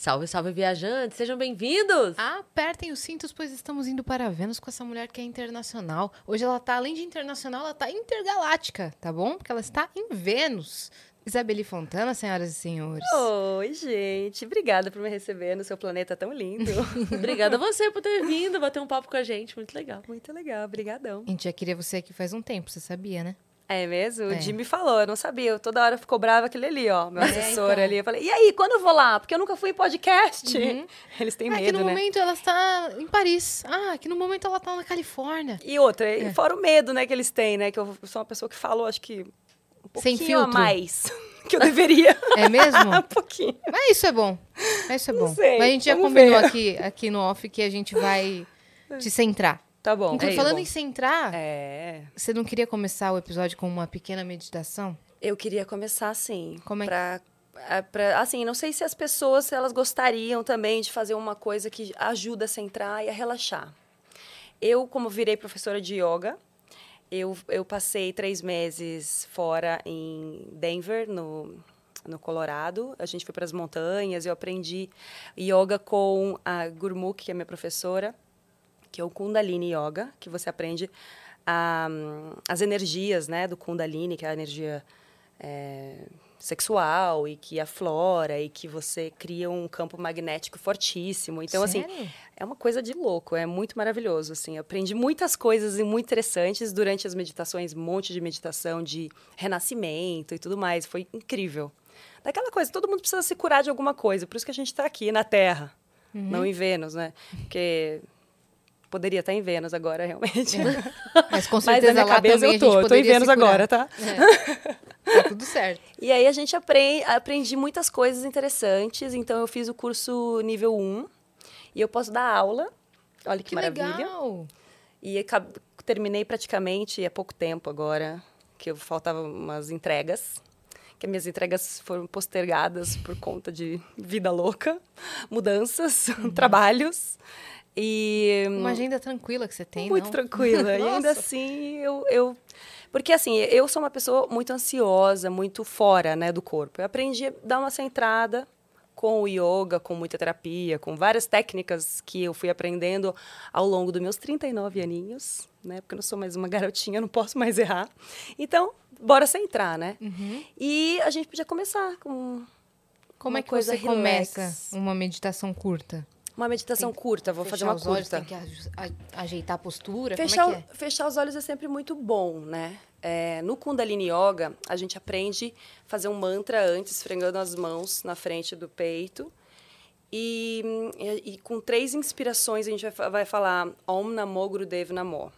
Salve, salve, viajantes! Sejam bem-vindos! Apertem os cintos, pois estamos indo para Vênus com essa mulher que é internacional. Hoje ela tá, além de internacional, ela tá intergaláctica, tá bom? Porque ela está em Vênus. Isabeli Fontana, senhoras e senhores. Oi, gente. Obrigada por me receber no seu planeta tão lindo. Obrigada a você por ter vindo, bater um papo com a gente. Muito legal. Muito legal, obrigadão. A gente já queria você aqui faz um tempo, você sabia, né? É mesmo? É. O Jimmy falou, eu não sabia. Eu toda hora ficou bravo aquele ali, ó, meu É, assessor então. ali. Eu falei, e aí, quando eu vou lá? Porque eu nunca fui em podcast. Uhum. Eles têm que medo, no né? momento ela está em Paris. Ah, que no momento ela tá na Califórnia. E outra, É. e fora o medo, né, que eles têm, né? Que eu sou uma pessoa que falou, acho que um Sem pouquinho a filtro. mais que eu deveria. É mesmo? um pouquinho. Mas isso é bom. Mas isso é Não bom. sei, Mas a gente já combinou ver. aqui, aqui no off que a gente vai te centrar. Tá bom. Inclusive, é falando bom. em centrar, É. você não queria começar o episódio com uma pequena meditação? Eu queria começar assim. Como é que- pra, é, pra- assim, não sei se as pessoas elas gostariam também de fazer uma coisa que ajuda a centrar e a relaxar. Eu, como virei professora de yoga, eu, eu passei três meses fora em Denver, no, no Colorado. A gente foi para as montanhas, eu aprendi yoga com a Gurmukh, que é minha professora, que é o Kundalini Yoga, que você aprende ah, as energias né, do Kundalini, que é a energia é, sexual e que aflora e que você cria um campo magnético fortíssimo. Então, assim, Sério? é uma coisa de louco, é muito maravilhoso, assim. Eu aprendi muitas coisas e muito interessantes durante as meditações, um monte de meditação de renascimento e tudo mais. Foi incrível. Daquela coisa, todo mundo precisa se curar de alguma coisa, por isso que a gente está aqui na Terra, não em Vênus, né? Porque poderia estar em Vênus agora, realmente. Mas com Mas na certeza minha cabeça eu tô, tô em Vênus agora, tá? Tá tudo certo. E aí a gente aprende, aprendi muitas coisas interessantes, então eu fiz o curso nível 1 e eu posso dar aula. Olha que, Que maravilha. legal. E terminei praticamente há pouco tempo agora, que eu faltavam umas entregas. Que minhas entregas foram postergadas por conta de vida louca, mudanças, Uhum. trabalhos. E Uma agenda tranquila que você tem, muito não? tranquila. e ainda assim, eu, eu... Porque, assim, eu sou uma pessoa muito ansiosa, muito fora né, do corpo. Eu aprendi a dar uma centrada com o yoga, com muita terapia, com várias técnicas que eu fui aprendendo ao longo dos meus 39 aninhos, né? Porque eu não sou mais uma garotinha, não posso mais errar. Então, bora centrar, né? Uhum. E a gente podia começar com Como Uma é que coisa você relax. começa uma meditação curta? Uma meditação curta. Vou fazer Fechar uma os olhos, curta. tem que ajeitar a postura? Fechar, Como é é? fechar os olhos é sempre muito bom, né? É, no Kundalini Yoga, a gente aprende a fazer um mantra antes, esfregando as mãos na frente do peito. E, e, e com três inspirações a gente vai, vai falar Om Namo Gurudev Namo,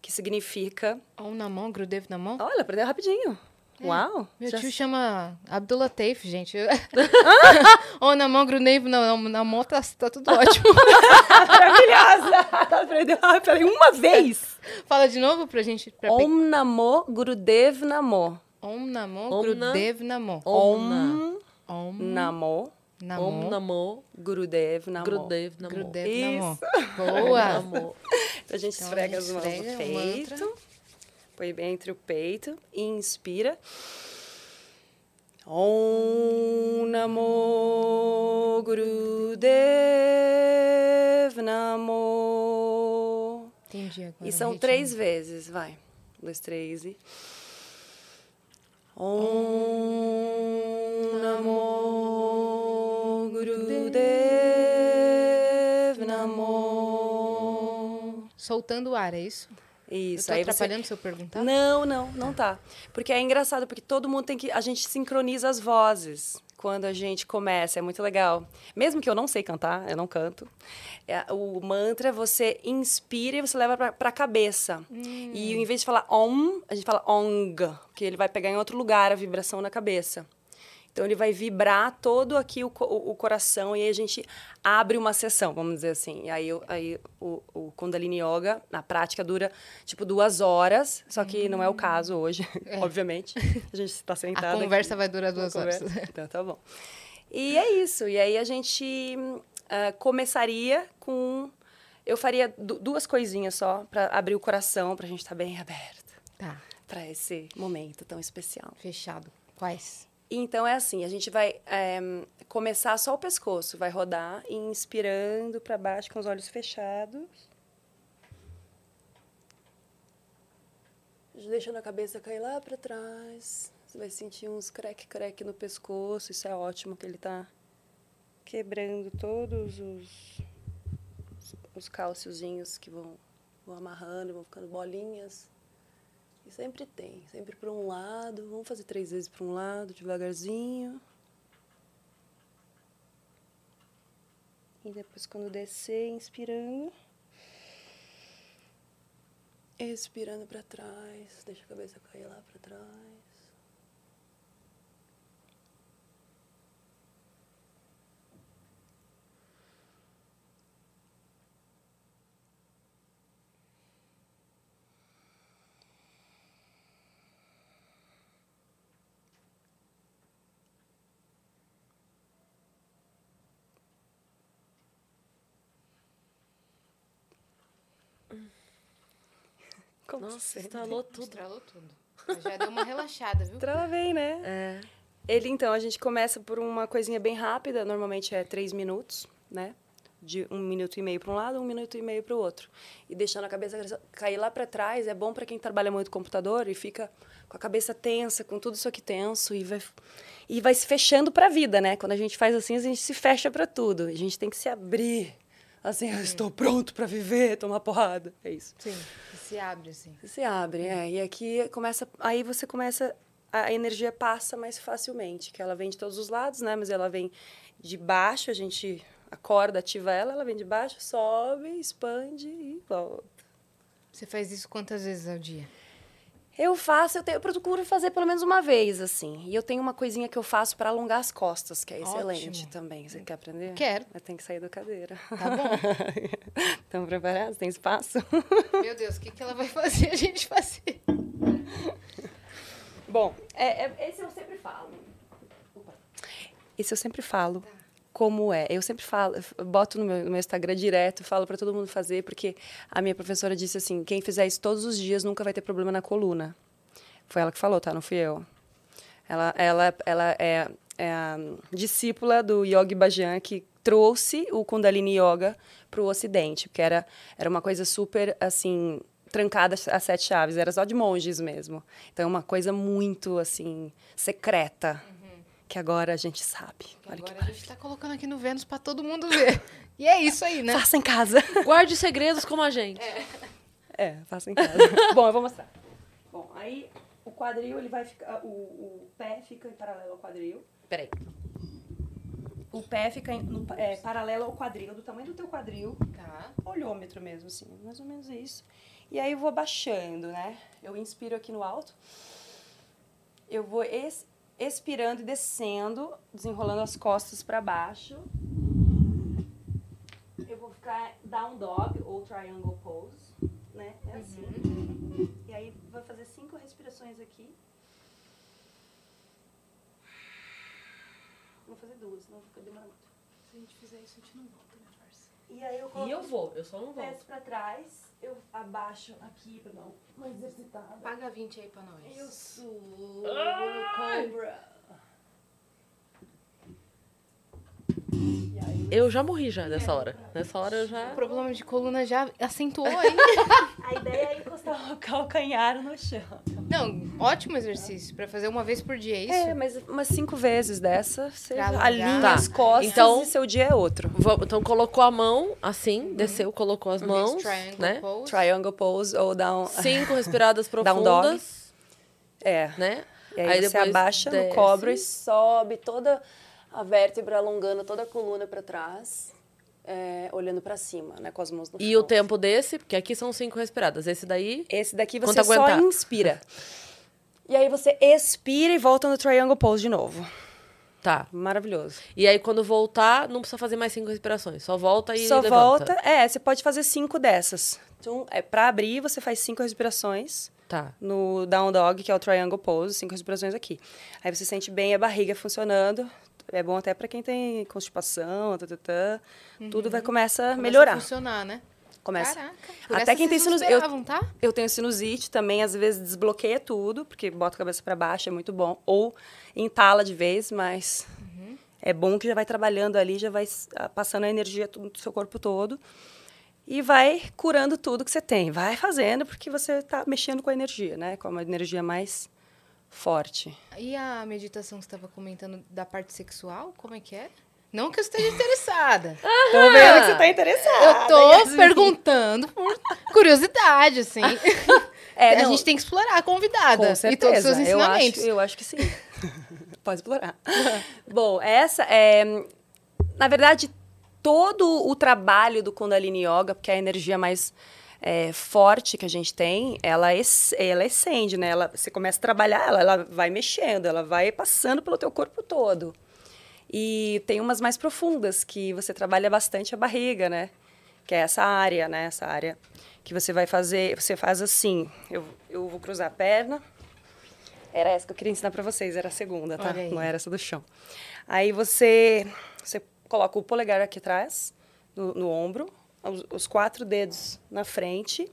que significa... Om na mão, Grudev na mão? Olha, aprendeu rapidinho. Uau! Meu já- tio chama Abdullah Taif, gente. Om na mão, Grudev na, na mão, tá, tá tudo ótimo. Maravilhosa! aprendeu rápido, uma vez! Fala de novo pra gente. Pra pe- Om Namo Gurudev Namo. Om na mão, Om na- Grudev na mão. Om Om Namo na Om Namo Gurudev Namo. Grudev Namo. Grudev na mão. Isso. Boa! Namo. A gente Então, esfrega as mãos no o peito. Põe bem entre o peito. Inspira. Om Namo Gurudev Namo. Entendi agora. E são três vezes, vai. Um, dois, três e. Om Namo Gurudev Namo. Soltando o ar, é isso? Isso, Eu tô aí você atrapalhando se eu perguntar? não, não, não tá. Porque é engraçado, porque todo mundo tem que. A gente sincroniza as vozes quando a gente começa, é muito legal. Mesmo que eu não sei cantar, eu não canto. é, o mantra você inspira e você leva pra, pra cabeça. E em vez de falar om, a gente fala ong, que ele vai pegar em outro lugar a vibração na cabeça. Então ele vai vibrar todo aqui o, o, o coração e aí a gente abre uma sessão, vamos dizer assim. E aí, o- aí o, o Kundalini Yoga, na prática, dura tipo duas horas, só que não é o caso hoje, obviamente. A gente está sentada. A aqui. conversa vai durar duas Uma horas. conversa. Então tá bom. E é isso. E aí a gente ah, começaria com. Eu faria du- duas coisinhas só para abrir o coração, para a gente estar bem aberto Tá, para esse momento tão especial. fechado. Quais? Então é assim, a gente vai é, começar só o pescoço, vai rodar inspirando para baixo com os olhos fechados. Deixando a cabeça cair lá para trás. Você vai sentir uns crack crack no pescoço, isso é ótimo que ele tá quebrando todos os os cálciozinhos que vão, vão amarrando, vão ficando bolinhas. E sempre tem, sempre para um lado. Vamos fazer três vezes para um lado, devagarzinho. E depois, quando descer, inspirando. Expirando para trás. Deixa a cabeça cair lá para trás. Como Nossa, sempre. instalou tudo. Estralou tudo. Já deu uma relaxada, viu? Travei, né? É. Ele, então, a gente começa por uma coisinha bem rápida, normalmente é três minutos, né? De um minuto e meio para um lado, um minuto e meio para o outro. E deixando a cabeça cair lá para trás é bom para quem trabalha muito com computador e fica com a cabeça tensa, com tudo isso aqui tenso e vai, e vai se fechando para a vida, né? Quando a gente faz assim, a gente se fecha para tudo. A gente tem que se abrir. Assim, eu estou pronto para viver, tomar porrada. É isso. Sim. Se abre, assim. Se abre, é. E aqui começa. Aí você começa. A energia passa mais facilmente, que ela vem de todos os lados, né? Mas ela vem de baixo, a gente acorda, ativa ela, ela vem de baixo, sobe, expande e volta. Você faz isso quantas vezes ao dia? Eu faço, eu, tenho, eu procuro fazer pelo menos uma vez, assim. E eu tenho uma coisinha que eu faço para alongar as costas, que é excelente Ótimo. também. Você quer aprender? Quero. Eu tenho que sair da cadeira. Tá bom. Estão preparados? Tem espaço? Meu Deus, o que, que ela vai fazer a gente fazer? Bom, é, é- esse eu sempre falo. Opa. Esse eu sempre falo. Como é? Eu sempre falo, boto no meu, no meu Instagram direto, falo para todo mundo fazer, porque a minha professora disse assim: quem fizer isso todos os dias nunca vai ter problema na coluna. Foi ela que falou, tá? Não fui eu. Ela, ela, ela é, é a discípula do Yogi Bhajan que trouxe o Kundalini Yoga para o Ocidente, porque era, era uma coisa super, assim, trancada a sete chaves, era só de monges mesmo. Então, é uma coisa muito, assim, secreta, que agora a gente sabe. Olha que Agora a gente tá colocando aqui no Vênus pra todo mundo ver. E é isso aí, né? Faça em casa. Guarde segredos como a gente. É, faça em casa. Bom, eu vou mostrar. Bom, aí o quadril, ele vai ficar. O, o pé fica em paralelo ao quadril. Peraí. O pé fica em- no- é, paralelo ao quadril, do tamanho do teu quadril. Tá. Olhômetro mesmo, assim, mais ou menos isso. E aí eu vou baixando, né? Eu inspiro aqui no alto. Eu vou es- expirando e descendo, desenrolando as costas para baixo. Eu vou ficar down dog ou triangle pose, né? É assim. E aí vou fazer cinco respirações aqui. Vou fazer duas, senão fica demorando muito. Se a gente fizer isso, a gente não volta, né, Farsa? E aí eu E coloco eu vou, eu só não vou. pés pra trás, eu abaixo aqui pra dar uma exercitada. Paga 20 aí pra nós. Eu sou cobra. E aí, Eu já morri já nessa hora. Nessa hora eu O já. problema de coluna já acentuou aí. a ideia é encostar o calcanhar no chão. Não, ótimo exercício. Pra fazer uma vez por dia, é isso? É, mas umas cinco vezes dessa, você Pra alinha Tá, as costas então- e seu dia é outro. Então colocou a mão assim, desceu, colocou as mãos, triangle né? pose. Triangle pose ou down... Cinco respiradas Down dog. profundas, É. né? E aí, Aí você abaixa desce. no e sobe toda a vértebra, alongando toda a coluna para trás, é, olhando para cima, né, com as mãos no E chão. o tempo desse, porque aqui são cinco respiradas. Esse daí, Esse daqui você só aguentar. inspira. E aí você expira e volta no triangle pose de novo. tá. Maravilhoso. E aí quando voltar, não precisa fazer mais cinco respirações. Só volta e Só levanta. volta. É, você pode fazer cinco dessas. Então, é, para abrir, você faz cinco respirações Tá. no down dog, que é o triangle pose, cinco respirações aqui. Aí você sente bem a barriga funcionando. É bom até para quem tem constipação, tá, tá, tá. tudo vai começar a Começa melhorar. a funcionar, né? Começa. Caraca. Por Até quem tem sinusite. Eu, tá? eu tenho sinusite também, às vezes desbloqueia tudo, porque bota a cabeça para baixo, é muito bom. Ou entala de vez, mas é bom que já vai trabalhando ali, já vai passando a energia do seu corpo todo. E vai curando tudo que você tem. Vai fazendo, porque você está mexendo com a energia, né? Com uma energia mais forte. E a meditação que você estava comentando da parte sexual, como é que é? Não que eu esteja interessada. Tô vendo que você tá interessada. Eu tô Yasmin. perguntando por curiosidade, assim. É, a não, gente tem que explorar a convidada Com e certeza. todos os seus eu acho, ensinamentos. eu acho que sim. Pode explorar. Bom, essa é. Na verdade, todo o trabalho do Kundalini Yoga, porque é a energia mais é, forte que a gente tem, ela, es- ela acende, né? Ela, você começa a trabalhar, ela, ela vai mexendo, ela vai passando pelo teu corpo todo. E tem umas mais profundas, que você trabalha bastante a barriga, né? Que é essa área, né? Essa área que você vai fazer, você faz assim, eu, eu vou cruzar a perna, era essa que eu queria ensinar para vocês, era a segunda, tá? Não era essa do chão. Aí você, você coloca o polegar aqui atrás, no, no ombro, os, os quatro dedos na frente.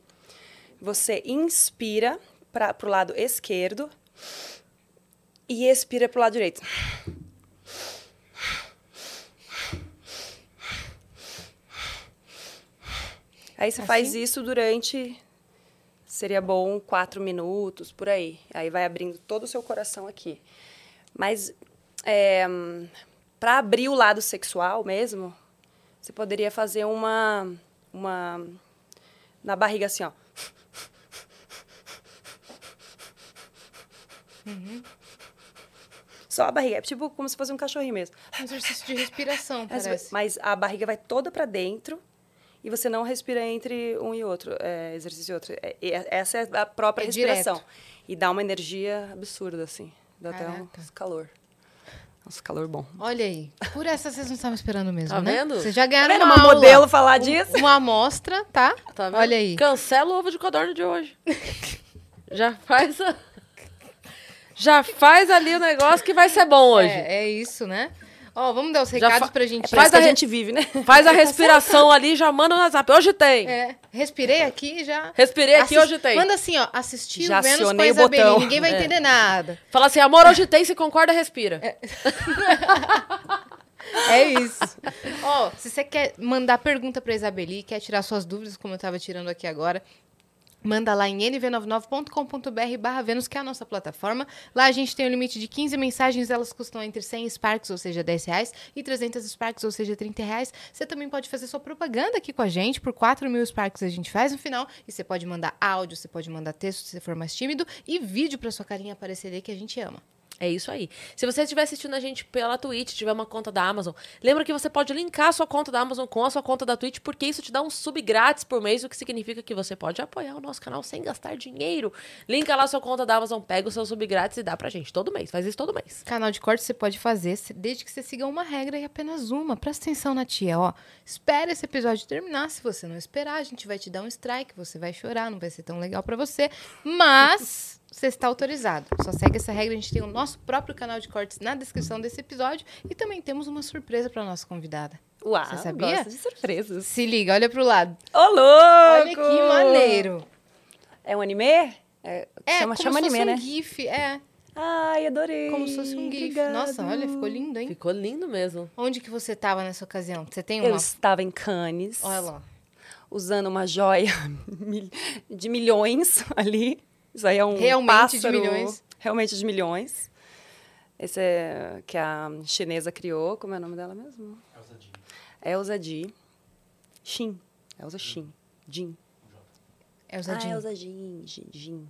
Você inspira para o lado esquerdo e expira para o lado direito. Aí você faz Assim? isso durante seria bom quatro minutos, por aí. Aí vai abrindo todo o seu coração aqui. Mas para abrir o lado sexual mesmo, você poderia fazer uma, uma na barriga assim, ó. Só a barriga, é tipo como se fosse um cachorrinho mesmo. Um exercício de respiração, Mas- parece. Mas a barriga vai toda para dentro e você não respira entre um e outro, é, exercício e outro. É, e essa é a própria É respiração. direto. E dá uma energia absurda, assim. Dá até Caraca. uns calor. Uns calor bom. Olha aí. Por essa vocês não estavam esperando mesmo, Tá né? vendo? Vocês já Tá ganharam vendo uma, uma aula, modelo falar um- disso? Uma amostra, tá? Tá vendo? Olha aí. Cancela o ovo de codorna de hoje. Já faz a... Já faz ali o negócio que vai ser bom hoje. É, é isso, né? Ó, vamos dar os recados fa- pra gente. É Faz pra a a re- gente vive, né? Faz a respiração ali, já manda no WhatsApp. Hoje tem. É, respirei aqui já. Respirei aqui, Assis- hoje tem. Manda assim, ó, assistiu Já Vênus com a ninguém vai É. entender nada. Fala assim, amor, hoje tem, se concorda, respira. É isso. Ó, se você quer mandar pergunta pra Isabeli, quer tirar suas dúvidas, como eu tava tirando aqui agora, manda lá em nv99.com.br barra Vênus, que é a nossa plataforma. Lá a gente tem o limite de 15 mensagens, elas custam entre 100 Sparks, ou seja, 10 reais, e 300 Sparks, ou seja, 30 reais. Você também pode fazer sua propaganda aqui com a gente, por 4 mil Sparks a gente faz no final, e você pode mandar áudio, você pode mandar texto, se for mais tímido, e vídeo pra sua carinha aparecer aí, que a gente ama. É isso aí. Se você estiver assistindo a gente pela Twitch, tiver uma conta da Amazon, lembra que você pode linkar a sua conta da Amazon com a sua conta da Twitch, porque isso te dá um sub grátis por mês, o que significa que você pode apoiar o nosso canal sem gastar dinheiro. Linka lá a sua conta da Amazon, pega o seu sub grátis e dá pra gente todo mês. Faz isso todo mês. Canal de corte você pode fazer desde que você siga uma regra e apenas uma. Presta atenção na tia, ó. Espera esse episódio terminar. Se você não esperar, a gente vai te dar um strike, você vai chorar, não vai ser tão legal pra você. Mas você está autorizado. Só segue essa regra. A gente tem o nosso próprio canal de cortes na descrição desse episódio e também temos uma surpresa pra nossa convidada. Uau, Você sabia? gosto de surpresas. Se liga, olha pro lado. Ô, louco! Olha que maneiro. É um anime? É, É, chama, como chama se fosse anime, um né? GIF, é. Ai, adorei. Como se fosse um GIF. Nossa, olha, ficou lindo, hein? Ficou lindo mesmo. Onde que você tava nessa ocasião? Você tem Eu uma... estava em Cannes. Olha lá. usando uma joia de milhões ali. Isso aí é um Realmente de pássaro- milhões. Realmente de milhões. Esse é que a chinesa criou. Como é o nome dela mesmo? Elsa Jin. Elsa Jin. Xin. Elsa Xin. Jin. Elsa Ah. Elsa Jin. Jin. Jin.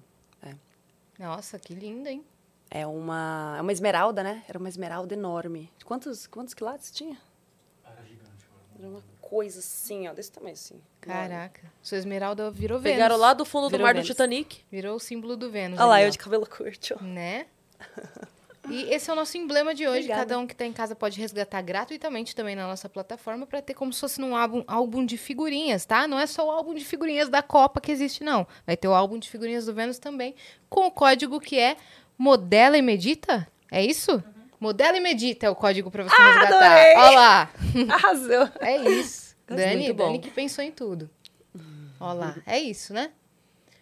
Nossa, que lindo, hein? É uma, é uma esmeralda, né? Era uma esmeralda enorme. Quantos, quantos quilates tinha? Era uma coisa assim, ó. Desse tamanho, assim. Caraca. Sua esmeralda virou Pegaram Vênus. lá do fundo do Virou mar do Vênus. Titanic. Virou o símbolo do Vênus. Olha lá, eu de cabelo curto. ó. Né? E esse é o nosso emblema de hoje. Obrigada. Cada um que tá em casa pode resgatar gratuitamente também na nossa plataforma para ter como se fosse num álbum, álbum de figurinhas, tá? Não é só o álbum de figurinhas da Copa que existe, não. Vai ter o álbum de figurinhas do Vênus também, com o código que é Modela e Medita? É isso? Modela e Medita é o código para você resgatar. adorei! Olha lá. Arrasou. É isso. Gostei. Dani, Muito bom. Dani que pensou em tudo. Ó lá, é isso, né?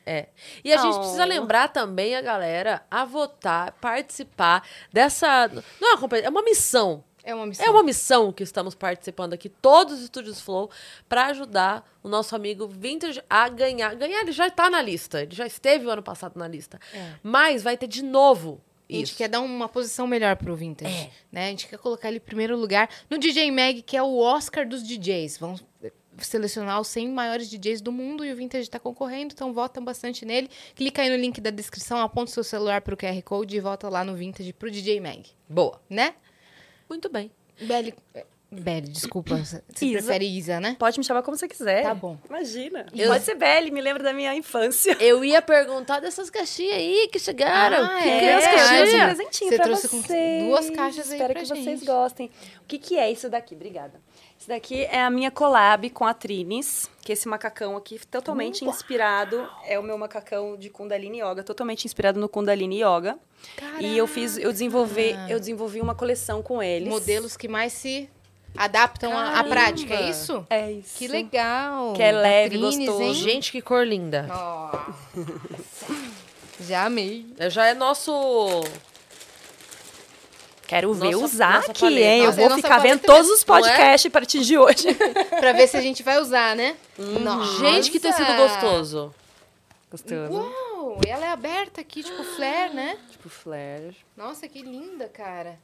É. E a gente Oh. precisa lembrar também a galera a votar, participar dessa. Não é uma competição, é uma missão. É uma missão. É uma missão que estamos participando aqui, todos os estúdios Flow, para ajudar o nosso amigo Vintage a ganhar. Ganhar, ele já está na lista, ele já esteve o ano passado na lista. É. Mas vai ter de novo A gente isso. quer dar uma posição melhor pro Vintage. É. Né? A gente quer colocar ele em primeiro lugar no DJ Mag, que é o Oscar dos DJs. Vamos selecionar os 100 maiores DJs do mundo e o Vintage está concorrendo, então votam bastante nele. Clica aí no link da descrição, aponta o seu celular pro QR Code e volta lá no Vintage pro DJ Mag. Boa. Né? Muito bem. Belly, Belly desculpa. Você Isa. prefere Isa, né? Pode me chamar como você quiser. Tá bom. Imagina. Eu- Pode ser Belly, me lembra da minha infância. Eu ia perguntar dessas caixinhas aí que chegaram. Ah, que é? as eu trouxe um caixinhas? presentinho Você pra trouxe com vocês. duas caixas aí Espero pra que vocês gente. gostem. O que, que é isso daqui? Obrigada. Isso daqui é a minha collab com a Trines, que é esse macacão aqui totalmente inspirado. É o meu macacão de Kundalini Yoga, totalmente inspirado no Kundalini Yoga. E eu fiz, eu desenvolvi, eu desenvolvi uma coleção com eles. Modelos que mais se adaptam à- Caramba. prática, é isso? É isso. Que legal. Que é leve, gostoso. hein? Gente, que cor linda. Ó. Já amei. Já é nosso. Quero ver Nossa- usar nossa aqui, paleta. hein? Eu Nossa, é vou ficar vendo todos os mesmo, não é? podcasts a partir de hoje. pra ver se a gente vai usar, né? Nossa. Gente, que tecido gostoso. Gostoso. Uau, e ela é aberta aqui, tipo flare, né? Tipo flare. Nossa, que linda, cara.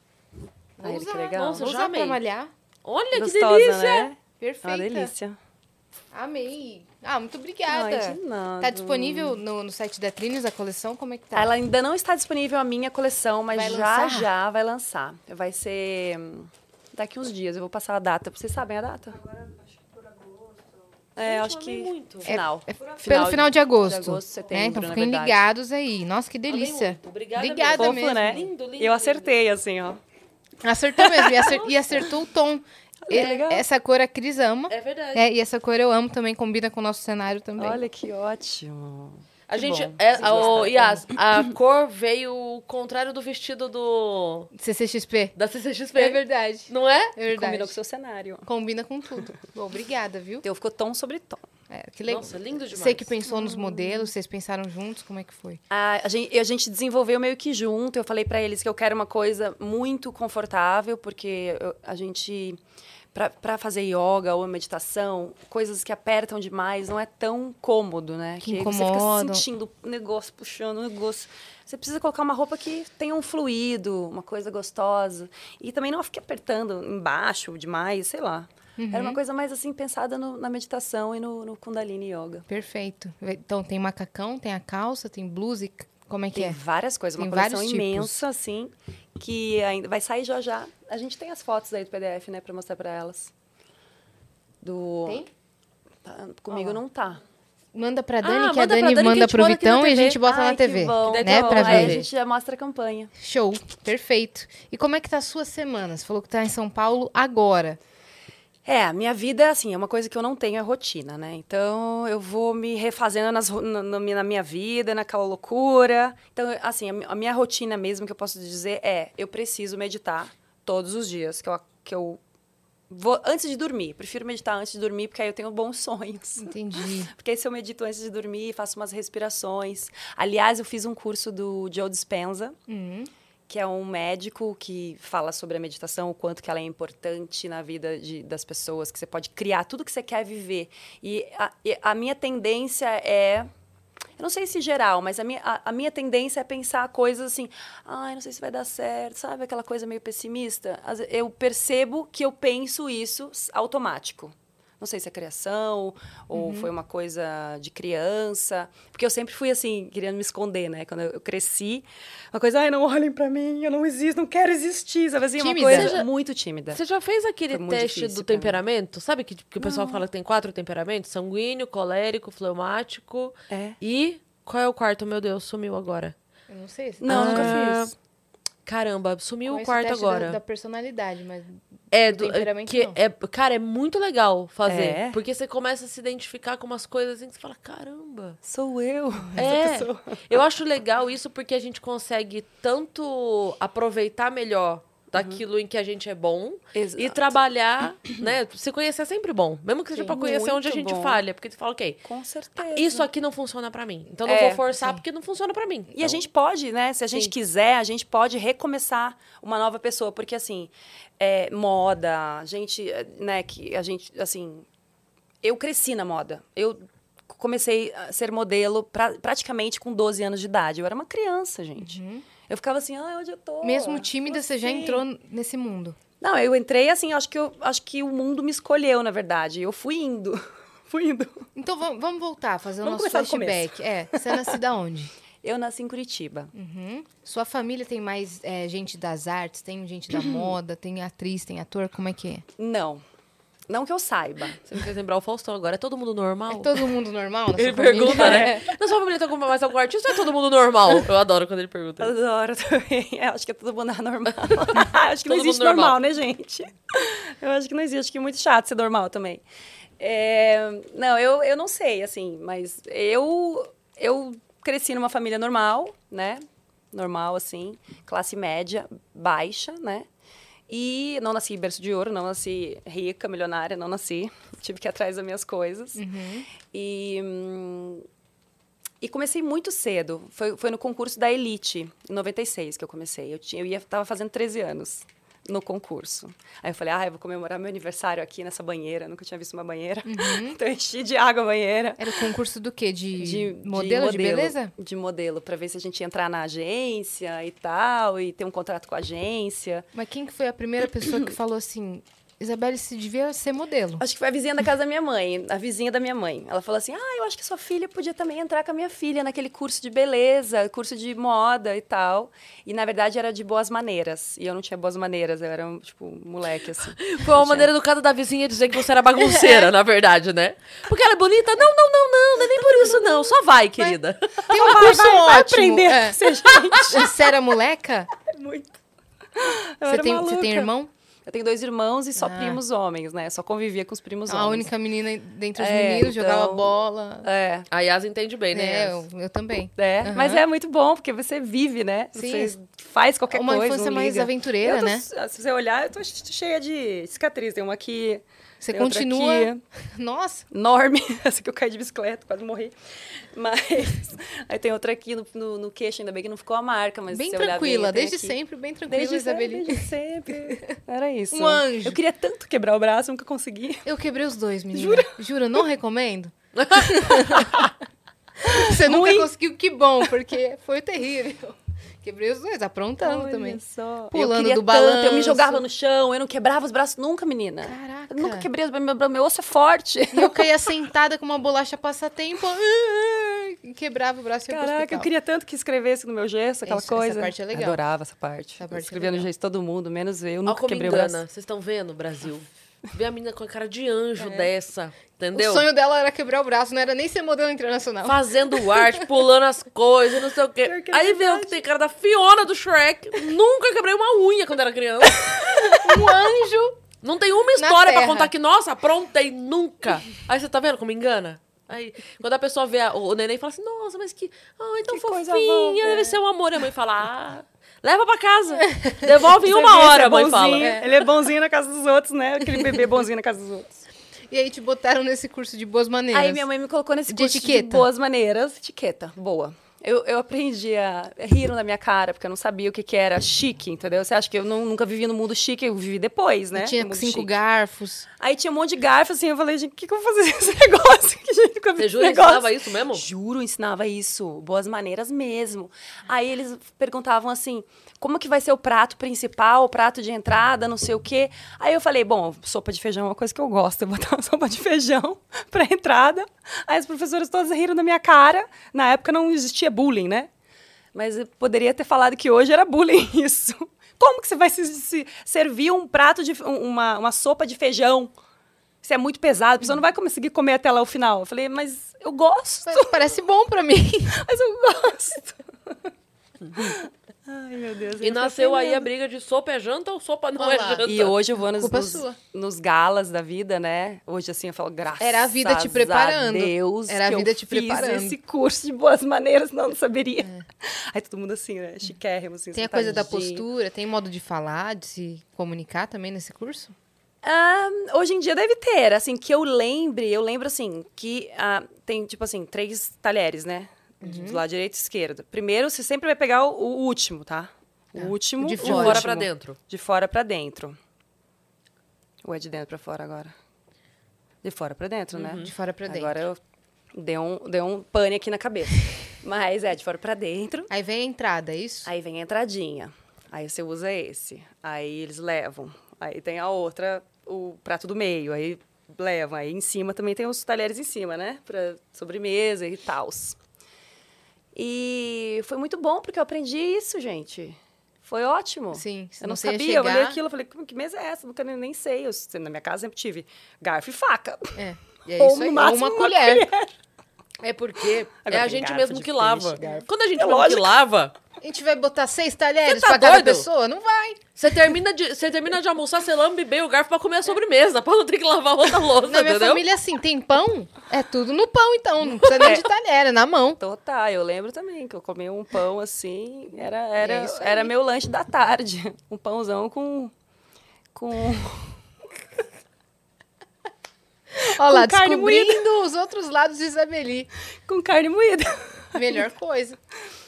Vou Ai, que usar. legal. Nossa, Vou já usar pra amei. malhar. Olha que Gostosa, delícia. né? É Perfeita. uma delícia. Amei. Ah, muito obrigada. De nada. Tá disponível no, no site da Trines a coleção? Como é que tá? Ela ainda não está disponível a minha coleção, mas Vai já lançar? já vai lançar. Vai ser hum, daqui uns dias. Eu vou passar a data. Vocês sabem a data? É, Gente, acho eu amei que muito. final. É Pelo final de agosto. de agosto, setembro, É, então fiquem ligados aí. Nossa, que delícia. Obrigada Obrigada mesmo. Fofo, mesmo. né? Lindo, lindo, Eu acertei, assim, ó. Acertou mesmo. E, acer- e acertou o tom. legal. Essa cor a Cris ama. É verdade. É, e essa cor eu amo também, combina com o nosso cenário também. Olha que ótimo. A Que gente. bom. É, a, o. Yas, a cor veio o contrário do vestido do. CCXP. Da CCXP. É verdade. Não é? É verdade. Combinou com o seu cenário. Combina com tudo. Bom, obrigada, viu? Então ficou tom sobre tom. É, que legal. Nossa, lindo demais. Você que pensou nos modelos, vocês pensaram juntos, como é que foi? A, a gente, a gente desenvolveu meio que junto. Eu falei pra eles que eu quero uma coisa muito confortável, porque eu- a gente. Pra- Pra fazer yoga ou meditação, coisas que apertam demais não é tão cômodo, né? Que aí você fica sentindo o negócio, puxando o negócio. Você precisa colocar uma roupa que tenha um fluido, uma coisa gostosa. E também não fique apertando embaixo demais, sei lá. Era Uhum. uma coisa mais assim, pensada no- na meditação e no, no Kundalini Yoga. Perfeito. Então tem macacão, tem a calça, tem blusa e como é que Tem é? várias coisas, Tem uma coleção tipos. imensa, assim, que ainda vai sair já já. A gente tem as fotos aí do PDF, né, pra mostrar pra elas. Do... Tem? Tá, comigo não tá. Manda pra Dani, Ah, que a Dani Dani manda pro Vitão e a gente bota Ai, na TV. bom. Né, pra bom. Aí a ver. gente já mostra a campanha. Show, perfeito. E como é que tá a sua semana? Você falou que tá em São Paulo agora. É, a minha vida, assim, é uma coisa que eu não tenho, é rotina, né? Então, eu vou me refazendo nas, na, na minha- vida, naquela loucura. Então, assim, a, a minha rotina mesmo, que eu posso dizer, é, eu preciso meditar todos os dias, que eu, que eu vou, antes de dormir. Prefiro meditar antes de dormir, porque aí eu tenho bons sonhos. Entendi. Porque aí se eu medito antes de dormir, faço umas respirações. Aliás, eu fiz um curso do Joe Dispenza, Hum, que é um médico que fala sobre a meditação, o quanto que ela é importante na vida de- das pessoas, que você pode criar tudo que você quer viver. E a, a minha tendência é... Eu não sei se geral, mas a minha, a, a minha tendência é pensar coisas assim, ai, não sei se vai dar certo, sabe? Aquela coisa meio pessimista. Eu percebo que eu penso isso automático. Não sei se é criação ou foi uma coisa de criança. Porque eu sempre fui assim, querendo me esconder, né? Quando eu cresci, uma coisa, ai, não olhem pra mim, eu não existo, não quero existir. Sabe assim? Uma Tímida. coisa Você já- muito tímida. Você já fez aquele teste do temperamento? Sabe que, que o pessoal fala que tem quatro temperamentos? Sanguíneo, colérico, fleumático. É. E qual é o quarto? Meu Deus, sumiu agora. eu não sei. se- Não, Ah, nunca fiz. Caramba, sumiu o quarto teste da- agora. Da, personalidade, mas É, do do, temperamento, que não. é, cara, é muito legal fazer. É? Porque você começa a se identificar com umas coisas assim que você fala, caramba. Sou eu. É, Essa pessoa. eu acho legal isso porque a gente consegue tanto aproveitar melhor daquilo em que a gente é bom e Exato. trabalhar, né? Se conhecer é sempre bom. Mesmo que seja pra conhecer onde a gente bom. falha. Porque tu fala, ok, Com certeza. isso aqui não funciona pra mim. Então não É, vou forçar sim. porque não funciona pra mim. E a Então, gente pode, né? Se a gente Sim. quiser, a gente pode recomeçar uma nova pessoa. Porque, assim, é, moda, a gente, é, né, que a gente, assim... Eu cresci na moda. Eu comecei a ser modelo pra, praticamente com 12 anos de idade. Eu era uma criança, gente. Eu ficava assim, ah, onde eu tô? Mesmo tímida, você já Assim. entrou nesse mundo. Não, eu entrei assim, acho que, eu, acho que o mundo me escolheu, na verdade. Eu fui indo. fui indo. Então vamos, vamos voltar, fazer o Vamos nosso começar do flashback. É, você é nascida onde? Eu nasci em Curitiba. Uhum. Sua família tem mais é, gente das artes, tem gente da moda, tem atriz, tem ator, como é que é? Não. Não que eu saiba. Você me fez lembrar o Faustão agora. É todo mundo normal? É todo mundo normal Ele pergunta, né? Na sua família tem alguma mais algum artista ou é todo mundo normal? Eu adoro quando ele pergunta. isso. Adoro também. Eu acho que é todo mundo anormal. acho que não Todo existe mundo normal. normal, né, gente? Eu acho que não existe. Acho que é muito chato ser normal também. É, Não, eu, eu não sei, assim, mas eu, eu cresci numa família normal, né? Normal, assim, classe média, baixa, né? E não nasci berço de ouro, não nasci rica, milionária, não nasci. Tive que ir atrás das minhas coisas. E, hum, e comecei muito cedo. Foi, foi no concurso da Elite, em 96 que eu comecei. Eu, tinha, eu ia, tava fazendo 13 anos no concurso. Aí eu falei, ah, eu vou comemorar meu aniversário aqui nessa banheira. Nunca tinha visto uma banheira. então eu enchi de água a banheira. Era o concurso do quê? De, De, de modelo, de, beleza? De modelo, para ver se a gente ia entrar na agência e tal, e ter um contrato com a agência. Mas quem que foi a primeira pessoa que falou assim, Isabelle, se devia ser modelo? Acho que foi a vizinha da casa da minha mãe, a vizinha da minha mãe. Ela falou assim: Ah, eu acho que sua filha podia também entrar com a minha filha naquele curso de beleza, curso de moda e tal. E na verdade era de boas maneiras. E eu não tinha boas maneiras, eu era, um, tipo, moleque, assim. Foi uma maneira educada da vizinha dizer que você era bagunceira, na verdade, né? Porque ela é bonita? Não, não, não, não. Não é nem por isso, não. Só vai, querida. Tem um curso vai, vai ótimo. aprender é. a ser gente. Você era moleca? Muito. Você Eu era tem, você tem irmão? Eu tenho dois irmãos e só Ah. primos homens, né? Só convivia com os primos A homens. única menina dentre os É, meninos, jogava então- bola. É. A Yas entende bem, né? É, eu, eu também. É, Aham. mas é muito bom, porque você vive, né? Sim. Você faz qualquer Uma coisa. infância não mais aventureira, tô- né? Se você olhar, eu tô cheia de cicatriz. Tem uma aqui. Você tem outra continua. Nossa, enorme. Essa que eu caí de bicicleta, quase morri. Mas. Aí tem outra aqui no, no, no queixo, ainda bem que não ficou a marca. Mas bem tranquila, tem desde aqui. sempre, bem tranquila, Desde sempre, Isabeli. desde sempre. Era isso. Um anjo. Eu queria tanto quebrar o braço, nunca consegui. Eu quebrei os dois, menina. Jura? Jura, não recomendo. Você nunca Ruim. conseguiu, que bom, porque foi terrível. Quebrei os dois, aprontando Olha também. Só. Pulando eu queria do tanto, eu balanço. me jogava no chão, eu não quebrava os braços nunca, menina. Caraca. Eu nunca quebrei os braços, meu, meu osso é forte. E eu caía sentada com uma bolacha passatempo, e quebrava o braço e Caraca, eu queria tanto que escrevesse no meu gesso, aquela Isso, essa coisa. parte é legal. Eu adorava essa parte. Essa Eu parte é escrevia no legal. gesso todo mundo, menos eu. Eu Olha nunca como quebrei o engana. braço. Vocês estão vendo, Brasil? Vê a menina com a cara de anjo dessa, entendeu? O sonho dela era quebrar o braço, não era nem ser modelo internacional. Fazendo arte, pulando as coisas, não sei o quê. É Aí vê o que tem cara da Fiona do Shrek. Nunca quebrei uma unha quando era criança. Um anjo. Não tem uma história pra terra. contar que, nossa, aprontei nunca. Aí você tá vendo como engana? Aí, quando a pessoa vê a- o, neném fala assim, nossa, mas que. Ai, tão Que fofinha, deve é. ser um amor. E a mãe fala, ah, leva pra casa. Devolve em uma vê, hora, esse a mãe é fala. bonzinho, Ele é bonzinho na casa dos outros, né? Aquele bebê bonzinho na casa dos outros. E aí te botaram nesse curso de boas maneiras. Aí minha mãe me colocou nesse De curso etiqueta. de boas maneiras. Etiqueta, boa. Eu, eu aprendi a... Riram da minha cara, porque eu não sabia o que, que era chique, entendeu? Você acha que eu não- nunca vivi no mundo chique? Eu vivi depois, né? E tinha cinco chique. garfos. Aí tinha um monte de garfo, assim, eu falei, gente, o que, que eu vou fazer com esse negócio? Que gente, nunca Você jura ensinava isso mesmo? Juro, ensinava isso. Boas maneiras mesmo. Aí eles perguntavam assim, como que vai ser o prato principal, o prato de entrada, não sei o quê. Aí eu falei, bom, sopa de feijão é uma coisa que eu gosto. Eu botar uma sopa de feijão pra entrada. Aí as professoras todas riram da minha cara. Na época não existia bullying, né? Mas eu poderia ter falado que hoje era bullying isso. Como que você vai se, se servir um prato de um- uma, uma sopa de feijão? Isso é muito pesado, a pessoa não vai conseguir comer até lá o final. Eu falei, mas eu gosto, Parece bom pra mim. mas eu gosto. Ai, meu Deus. E eu nasceu aí a briga de sopa é janta ou sopa não Olha é janta. E hoje eu vou nos, nos, nos galas da vida, né? Hoje, assim, eu falo, graças Era a vida te preparando. a Deus Era a que vida eu te fiz preparando. esse curso de boas maneiras, não, não saberia. Aí todo mundo assim, né? Chiquérrimo, assim. É. Tem a coisa da postura, tem modo de falar, de se comunicar também nesse curso? Ah, hoje em dia deve ter, assim, que eu lembre, eu lembro, assim, que ah, tem, tipo assim, três talheres, né? Uhum. Do lado direito e esquerdo. Primeiro, você sempre vai pegar o, o último, tá? O último. o de fora. fora último. pra dentro. De fora pra dentro. Ou é de dentro pra fora agora? De fora pra dentro, né? De fora pra dentro. Agora eu dei um, dei um pane aqui na cabeça. Mas é, de fora pra dentro. Aí vem a entrada, é isso? Aí vem a entradinha. Aí você usa esse. Aí eles levam. Aí tem a outra, o prato do meio. Aí levam. Aí em cima também tem os talheres em cima, né? Pra sobremesa e tal. E foi muito bom, porque eu aprendi isso, gente. Foi ótimo. Sim, Eu não ia sabia, eu olhei chegar- aquilo, eu falei, "Como- que mesa é essa? Nunca nem, nem sei. Eu, na minha casa sempre tive garfo e faca. É. E é Ou, isso aí, máximo, uma uma colher. É porque Agora é a gente mesmo que peixe, lava. garfo. Quando a gente É mesmo que lógico. lava, A gente vai botar seis talheres tá pra cada doido? pessoa? Não vai. você termina de, você termina de almoçar, você lambe bem o garfo pra comer a sobremesa, pra não ter que lavar outra louça, Na minha entendeu? família, assim, tem pão? É tudo no pão, então. Não precisa nem de talher, é na mão. Total, eu lembro também que eu comia um pão assim, era, era, É era meu lanche da tarde. Um pãozão com. com Olha lá, Com carne descobrindo os outros lados de Isabeli. com carne moída. Melhor coisa.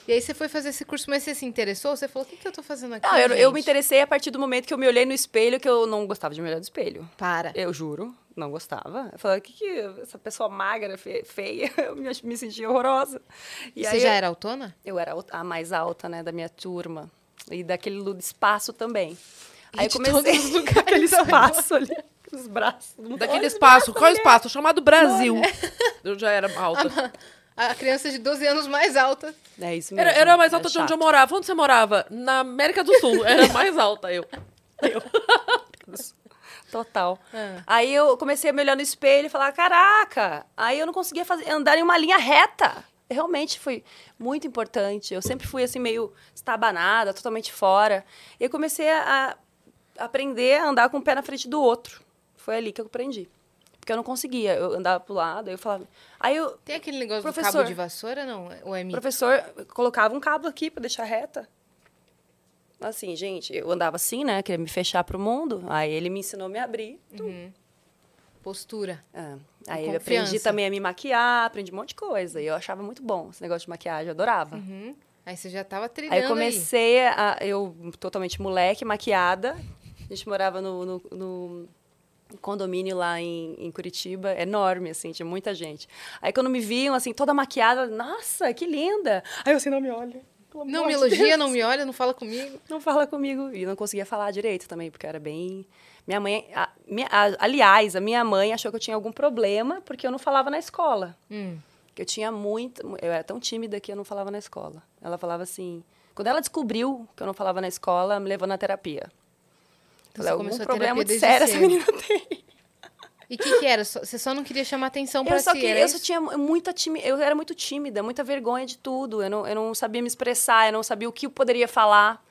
E aí você foi fazer esse curso, mas você se interessou? Você falou, o que, que eu tô fazendo aqui, Não, eu, eu me gente?" interessei a partir do momento que eu me olhei no espelho, que eu não gostava de me olhar no espelho. Para. Eu juro, não gostava. Eu falei, o que que essa pessoa magra, fe- feia, eu me, me sentia horrorosa. E aí você já era autona? Eu era a mais alta, né, da minha turma. E daquele espaço também. Aí de eu comecei todos os lugares aquele espaço ali, os braços. Daquele espaço, qual mulher. espaço? Chamado Brasil. Eu já era alta. A criança de 12 anos mais alta. É isso mesmo. Era, era a mais alta é de onde eu morava. Onde você morava? Na América do Sul. Era mais alta eu. Total. Ah. Aí eu comecei a me olhar no espelho e falar, caraca! Aí eu não conseguia fazer, andar em uma linha reta. Realmente foi muito importante. Eu sempre fui assim, meio estabanada, totalmente fora. E eu comecei a, a aprender a andar com um pé na frente do outro. Foi ali que eu aprendi. Porque eu não conseguia. Eu andava pro lado, aí eu falava. Aí eu, Tem aquele negócio do Professor. cabo de vassoura, não? Ou é mito? professor colocava um cabo aqui para deixar reta. Assim, gente, eu andava assim, né? Queria me fechar pro mundo. Aí ele me ensinou a me abrir. Postura. É. Aí eu aprendi também a me maquiar, aprendi um monte de coisa. E eu achava muito bom esse negócio de maquiagem, eu adorava. Uhum. Aí você já tava trilhando Aí eu comecei a. Eu, totalmente moleque, maquiada. A gente morava no, no, no condomínio lá em, em Curitiba, enorme, assim, tinha muita gente. Aí quando me viam, assim, toda maquiada, nossa, que linda! Aí eu assim, não me olha. Não me elogia, Deus. não me olha, não fala comigo. Não fala comigo. E não conseguia falar direito também, porque era bem. Minha mãe. a- minha- a- aliás, a minha mãe achou que eu tinha algum problema porque eu não falava na escola. Hum. Que eu tinha muito. Eu era tão tímida que eu não falava na escola. Ela falava assim. Quando ela descobriu que eu não falava na escola, me levou na terapia. Então Falei, algum começou a problema muito sério essa menina tem. E o que, que era? Você só não queria chamar atenção só, si, que, era eu só tinha muita tímida, eu era muito tímida, muita vergonha de tudo. Eu não, eu não sabia me expressar, eu não sabia o que eu poderia falar.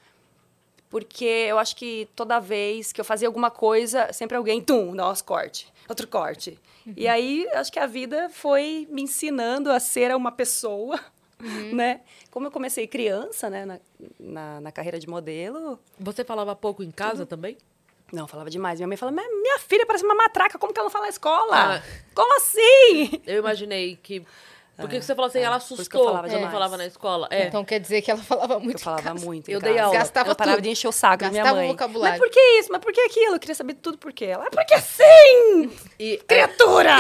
Porque eu acho que toda vez que eu fazia alguma coisa, sempre alguém, tum, nossa, corte, outro corte. E aí, acho que a vida foi me ensinando a ser uma pessoa, né? Como eu comecei criança, né, na, na, na carreira de modelo, Você falava pouco em casa também? não, falava demais. Minha mãe falava, "Mas minha filha parece uma matraca, como que ela não fala na escola? Ah. Como assim? Eu imaginei que. Por que que você falou assim? é. Ela assustou eu falava que eu não demais. falava na escola. É. Então quer dizer que ela falava muito Eu falava casa. muito. Eu dei aula. Gastava ela parava tudo. de encher o saco da minha Gastava o mãe. vocabulário. Mas por que isso? Mas por que aquilo? Eu queria saber tudo por quê. Ela, é porque sim! E é, Criatura!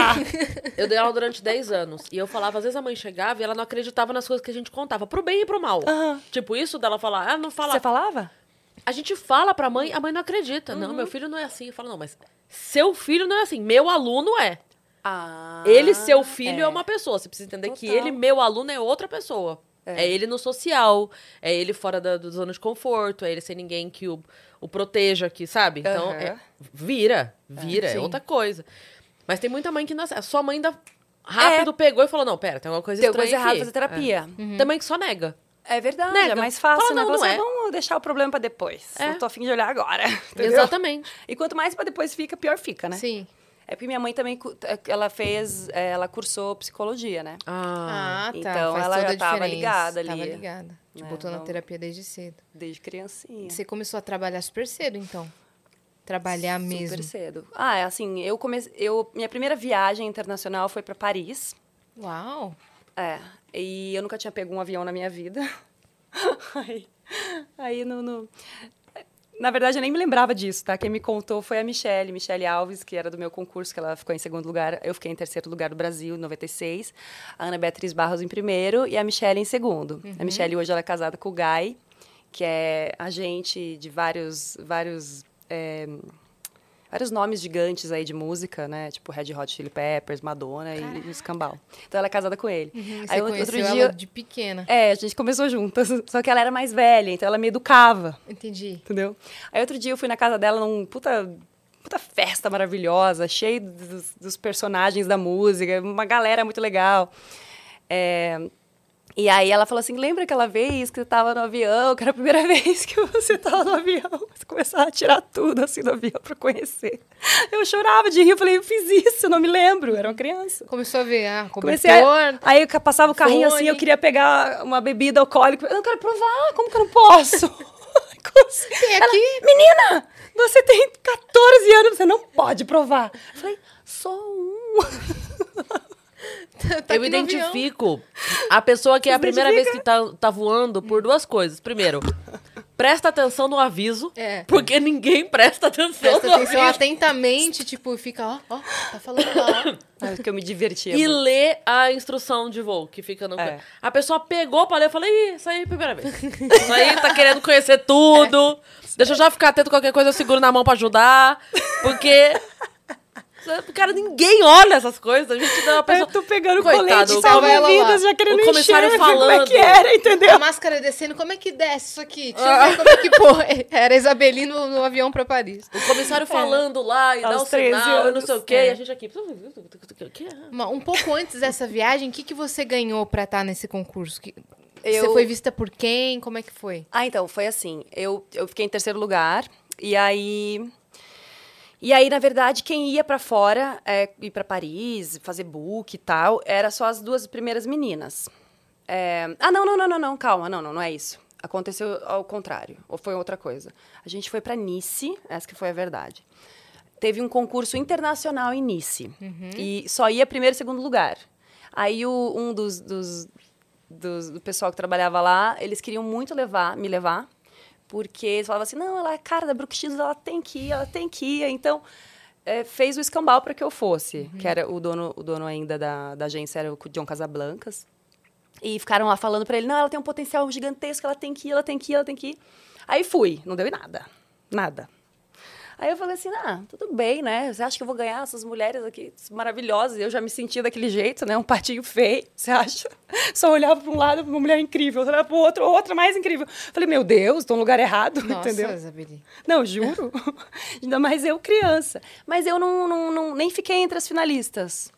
eu dei aula durante 10 anos. E eu falava, às vezes a mãe chegava e ela não acreditava nas coisas que a gente contava, pro bem e pro mal. Tipo, isso dela falar, ah, não fala. Você falava? A gente fala pra mãe, a mãe não acredita. Uhum. Não, meu filho não é assim. Eu falo, não, mas seu filho não é assim. Meu aluno é. Ah, Ele, seu filho, é. uma pessoa. Você precisa entender que Total. ele, meu aluno, é outra pessoa. É, ele no social, é ele fora da, da zona de conforto, é ele sem ninguém que o, o proteja aqui, sabe? Então, Aham. é- vira, vira, é, sim. outra coisa. Mas tem muita mãe que não A sua mãe ainda rápido pegou e falou, não, pera, tem alguma coisa Deu estranha coisa errada aqui. fazer terapia. É. Tem mãe que só nega. É, verdade, Nega. é mais fácil, Fala, né? não, Fala não assim, é. "Vamos, deixar o problema pra depois. É. Não tô afim de olhar agora. entendeu? Exatamente. E quanto mais pra depois fica, pior fica, né? Sim. É porque minha mãe também, cu- ela fez, é, ela cursou psicologia, né? Ah. Ah, tá. Então, Faz ela já a tava diferença. ligada ali. Tava ligada. Te É, botou na terapia desde cedo. Desde criancinha. Você começou a trabalhar super cedo, então. Trabalhar Super mesmo. cedo. Ah, é assim, eu comecei, eu minha primeira viagem internacional foi pra Paris. Uau! É, e eu nunca tinha pego um avião na minha vida. aí, aí no, no- Na verdade, eu nem me lembrava disso, tá? Quem me contou foi a Michelle, Michelle Alves, que era do meu concurso, que ela ficou em segundo lugar. Eu fiquei em terceiro lugar do Brasil, em 96. A Ana Beatriz Barros em primeiro e a Michelle em segundo. A Michelle hoje ela é casada com o Guy, que é agente de vários, vários, é, vários nomes gigantes aí de música, né? Tipo Red Hot Chili Peppers, Madonna e, e o Escambau. Então ela é casada com ele. Uhum, Aí conheceu ela de pequena. é, a gente começou juntas, só que ela era mais velha, então ela me educava, Entendi. entendeu? Aí outro dia eu fui na casa dela num puta, puta festa maravilhosa, cheio dos, dos personagens da música, uma galera muito legal. É, e aí ela falou assim, lembra aquela vez que você tava no avião, que era a primeira vez que você tava no avião, você começava a tirar tudo assim do avião pra conhecer. Eu chorava de rir, eu falei, eu fiz isso, eu não me lembro, eu era uma criança. Começou a ver, ah, cobertor. a, aí eu passava o carrinho assim, eu queria pegar uma bebida alcoólica. Eu não quero provar, como que eu não posso? Tem Ela, aqui. Menina, você tem 14 anos, você não pode provar. Eu falei, só um. Tá eu no avião. identifico a pessoa que é a primeira vez que tá, tá voando por duas coisas. Primeiro, presta atenção no aviso, É. porque ninguém presta atenção Presta no atenção aviso. atentamente, tipo, fica, ó, ó, tá falando lá, ó. Aí que eu me divertia. E lê a instrução de voo, que fica no... É. A pessoa pegou pra ler, eu falei, Ih, isso aí é a primeira vez. Isso aí tá querendo conhecer tudo. Deixa eu já ficar atento a qualquer coisa, eu seguro na mão pra ajudar. Porque... Cara, ninguém olha essas coisas. A gente dá uma pessoa... Eu tô pegando Coitado, colete, lá. salva-vidas, já querendo O comissário encher, ver como é falando. que era, entendeu? A máscara descendo, como é que desce isso aqui? Deixa eu ver como é que, pô, era Isabeli no, no avião pra Paris. O comissário falando lá e dá o 13 sinal, e não sei o quê. É. E a gente aqui... O que é? Uma- Um pouco antes dessa viagem, o que, que você ganhou pra estar nesse concurso? Que- Você Eu- foi vista por quem? Como é que foi? Ah, então, foi assim. Eu, eu fiquei em terceiro lugar. E aí. E aí, na verdade, quem ia pra fora, é, ir pra Paris, fazer book e tal, era só as duas primeiras meninas. É, Ah, não, não, não, não, não, calma, não, não, não é isso. Aconteceu ao contrário, ou foi outra coisa. A gente foi pra Nice, essa que foi a verdade. Teve um concurso internacional em Nice. E só ia primeiro e segundo lugar. Aí o- um dos, dos, dos- do pessoal que trabalhava lá, eles queriam muito levar, me levar, porque eles falavam assim, não, ela é a cara da Brooke Shields, ela tem que ir, ela tem que ir. Então, é, fez o escambau para que eu fosse, que era o dono, o dono ainda da, da agência, era o John Casablancas. E ficaram lá falando para ele, não, ela tem um potencial gigantesco, ela tem que ir, ela tem que ir, ela tem que ir. Aí fui, não deu em nada, nada. Aí eu falei assim, ah, tudo bem, né? Você acha que eu vou ganhar essas mulheres aqui maravilhosas? Eu já me sentia daquele jeito, né? Um patinho feio, você acha? Só olhava para um lado, uma mulher incrível, olhava para o outro, outra mais incrível. Falei, meu Deus, estou no lugar errado, Nossa, entendeu? Isabeli. Não, juro. Ainda mais eu criança. Mas eu não, não, não- nem fiquei entre as finalistas.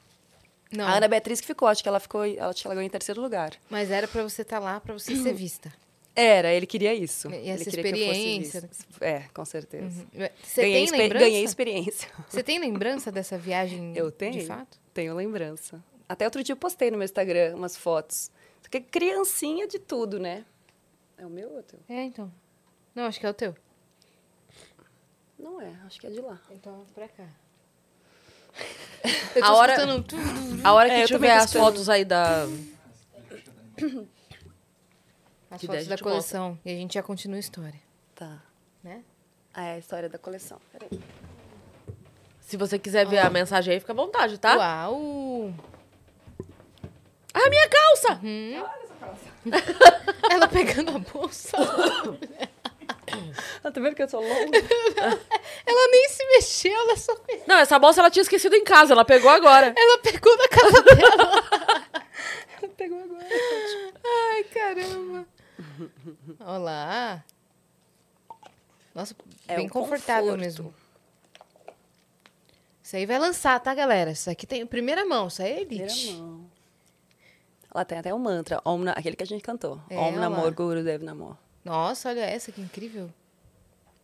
Não, A Ana Beatriz que ficou, acho que ela ficou, acho que ela ganhou em terceiro lugar. mas era pra você estar lá, pra você ser vista. Era, ele queria isso. E ele essa queria que eu fosse experiência. vista. É, com certeza. Você ganhei, tem lembrança? ganhei experiência. Você tem lembrança dessa viagem Eu tenho. de fato? Tenho lembrança. Até outro dia eu postei no meu Instagram umas fotos. Só que criancinha de tudo, né? É o meu ou é o teu? É, então. Não, acho que é o teu. Não é, acho que é de lá. Então, pra cá. Eu tô A hora- escutando. A hora que É, tiver as fotos aí da... As Que fotos a da coleção. E a gente já continua a história. Tá. Né? Ah, é a história da coleção. Peraí. Se você quiser ver a mensagem aí, fica à vontade, tá? Uau! Ah, minha calça! Ela pegando a bolsa. Ah, tá vendo que eu sou longa? Ela nem se mexeu, ela só fez. Não, essa bolsa ela tinha esquecido em casa, ela pegou agora. Ela pegou na casa dela. Pegou agora. Ai, caramba. Olá. Nossa, É bem confortável conforto. mesmo. Isso aí vai lançar, tá, galera? Isso aqui tem primeira mão, isso aí é Primeira elite. mão. Ela tem até um mantra, Om Na- aquele que a gente cantou. É, Om Namor. Guru Dev Namor. Nossa, olha essa que incrível.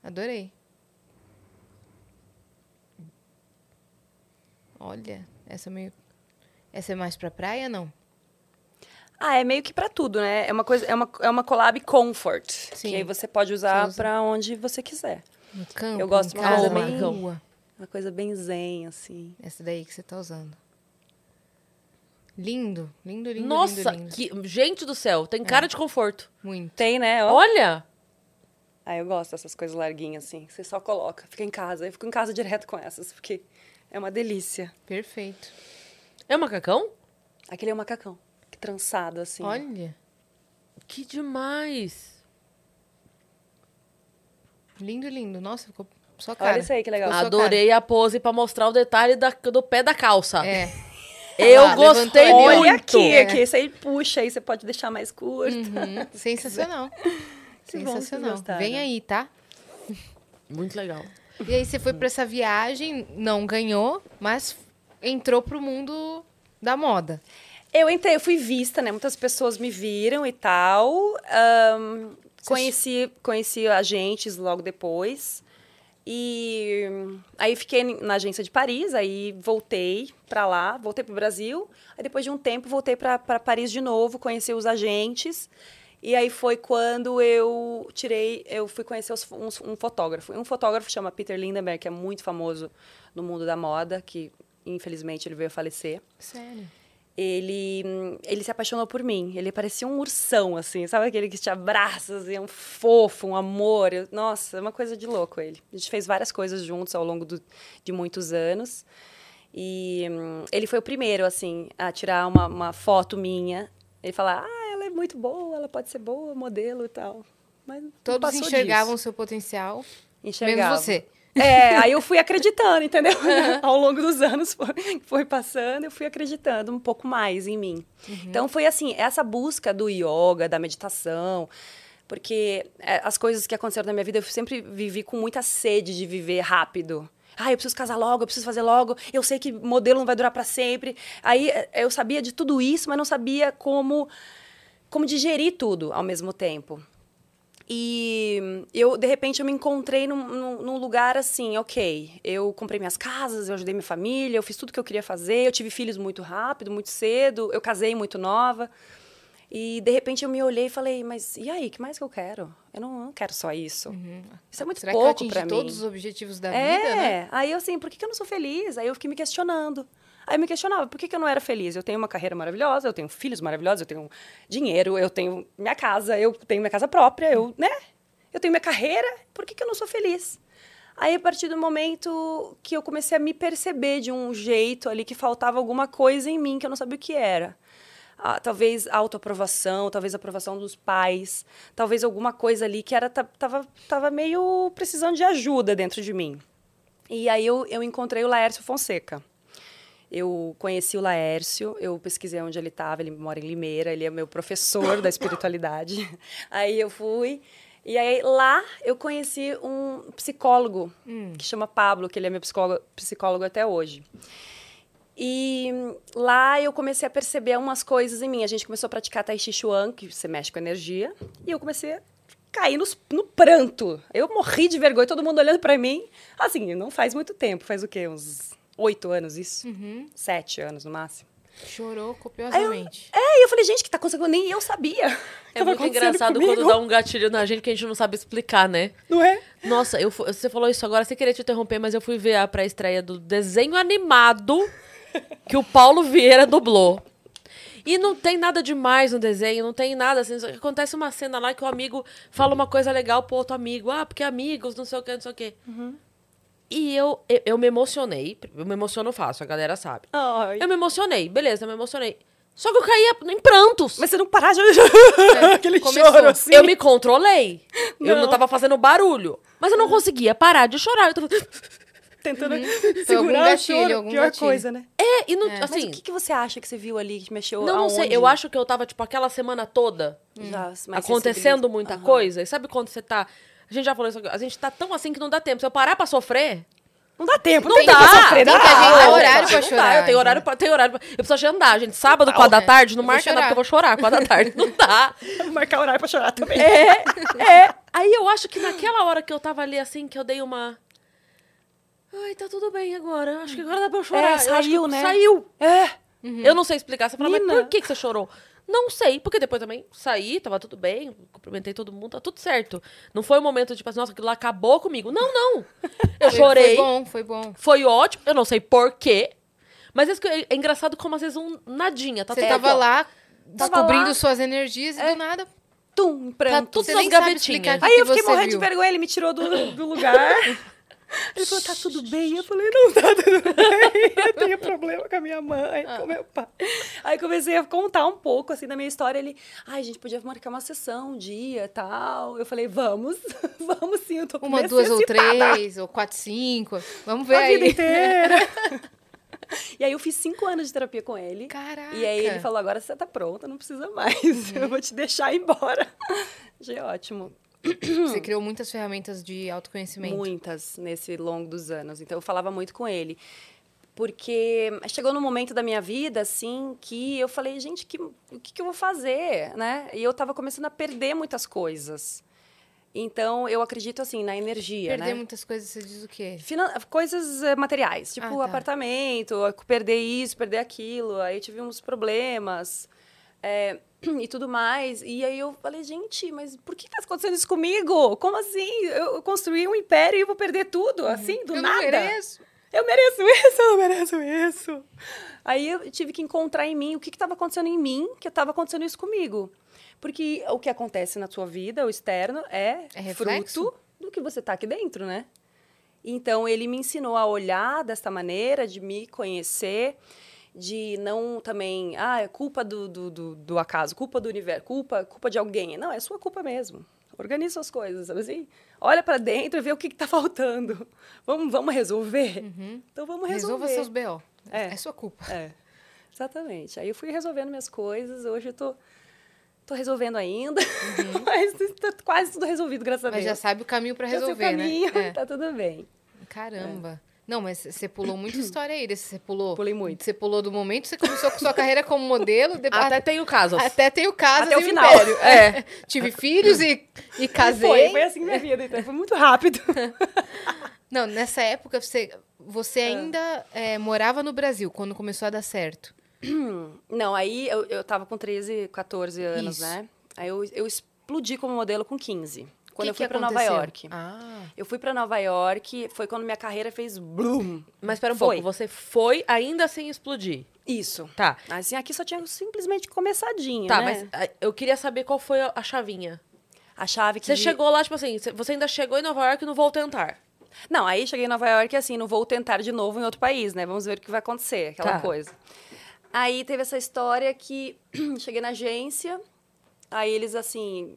Adorei. Olha, essa é meio. Essa é mais pra praia, não? Ah, é meio que pra tudo, né? É uma coisa, é uma, é uma collab comfort. Sim. Que aí você pode usar usa. pra onde você quiser. No campo, Eu gosto de uma casa, coisa bem- rua. Uma coisa bem zen, assim. Essa daí que você tá usando. Lindo, lindo, lindo, Nossa, lindo, lindo. que gente do céu, tem cara de conforto. Muito. Tem, né? Ó. Olha! Ah, eu gosto dessas coisas larguinhas, assim. Você só coloca, fica em casa. Eu fico em casa direto com essas, porque é uma delícia. Perfeito. É macacão? Aquele é um macacão. Trançado, assim. Olha, Que demais! lindo, lindo. Nossa, ficou só cara. Olha isso aí, que legal. Adorei a pose pra mostrar o detalhe da- do pé da calça. É. Eu Lá, gostei ó. Olha muito. aqui, É. aqui. Esse aí puxa, aí você pode deixar mais curto. Uhum, Sensacional. Sensacional. Vem aí, tá? Muito legal. E aí você foi pra essa viagem, não ganhou, mas entrou pro mundo da moda. Eu entrei, eu fui vista, né? Muitas pessoas me viram e tal. Ahn, conheci, conheci agentes logo depois. E aí fiquei na agência de Paris, aí voltei pra lá, voltei pro Brasil. Aí depois de um tempo voltei pra Paris de novo, conheci os agentes. E aí foi quando eu tirei, eu fui conhecer os- um, um fotógrafo. Um fotógrafo chama Peter Lindenberg, que é muito famoso no mundo da moda, que infelizmente ele veio a falecer Sério? Ele, ele se apaixonou por mim. Ele parecia um ursão, assim, sabe aquele que te abraça, assim, é um fofo, um amor. Eu- nossa, é uma coisa de louco ele. A gente fez várias coisas juntos ao longo do- de muitos anos. E hum, ele foi o primeiro, assim, a tirar uma, uma foto minha. Ele falar, ah, ela é muito boa, ela pode ser boa, modelo e tal. Mas Todos enxergavam o seu potencial, Enxergavam. menos você. É, aí eu fui acreditando, entendeu? Ao longo dos anos foi, foi passando, eu fui acreditando um pouco mais em mim. Então foi assim, essa busca do yoga, da meditação, porque é, as coisas que aconteceram na minha vida eu sempre vivi com muita sede de viver rápido. Ah, eu preciso casar logo, eu preciso fazer logo. Eu sei que modelo não vai durar para sempre. Aí é, eu sabia de tudo isso, mas não sabia como como digerir tudo ao mesmo tempo. E eu, de repente, eu me encontrei num, num- num lugar assim, ok, eu comprei minhas casas, eu ajudei minha família, eu fiz tudo que eu queria fazer, eu tive filhos muito rápido, muito cedo, eu casei muito nova. E, de repente, eu me olhei e falei, mas e aí, o que mais que eu quero? Eu não, não quero só isso. Isso é muito Será pouco pra mim. todos os objetivos da é, vida, né? aí eu assim, por que, que eu não sou feliz? Aí eu fiquei me questionando. Aí me questionava, por que, que eu não era feliz? Eu tenho uma carreira maravilhosa, eu tenho filhos maravilhosos, eu tenho dinheiro, eu tenho minha casa, eu tenho minha casa própria, eu, né? Eu tenho minha carreira, por que, que eu não sou feliz? Aí, a partir do momento que eu comecei a me perceber de um jeito ali que faltava alguma coisa em mim que eu não sabia o que era. Ah, talvez autoaprovação, talvez aprovação dos pais, talvez alguma coisa ali que era ta- tava, tava meio precisando de ajuda dentro de mim. E aí eu, eu encontrei o Laércio Fonseca. Eu conheci o Laércio, eu pesquisei onde ele estava, ele mora em Limeira, ele é meu professor da espiritualidade. Aí eu fui, e aí lá eu conheci um psicólogo que chama Pablo, que ele é meu psicólogo, psicólogo até hoje. E lá eu comecei a perceber umas coisas em mim. A gente começou a praticar Tai Chi Chuan, que você mexe com energia, e eu comecei a cair nos- no, pranto. Eu morri de vergonha, todo mundo olhando pra mim. Assim, não faz muito tempo, faz o quê? Uns oito anos isso? Sete anos no máximo. Chorou copiosamente. É, e eu falei, gente, que tá acontecendo? Nem eu sabia. É muito engraçado quando dá um gatilho na gente que a gente não sabe explicar, né? Não é? Nossa, eu, você falou isso agora sem querer te interromper, mas eu fui ver a pré-estreia do desenho animado que o Paulo Vieira dublou. E não tem nada demais no desenho, não tem nada assim. Acontece uma cena lá que o amigo fala uma coisa legal pro outro amigo. Ah, porque amigos, não sei o que, não sei o que. E eu, eu, eu me emocionei. Eu me emociono fácil, a galera sabe. Ai. Eu me emocionei, beleza, eu me emocionei. Só que eu caía em prantos. Mas você não parar de... Aquele começou. choro, assim. Eu me controlei. Eu não Não. tava fazendo barulho. Mas eu não conseguia parar de chorar. Eu tava... Tentando algum segurar gatilho, o choro. algum Pior gatilho. coisa, né? É, e não, É. Mas assim... o que, que você acha que você viu ali que mexeu Não, não sei. Eu acho que eu tava, tipo, aquela semana toda Já, acontecendo muita Aham. coisa. E sabe quando você tá... A gente já falou isso aqui. A gente tá tão assim que não dá tempo. Se eu parar pra sofrer, Não dá tempo, Não tem dá. que sofrer, Tem não que dá. Não, horário pra dá, chorar, Eu tenho horário pra, tenho horário pra, Eu preciso agendar, gente. Sábado, quatro da tarde, não Eu marca nada, porque eu vou chorar, quatro da tarde. Não dá. Vou marcar horário pra chorar também. É, é. Aí eu acho que naquela hora que eu tava ali assim, que eu dei uma. Ai, tá tudo bem agora. Acho que agora dá pra eu chorar. É, Eu saiu, né? Saiu. É. Eu não sei explicar. Você fala, mas por que, que você chorou? Não sei, porque depois também saí, tava tudo bem, cumprimentei todo mundo, tá tudo certo. Não foi um momento tipo assim, nossa, aquilo lá acabou comigo. Não, não. Eu chorei. Foi bom, foi bom. Foi ótimo, eu não sei porquê. Mas é é engraçado como às vezes um nadinha, tá Você tudo tava aqui, lá Tava descobrindo lá. suas energias e do nada. Tum, Tá pranto. tudo Você nas nem sabe gavetinhas. explicar. Aí que eu fiquei morrendo de vergonha, ele me tirou do, do lugar. Ele falou, tá tudo bem? Eu falei, não tá tudo bem. Eu tenho problema com a minha mãe, com o meu pai. Aí comecei a contar um pouco, assim, da minha história. Ele, ai, a gente podia marcar uma sessão um dia e tal. Eu falei, vamos, vamos sim, eu tô com Uma, duas ou três, ou quatro, cinco. Vamos ver A aí. vida inteira. e aí eu fiz cinco anos de terapia com ele. Caraca. E aí ele falou, agora você tá pronta, não precisa mais. Eu vou te deixar embora. Achei ótimo. Você criou muitas ferramentas de autoconhecimento. Muitas nesse longo dos anos. Então eu falava muito com ele. Porque chegou num momento da minha vida, assim, que eu falei, gente, que, o que, que eu vou fazer, né? E eu estava começando a perder muitas coisas. Então, eu acredito, assim, na energia, Perder né? muitas coisas, você diz o quê? Finan- Coisas eh, materiais, tipo Ah, tá. apartamento, perder isso, perder aquilo. Aí tive uns problemas é, e tudo mais. E aí eu falei, gente, mas por que tá acontecendo isso comigo? Como assim? Eu eu construí um império e eu vou perder tudo, assim, do eu nada? não mereço. Eu mereço isso, eu mereço isso. Aí eu tive que encontrar em mim o que estava acontecendo em mim, que estava acontecendo isso comigo. Porque o que acontece na sua vida, o externo, é, É fruto do que você está aqui dentro, né? Então, ele me ensinou a olhar desta maneira, de me conhecer, de não também, ah, é culpa do, do, do, do acaso, culpa do universo, culpa, culpa de alguém. Não, é sua culpa mesmo. Organize suas coisas, sabe assim? Olha para dentro e vê o que, está faltando. Vamos, vamos resolver? Então, vamos resolver. Resolva seus BO. É. É sua culpa. É, exatamente. Aí eu fui resolvendo minhas coisas, hoje eu tô, tô resolvendo ainda, mas tá quase tudo resolvido, graças a Uhum. Mas Deus. já sabe o caminho pra Já sei o resolver, caminho, né? É. tá tudo bem. Caramba. Não, mas você pulou muita história aí. desse- Você pulou. Pulei muito. Você pulou do momento, você começou com sua carreira como modelo, depois, Até tem o caso. até tem o caso Até o final. império. É. Tive filhos e, e casei. Foi, foi assim minha vida, então foi muito rápido. Não, nessa época você, Ah. você ainda é, morava no Brasil, quando começou a dar certo. Não, aí eu, eu tava com 13, 14 anos, Isso. né? Aí eu, eu explodi como modelo com 15, quando Que eu fui pra Nova? York. Ah, Eu fui pra Nova York, foi quando minha carreira fez bloom. Mas espera um Foi. pouco, você foi ainda sem explodir. Isso. Tá. Assim, aqui só tinha simplesmente começadinha, Tá, né? mas ah, eu queria saber qual foi a chavinha. A chave que... Você de- chegou lá, tipo assim, você- você ainda chegou em Nova York e não vou tentar. Não, aí cheguei em Nova York e assim, não vou tentar de novo em outro país, né? Vamos ver o que vai acontecer, aquela Tá. coisa. Aí teve essa história que cheguei na agência, aí eles assim.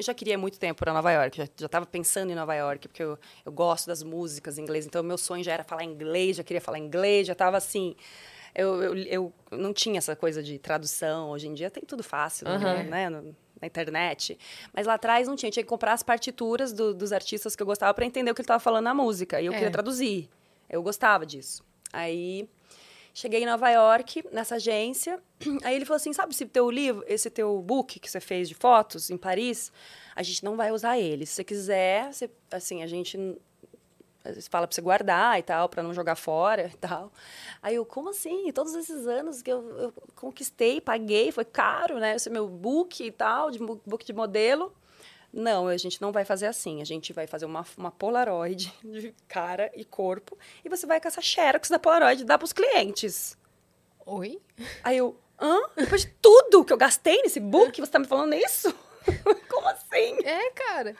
Eu já queria muito tempo para Nova York, já, já tava pensando em Nova York, porque eu, eu gosto das músicas em inglês, então meu sonho já era falar inglês, já queria falar inglês, já tava assim. Eu, eu, eu não tinha essa coisa de tradução, hoje em dia tem tudo fácil? Aham. né? No- na internet. Mas lá atrás não tinha, eu tinha que comprar as partituras do- dos artistas que eu gostava para entender o que ele estava falando na música. E eu É. queria traduzir. Eu gostava disso. Aí cheguei em Nova York, nessa agência. Aí ele falou assim: sabe esse teu livro, esse teu book que você fez de fotos em Paris? A gente não vai usar ele. Se você quiser, você- assim, a gente fala pra você guardar e tal, pra não jogar fora e tal. Aí eu, como assim? Todos esses anos que eu, eu conquistei, paguei, foi caro, né? Esse meu book e tal, de book de modelo. Não, a gente não vai fazer assim. A gente vai fazer uma, uma Polaroid de cara e corpo e você vai com essa xerox da Polaroid e dar pros clientes. oi? Aí eu, hã? Depois de tudo que eu gastei nesse book, você tá me falando isso? como assim? É, cara.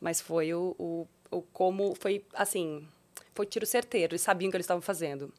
Mas foi o, o, o como, foi assim, foi tiro certeiro, eles sabiam o que eles estavam fazendo.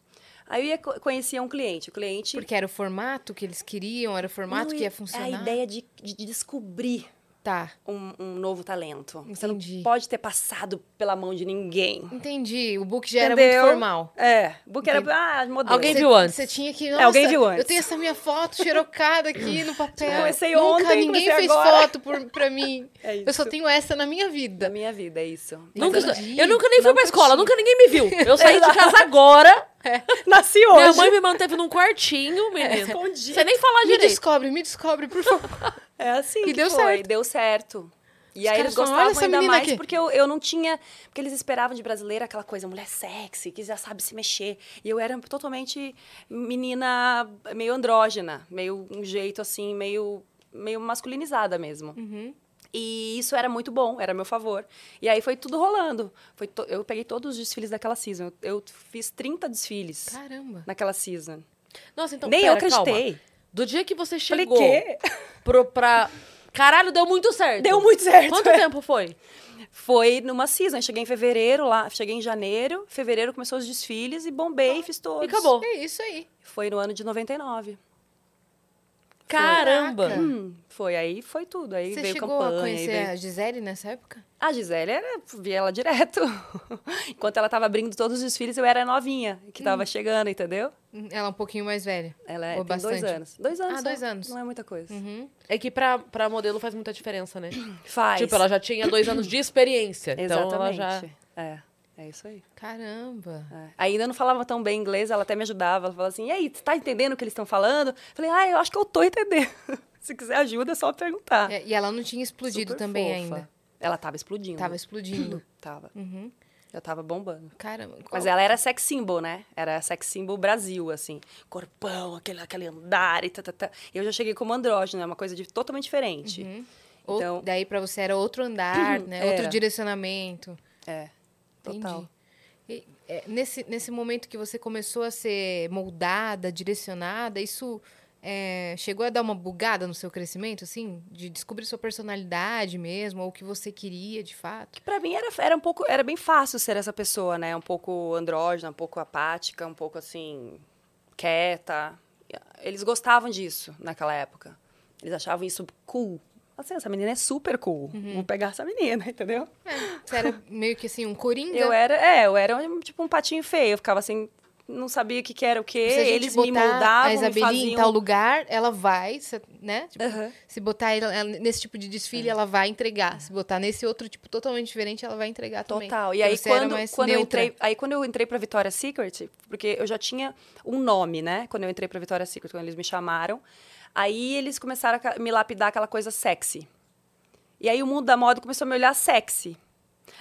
Aí eu ia, co- conhecia um cliente, o cliente... Porque era o formato que eles queriam, era o formato Não, que ia e funcionar. A ideia de, de, de descobrir Tá. um, um novo talento. Você Entendi. não pode ter passado pela mão de ninguém. Entendi. O book já era Entendeu? muito formal. É, o book era, Entendi. ah, modelo. Alguém Você- viu antes? Você tinha que. É, alguém nossa, viu antes. Eu tenho essa minha foto xerocada aqui no papel. Comecei Nunca ontem, ninguém comecei fez agora. foto por, pra mim. É Eu só isso. tenho essa na minha Da vida. minha vida, é isso. Nunca, eu nunca nem fui Não pra escola, tinha. nunca ninguém me viu. Eu saí de casa agora. Eu nasci hoje. Minha mãe me manteve num quartinho, menina. Escondi. Você nem falar Me direito. descobre, me descobre, por favor. É assim E que deu foi, certo. deu certo. E Os aí eles gostavam "Olha essa ainda mais aqui." porque eu, eu não tinha... Porque eles esperavam de brasileira aquela coisa, mulher sexy, que já sabe se mexer. E eu era totalmente menina meio andrógena, meio um jeito assim, meio, meio masculinizada mesmo. Uhum. E isso era muito bom, era a meu favor. E aí foi tudo rolando. Foi to- Eu peguei todos os desfiles daquela season. Eu fiz 30 desfiles Caramba. naquela season. Nossa, então, Nem pera, eu acreditei. calma. Do dia que você Falei, chegou quê? pro, pra... Caralho, deu muito certo. Deu muito certo. Quanto é. tempo foi? Foi numa season. Eu cheguei em fevereiro lá. Cheguei em janeiro. Fevereiro começou os desfiles e bombei e fiz todos. E acabou. É isso aí. Foi no ano de 99. Caramba. Hum, foi. Aí foi tudo. Aí Você veio chegou campanha. a conhecer veio- a Gisele nessa época? A Gisele, era, vi ela direto. Enquanto ela tava abrindo todos os desfiles, eu era novinha, que tava Hum. chegando, entendeu? Ela é um pouquinho mais velha. Ela é, tem dois anos. Dois anos. Ah, só. dois anos. Não é muita coisa. Uhum. É que pra, pra modelo faz muita diferença, né? Faz. Tipo, ela já tinha dois anos de experiência. Então ela Exatamente. já. É, é isso aí. Caramba. É. Ainda não falava tão bem inglês, ela até me ajudava. Ela falava assim, e aí, você tá entendendo o que eles estão falando? Eu Falei, ah, eu acho que eu tô entendendo. Se quiser ajuda, é só perguntar. É, e ela não tinha explodido Super também fofa. ainda. Ela tava explodindo. Tava explodindo. Tava. Uhum. Já tava bombando. Caramba. Mas qual- ela era sex symbol, né? Era sex symbol Brasil, assim. Corpão, aquele, aquele andar e tá. Eu já cheguei como andrógeno, é uma coisa de, totalmente diferente. Uhum. Ou- Então- daí pra você era outro andar, né? Outro Era. direcionamento. É, total. Entendi. E, é, nesse, nesse momento que você começou a ser moldada, direcionada, isso é, chegou a dar uma bugada no seu crescimento, assim? De descobrir sua personalidade mesmo, ou o que você queria de fato? Pra mim era, era um pouco, era bem fácil ser essa pessoa, né? Um pouco andrógena, um pouco apática, um pouco assim, quieta. Eles gostavam disso naquela época. Eles achavam isso cool. Assim, essa menina é super cool. Vou pegar essa menina, entendeu? Você era meio que assim, um coringa? Eu era, é, eu era tipo um patinho feio. Eu ficava assim, não sabia o que, que era o quê. Gente Eles me moldavam, a Isabeli faziam... em tal lugar, ela vai, né? Tipo, Aham. Se botar ela, ela nesse tipo de É. desfile, ela vai entregar. Se botar nesse outro tipo totalmente diferente, ela vai entregar também. Total. E Porque aí quando, quando eu entrei, aí quando eu entrei para Victoria's Secret, porque eu já tinha um nome, né? Quando eu entrei para Victoria's Secret, quando eles me chamaram, aí eles começaram a me lapidar aquela coisa sexy. E aí o mundo da moda começou a me olhar sexy.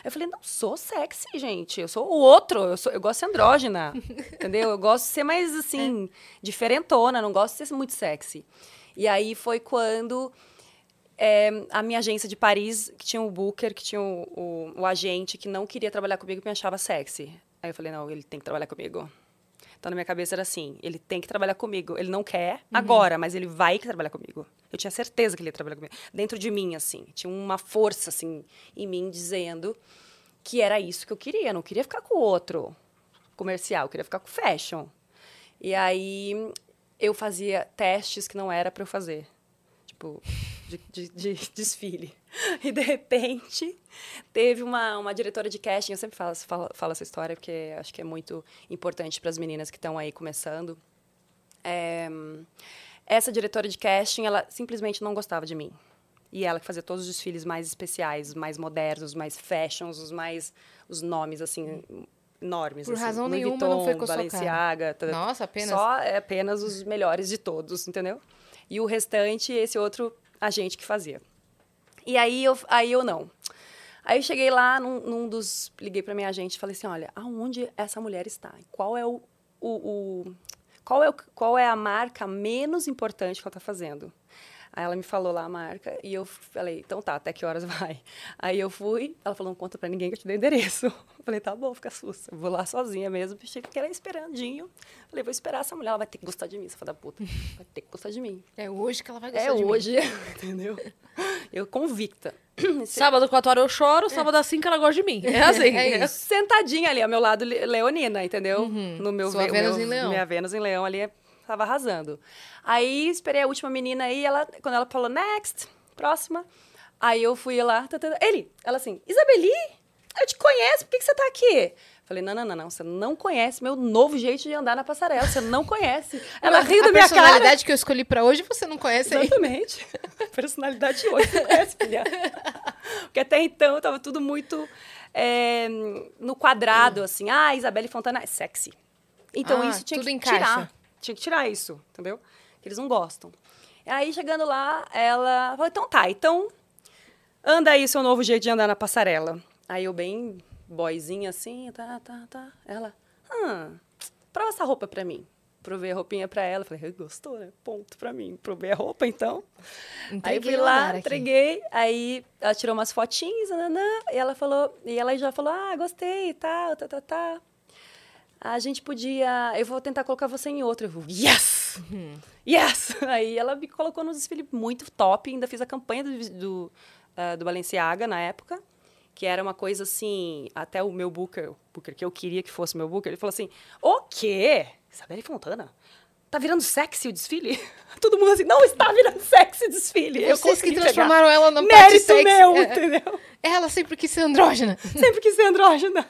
Eu falei, não sou sexy, gente. Eu sou o outro. Eu, sou, eu gosto de ser andrógena. entendeu? Eu gosto de ser mais, assim, diferentona. Não gosto de ser muito sexy. E aí foi quando é, a minha agência de Paris, que tinha o booker, que tinha o, o, o agente que não queria trabalhar comigo e me achava sexy. Aí eu falei, não, ele tem que trabalhar comigo. Então, na minha cabeça era assim, ele tem que trabalhar comigo. Ele não quer agora, mas ele vai que trabalhar comigo. Eu tinha certeza que ele ia trabalhar comigo. Dentro de mim, assim. Tinha uma força, assim, em mim, dizendo que era isso que eu queria. Eu não queria ficar com o outro comercial, eu queria ficar com fashion. E aí, eu fazia testes que não era para eu fazer. Tipo, de, de- de desfile. E, de repente, teve uma, uma diretora de casting. Eu sempre falo, falo, falo essa história, porque acho que é muito importante para as meninas que estão aí começando. É, essa diretora de casting, ela simplesmente não gostava de mim. E ela que fazia todos os desfiles mais especiais, mais modernos, os mais fashions, os mais os nomes assim enormes. Por assim. razão Louis nenhuma, não foi com. Balenciaga, tá- Nossa, apenas. só é apenas os melhores de todos, entendeu? E o restante, esse outro agente que fazia. E aí eu, aí eu não. Aí eu cheguei lá num, num dos. Liguei pra minha agente e falei assim: olha, aonde essa mulher está? Qual é o. o, o- qual, é o, qual é a marca menos importante que ela está fazendo? Aí ela me falou lá a marca e eu falei, então tá, até que horas vai? Aí eu fui, ela falou, não conta pra ninguém que eu te dei o endereço. Eu falei, tá bom, fica sussa. Eu vou lá sozinha mesmo, fiquei lá esperandinho. Falei, vou esperar essa mulher, ela vai ter que gostar de mim, essa filha da puta. Vai ter que gostar de mim. É hoje que ela vai gostar É de mim. hoje, entendeu? Eu convicta. Sábado, 4 horas eu choro, sábado às 5 ela gosta de mim. É assim. É isso. Sentadinha ali ao meu lado, le- leonina, entendeu? No meu Sua ve- Vênus meu- em Leão. Minha Vênus em Leão ali tava arrasando. Aí esperei a última menina aí, ela, quando ela falou next, próxima, Aí eu fui lá, tá, tá, tá. ele, ela assim, Isabeli, eu te conheço, por que, que você tá aqui? Falei, não, não, não, não, você não conhece meu novo jeito de andar na passarela, você não conhece. Ela riu da a minha cara. personalidade que eu escolhi pra hoje você não conhece aí. Exatamente. Personalidade de hoje, você conhece, filha. Porque até então tava tudo muito é, no quadrado, assim. Ah, Isabelle Fontana é sexy. Então Ah, isso tinha tudo que encaixa. tirar. Tinha que tirar isso, entendeu? Que eles não gostam. E aí, chegando lá, ela falou, então tá, então anda aí seu novo jeito de andar na passarela. Aí eu bem boyzinha assim, tá, tá, tá. Ela, ah, prova essa roupa pra mim. Provei a roupinha pra ela. Falei, gostou, né? Ponto pra mim. Provei a roupa, então. aí Entreguei fui o lá, aqui. entreguei. Aí ela tirou umas fotinhas, nananã, e ela falou, e ela já falou, ah, gostei tal, tá, tá, tá. A gente podia, eu vou tentar colocar você em outro. Eu vou, yes! Uhum. Yes! Aí ela me colocou no desfile muito top, ainda fiz a campanha do, do, ah, do Balenciaga na época, que era uma coisa assim, até o meu booker, o booker que eu queria que fosse meu booker, ele falou assim, o quê? Isabelle Fontana? Tá virando sexy o desfile? Todo mundo assim, não está virando sexy o desfile. eu Vocês que consegui pegar. transformaram ela na parte Mérito sexy. meu, É. entendeu? Ela sempre quis ser andrógena. Sempre quis ser andrógena.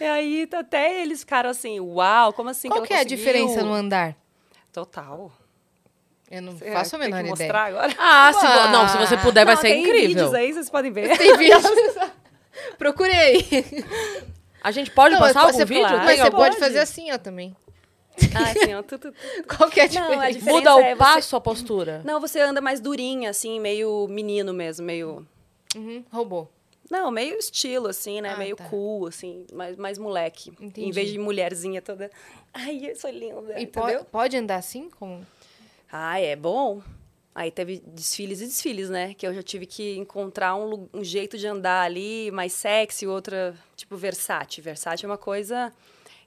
E aí, até eles ficaram assim, uau, como assim Qual que que ela é a conseguiu? diferença no andar? Total. Eu não É, faço a menor ideia. mostrar agora? Ah, se vo- não, se você puder, vai Não, ser tem incrível. vídeos aí, vocês podem ver. Tem vídeo. Procurei. A gente pode Não, passar mas algum você, vídeo? Mas você algum? pode pode. fazer assim, ó, também. Ah, assim, ó, tu, tu, tu. Qual que é a Não, diferença? a diferença Muda o é você- passo, a postura. Não, você anda mais durinha, assim, meio menino mesmo, meio... Uhum, roubou. Não, meio estilo, assim, né? Ah, meio tá. cool, assim, mais, mais moleque. Entendi. Em vez de mulherzinha toda... Ai, eu sou linda, E entendeu? pode, pode andar assim? Como... Ah, é bom. Aí teve desfiles e desfiles, né? Que eu já tive que encontrar um, um jeito de andar ali mais sexy, outra, tipo, versátil. Versátil é uma coisa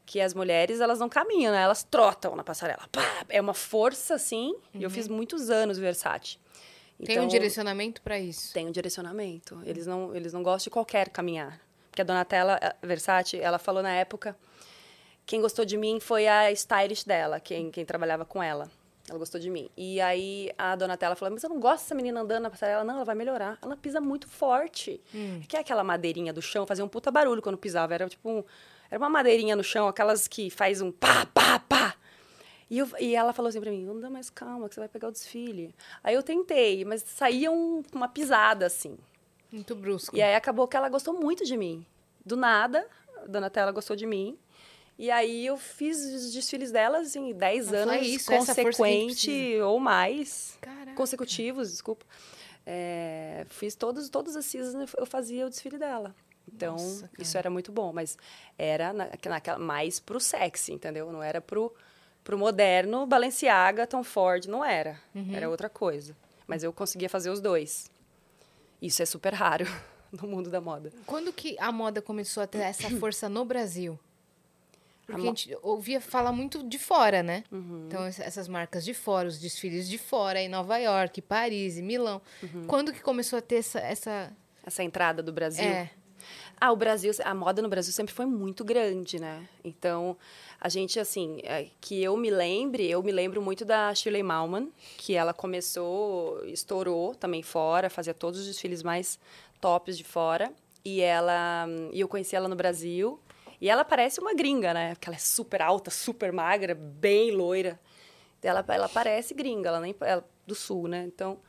que as mulheres, elas não caminham, né? Elas trotam na passarela. Pá! É uma força, assim. E eu fiz muitos anos versátil. Tem um Então, direcionamento pra isso. Tem um direcionamento. Eles não, eles não gostam de qualquer caminhar. Porque a Donatella Versace, ela falou na época, quem gostou de mim foi a stylish dela, quem, quem trabalhava com ela. Ela gostou de mim. E aí a Donatella falou, mas eu não gosto dessa menina andando na passarela. Não, ela vai melhorar. Ela pisa muito forte. Que é aquela madeirinha do chão, fazia um puta barulho quando pisava. Era tipo um, Era uma madeirinha no chão, aquelas que faz um pá, pá, pá. E, eu- e ela falou assim pra mim, anda mais calma, que você vai pegar o desfile. Aí eu tentei, mas saía um- uma pisada, assim. Muito brusco. E aí acabou que ela gostou muito de mim. Do nada, a Donatella gostou de mim. E aí eu fiz os desfiles dela, assim, 10 Ela falou, anos "É isso, consequente ou mais. Caraca. Consecutivos, desculpa. É, fiz todos, todas as seasons, eu fazia o desfile dela. Então, Nossa, isso era muito bom, mas era na, naquela, mais pro sexy, entendeu? Não era pro, pro moderno, Balenciaga, Tom Ford, não era. Uhum. Era outra coisa. Mas eu conseguia fazer os dois. Isso é super raro no mundo da moda. Quando que a moda começou a ter essa força no Brasil? Porque a, mo- gente ouvia falar muito de fora, né? Uhum. Então, ess- essas marcas de fora, os desfiles de fora, em Nova York, Paris, Milão. Uhum. Quando que começou a ter essa... essa... Essa entrada do Brasil. É, Ah, o Brasil, a moda no Brasil sempre foi muito grande, né? Então, a gente, assim, é, que eu me lembre, eu me lembro muito da Shirley Malman, que ela começou, estourou também fora, fazia todos os desfiles mais tops de fora. E ela, e eu conheci ela no Brasil. E ela parece uma gringa, né? Porque ela é super alta, super magra, bem loira. Ela, ela parece gringa, ela nem ela, do sul, né? Então,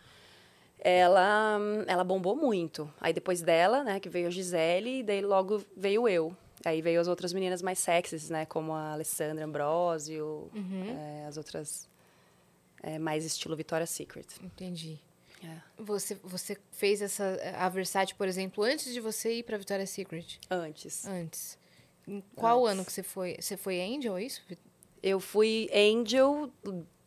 ela, ela bombou muito. Aí depois dela, né, que veio a Gisele, e daí logo veio eu. Aí veio as outras meninas mais sexys, né, como a Alessandra Ambrosio, eh, as outras eh, mais estilo Victoria's Secret. entendi. É. Você, você fez essa a Versace, por exemplo, antes de você ir pra Victoria's Secret? Antes. Antes. Em qual Antes. ano que você foi? Você foi Angel, é isso? Eu fui Angel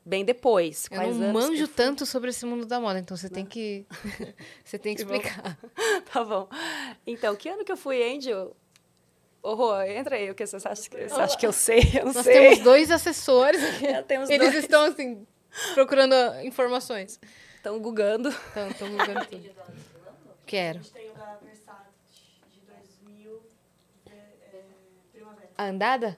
bem depois. Eu Quais não manjo tanto sobre esse mundo da moda, então você tem que você tem que Que bom. explicar. Tá bom. Então, que ano que eu fui Angel? Ô, Rô, entra aí, o que você acha que, você acha que eu sei? Eu não Nós sei. temos dois assessores aqui. Temos Eles dois. estão assim procurando informações. Estão gugando. Então, estão mudando tudo. Quero. A gente tem o da Versace de 2000, é, é, primavera. A andada?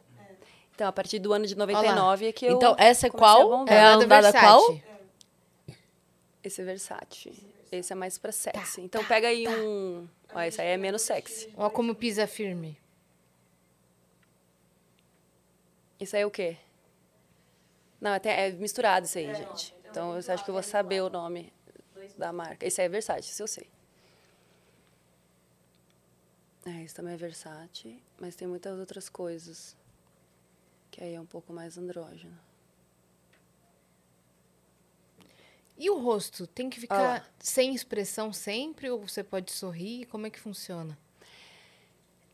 Então, a partir do ano de 99 é que eu Então, essa é comecei a qual? É a Andada qual? Esse Versace. Esse é mais pra Tá, sexy. então pega aí um. Ó, esse aí é menos sexy. Ó como pisa firme. Isso aí é o quê? Não, até é misturado isso aí, gente. Então eu acho que eu vou saber o nome da marca. Esse aí é Versace, isso eu sei. É, esse também é Versace, mas tem muitas outras coisas. Que aí é um pouco mais andrógeno. E o rosto? Tem que Ah. ficar sem expressão sempre ou você pode sorrir? Como é que funciona?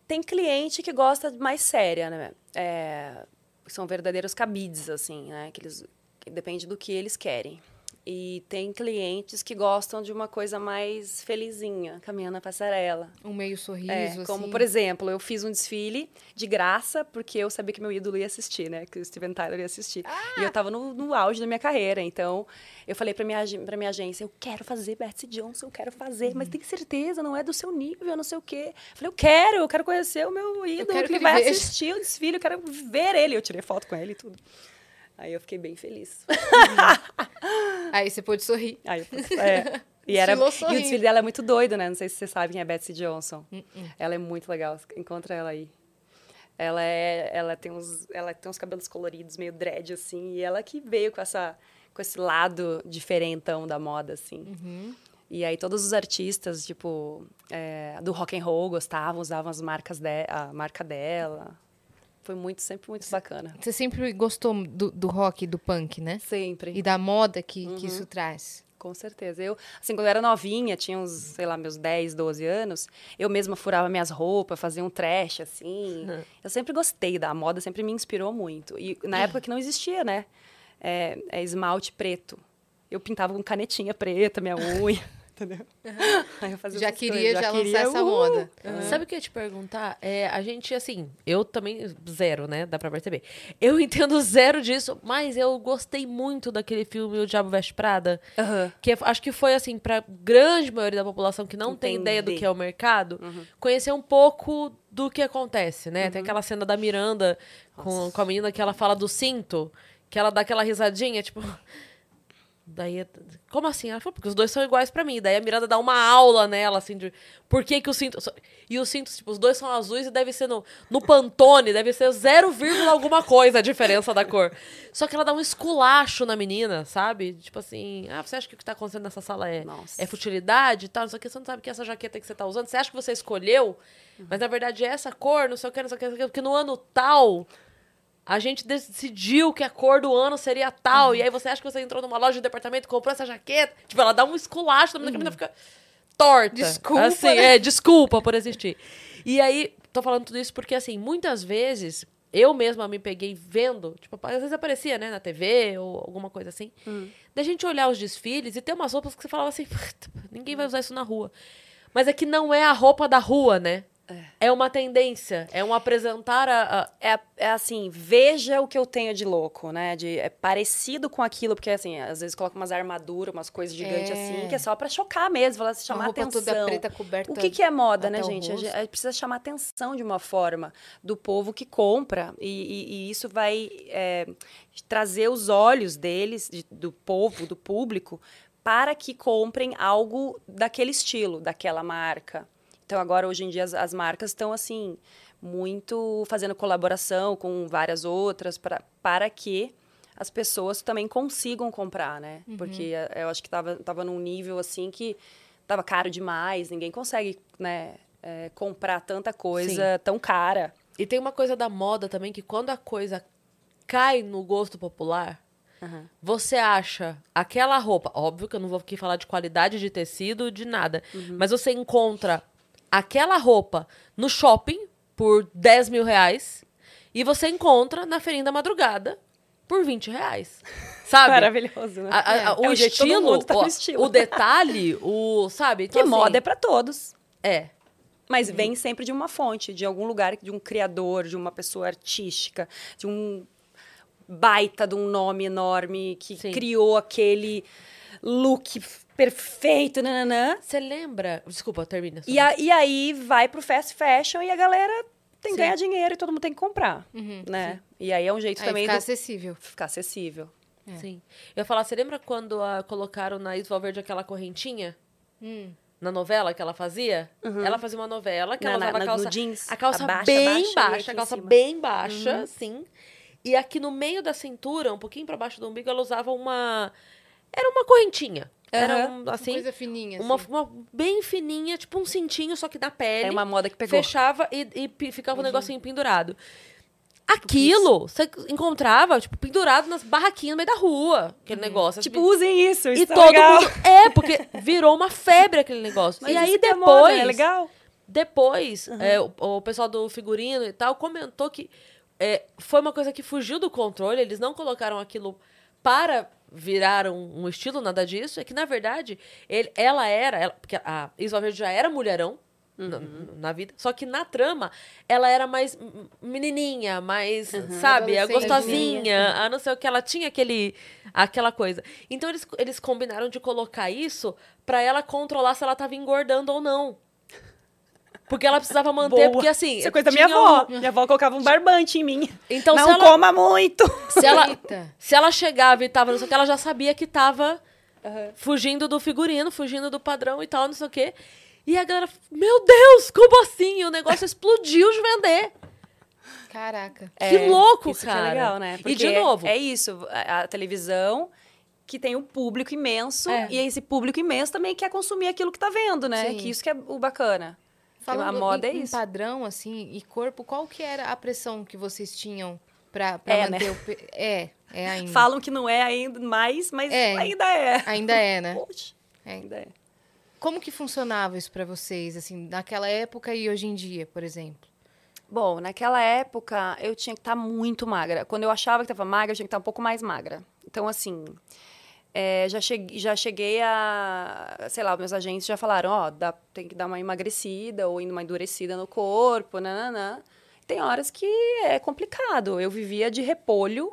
Tem cliente que gosta de mais séria, né? É, são verdadeiros cabides, assim, né? Que eles, que depende do que eles querem. E tem clientes que gostam de uma coisa mais felizinha, caminhando na passarela. Um meio sorriso, É, assim? como, por exemplo, eu fiz um desfile de graça porque eu sabia que meu ídolo ia assistir, né? Que o Steven Tyler ia assistir. E eu tava no, no auge da minha carreira. Então, eu falei pra minha, pra minha agência, eu quero fazer Betsy Johnson, eu quero fazer, Uhum. mas tem certeza, não é do seu nível, não sei o quê. Eu falei, eu quero, eu quero conhecer o meu ídolo que, que ele vai veja." assistir o desfile, eu quero ver ele. Eu tirei foto com ele e tudo. Aí eu fiquei bem feliz. Aí você pode sorrir. Aí eu falei, é. E, era, e o desfile dela é muito doido, né? Não sei se vocês sabem quem é Betsy Johnson. Ela é muito legal. Encontra ela aí. Ela é, ela tem uns, ela tem uns cabelos coloridos, meio dread assim, e ela que veio com essa, com esse lado diferentão da moda assim. E aí todos os artistas, tipo, é, do rock and roll gostavam, usavam as marcas de, a marca dela. Foi muito, sempre muito bacana. Você sempre gostou do, do rock, do punk, né? Sempre. E da moda que, Uhum. que isso traz. Com certeza. Eu, assim, quando eu era novinha, tinha uns, sei lá, meus 10, 12 anos, eu mesma furava minhas roupas, fazia um trash, assim. Eu sempre gostei da moda, sempre me inspirou muito. E na época que não existia, né? É, é esmalte preto. Eu pintava com canetinha preta, minha unha, entendeu? Aí eu fazia Já queria já queria, lançar essa uh! moda. Sabe o que eu ia te perguntar? É, a gente, assim, eu também, zero, né? Dá pra perceber. Eu entendo zero disso, mas eu gostei muito daquele filme O Diabo Veste Prada. Aham. Que é- acho que foi, assim, pra grande maioria da população que não tem Entender. ideia do que é o mercado, conhecer um pouco do que acontece, né? Tem aquela cena da Miranda com, com a menina que ela fala do cinto, que ela dá aquela risadinha, tipo. Daí, como assim? Ela falou, porque os dois são iguais pra mim. Daí a Miranda dá uma aula nela, assim, de por que que o cinto... E os cintos, tipo, os dois são azuis e deve ser no, no Pantone, deve ser 0, alguma coisa a diferença da cor. Só que ela dá um esculacho na menina, sabe? Tipo assim, ah, você acha que o que tá acontecendo nessa sala é, Nossa. é futilidade e tal? Não sei o que, você não sabe que essa jaqueta que você tá usando, você acha que você escolheu, mas na verdade é essa cor, não sei o que, não sei o que, não sei o que, porque no ano tal... A gente decidiu que a cor do ano seria tal. E aí você acha que você entrou numa loja de departamento comprou essa jaqueta. Tipo, ela dá um esculacho, a menina, a menina fica torta. Desculpa, Assim, né? é, desculpa por existir. E aí, tô falando tudo isso porque, assim, muitas vezes eu mesma me peguei vendo, tipo, às vezes aparecia, né, na TV ou alguma coisa assim, da gente olhar os desfiles e ter umas roupas que você falava assim, ninguém vai usar isso na rua. Mas é que não é a roupa da rua, né? É, uma tendência, é um apresentar a- a, É, é assim, veja o que eu tenho de louco, né? De, é parecido com aquilo, porque assim, às vezes coloca umas armaduras, umas coisas gigantes É. assim, que é só pra chocar mesmo, falar, chamar Uma roupa atenção. toda preta coberta O que, que é moda, né? A gente a gente precisa chamar atenção de uma forma do povo que compra, e, e- e isso vai é, trazer os olhos deles, de- do povo, do público, para que comprem algo daquele estilo, daquela marca. Então, agora, hoje em dia, as, as marcas estão, assim, muito fazendo colaboração com várias outras pra, para que as pessoas também consigam comprar, né? Porque eh, eu acho que estava tava num nível, assim, que estava caro demais. Ninguém consegue, né, eh, comprar tanta coisa tão cara. E tem uma coisa da moda também que quando a coisa cai no gosto popular, você acha aquela roupa, óbvio que eu não vou aqui falar de qualidade de tecido, de nada, mas você encontra aquela roupa no shopping por 10 mil reais e você encontra na feirinha da madrugada por 20 reais. Sabe? Maravilhoso, né? A- a- a- É o todo estilo, tá o- estilo. o detalhe, o, sabe? Então, que assim, moda é para todos. é. Mas vem sempre de uma fonte, de algum lugar, de um criador, de uma pessoa artística, de um baita de um nome enorme que Sim. criou aquele look perfeito, nananã. Você lembra? Desculpa, termina. E, a- e aí vai pro fast fashion e a galera tem que Sim. ganhar dinheiro e todo mundo tem que comprar, né? E aí é um jeito Aí também ficar de acessível. ficar acessível. Sim. Eu ia falar, você lembra quando ah, colocaram na Isval Verde aquela correntinha? Hum. Na novela que ela fazia? Ela fazia uma novela que Na- ela usava na- a calça. no jeans, a calça abaixa, bem aqui baixa, a calça bem baixa, assim. E aqui no meio da cintura, um pouquinho pra baixo do umbigo, ela usava uma. Era uma correntinha. Era um, assim. Coisa fininha, Uma, assim. uma bem fininha, tipo um cintinho, só que na pele. É uma moda que pegou. Fechava e, e ficava o negocinho pendurado. Aquilo, você encontrava, tipo, pendurado nas barraquinhas no meio da rua, aquele negócio. Tipo, usem isso, isso e é todo legal. mundo. É, porque virou uma febre aquele negócio. Mas e aí que é depois. moda, é legal. Depois, é, o, o pessoal do figurino e tal comentou que é, foi uma coisa que fugiu do controle, eles não colocaram aquilo para virar um, um estilo, nada disso. É que, na verdade, ele- ela era. ela- porque a Isla Verde já era mulherão. Na, na vida. Só que na trama, ela era mais menininha, mais, sabe, a gostosinha, a não sei o que. Ela tinha aquele, aquela coisa. Então, eles, eles combinaram de colocar isso pra ela controlar se ela tava engordando ou não. Porque ela precisava manter, Boa. porque assim. Isso é coisa da minha avó. um- Minha avó colocava um barbante em mim. Então, se não ela, coma muito. se ela, Eita. se ela chegava e tava, não sei o que, ela já sabia que tava fugindo do figurino, fugindo do padrão e tal, não sei o quê. E a galera, meu Deus, como assim? E o negócio explodiu de vender. Caraca. que louco, isso cara. Que é legal, né? e de Porque novo, É isso, a, a televisão que tem um público imenso É. e esse público imenso também quer consumir aquilo que tá vendo, né? Sim. Que isso que é o bacana. Falando a moda em, é em isso. padrão, assim, e corpo, qual que era a pressão que vocês tinham pra, pra É, manter o... pe- É, é ainda. Falam que não é ainda mais, mas É. ainda é. Ainda é, né? Poxa, É. ainda é. Como que funcionava isso pra vocês, assim, naquela época e hoje em dia, por exemplo? Bom, naquela época eu tinha que estar muito magra. Quando eu achava que estava magra, eu tinha que estar um pouco mais magra. Então, assim, é, já, cheguei, já cheguei a. Sei lá, meus agentes já falaram: ó, dá- tem que dar uma emagrecida ou uma endurecida no corpo, nananã. Tem horas que é complicado. Eu vivia de repolho.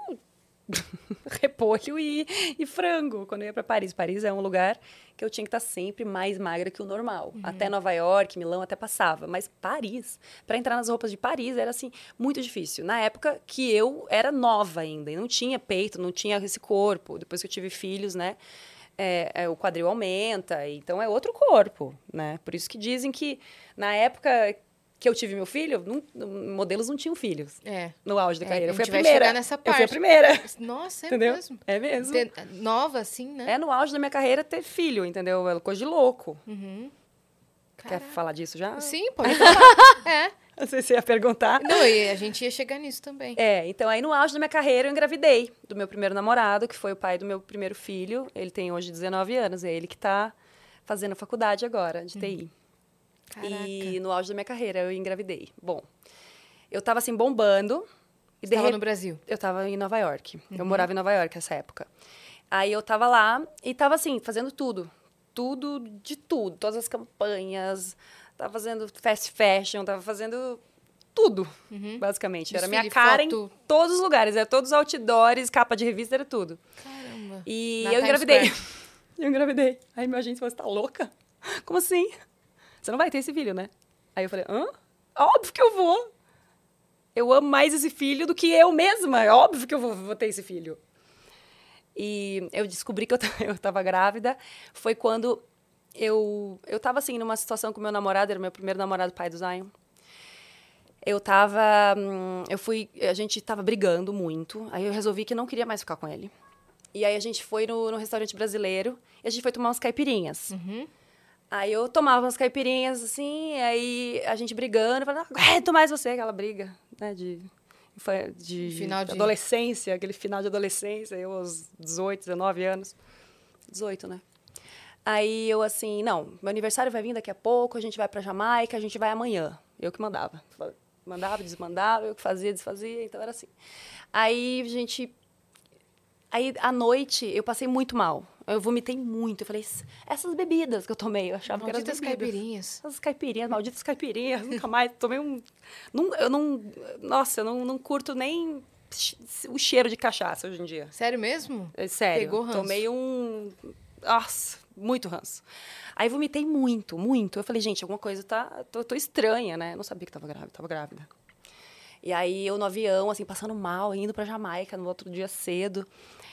repolho e, e frango quando eu ia para Paris. Paris é um lugar que eu tinha que estar sempre mais magra que o normal. Até Nova York, Milão até passava, mas Paris, para entrar nas roupas de Paris era assim muito difícil. Na época que eu era nova ainda, e não tinha peito, não tinha esse corpo. Depois que eu tive filhos, né? é, é, o quadril aumenta, então é outro corpo, né? Por isso que dizem que na época que eu tive meu filho, não- modelos não tinham filhos É. no auge da É, carreira. Eu fui a primeira. nessa Eu fui a parte. primeira. Nossa, é Entendeu? mesmo. É mesmo. Ter- Nova, assim, né? É no auge da minha carreira ter filho, entendeu? É coisa de louco. Uhum. Quer falar disso já? Sim, pode falar. é. Não sei se você ia perguntar. Não, e a gente ia chegar nisso também. É, então aí no auge da minha carreira eu engravidei do meu primeiro namorado, que foi o pai do meu primeiro filho. Ele tem hoje 19 anos, é ele que tá fazendo faculdade agora de TI. Caraca. E no auge da minha carreira eu engravidei. Bom, eu tava assim bombando. E de Estava rep- no Brasil. Eu tava em Nova York. Uhum. Eu morava em Nova York nessa época. Aí eu tava lá e tava assim, fazendo tudo. Tudo de tudo. Todas as campanhas. Tava fazendo fast fashion, tava fazendo tudo, basicamente. Era minha Desfile, cara foto. em todos os lugares. Era todos os outdoors, capa de revista, era tudo. Caramba. E Na eu Times engravidei. Eu engravidei. Aí meu agente falou, você tá louca? Como assim? Você não vai ter esse filho, né? Aí eu falei, hã? Óbvio que eu vou. Eu amo mais esse filho do que eu mesma. É óbvio que eu vou, vou ter esse filho. E eu descobri que eu, t- eu tava grávida. Foi quando eu, eu tava, assim, numa situação com meu namorado. Era meu primeiro namorado, pai do Zion. Eu tava... hum, Eu fui... A gente tava brigando muito. Aí eu resolvi que não queria mais ficar com ele. E aí a gente foi no, no restaurante brasileiro. E a gente foi tomar umas caipirinhas. Uhum. Aí eu tomava umas caipirinhas, assim, aí a gente brigando, falando, não aguento mais você, aquela briga, né, de, de, Final de- adolescência, aquele final de adolescência, eu aos 18, 19 anos, 18, né. Aí eu assim, não, meu aniversário vai vir daqui a pouco, a gente vai pra Jamaica, a gente vai amanhã. Eu que mandava. Mandava, desmandava, eu que fazia, desfazia, então era assim. Aí a gente Aí, à noite, eu passei muito mal. Eu vomitei muito. Eu falei, essas bebidas que eu tomei, eu achava Malditas que eram bebidas. caipirinhas. Essas caipirinhas, malditas caipirinhas. Nunca mais tomei um... Não, eu não... Nossa, eu não, não curto nem o cheiro de cachaça hoje em dia. Sério mesmo? É sério. Pegou ranço. Tomei um... Nossa, muito ranço. Aí vomitei muito, muito. Eu falei, gente, alguma coisa tá... Tô, tô estranha, né? Eu não sabia que tava grávida, tava grávida. E aí eu no avião, assim, passando mal, indo pra Jamaica no outro dia cedo,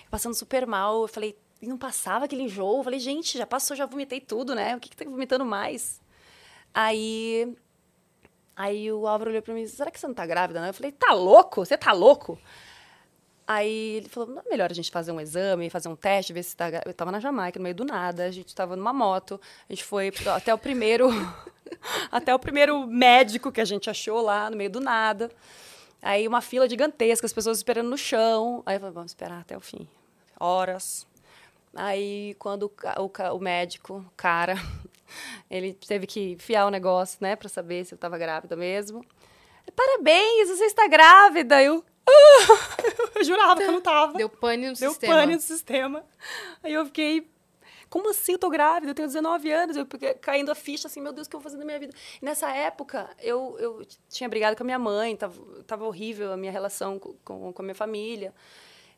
passando super mal. Eu falei, e não passava aquele enjoo. Eu falei, gente, já passou, já vomitei tudo, né? O que que tá vomitando mais? Aí, aí o Álvaro olhou pra mim, será que você não tá grávida? Eu falei, tá louco? Você tá louco? Aí ele falou, não é melhor a gente fazer um exame, fazer um teste, ver se tá... gra-" Eu tava na Jamaica, no meio do nada, a gente tava numa moto, a gente foi até o primeiro... até o primeiro médico que a gente achou lá, no meio do nada. Aí uma fila gigantesca, as pessoas esperando no chão. Aí eu falei, vamos esperar até o fim. Horas. Aí, quando o, o, o médico, o cara, ele teve que enfiar o negócio, né, pra saber se eu tava grávida mesmo. Parabéns, você está grávida! Eu, "Ah!" eu jurava que eu não tava. Deu pane no Deu sistema. pane no sistema. Aí eu fiquei, como assim eu tô grávida? Eu tenho 19 anos. Eu caindo a ficha assim, meu Deus, o que eu vou fazer na minha vida? E nessa época, eu, eu tinha brigado com a minha mãe, tava, tava horrível a minha relação com, com, com a minha família.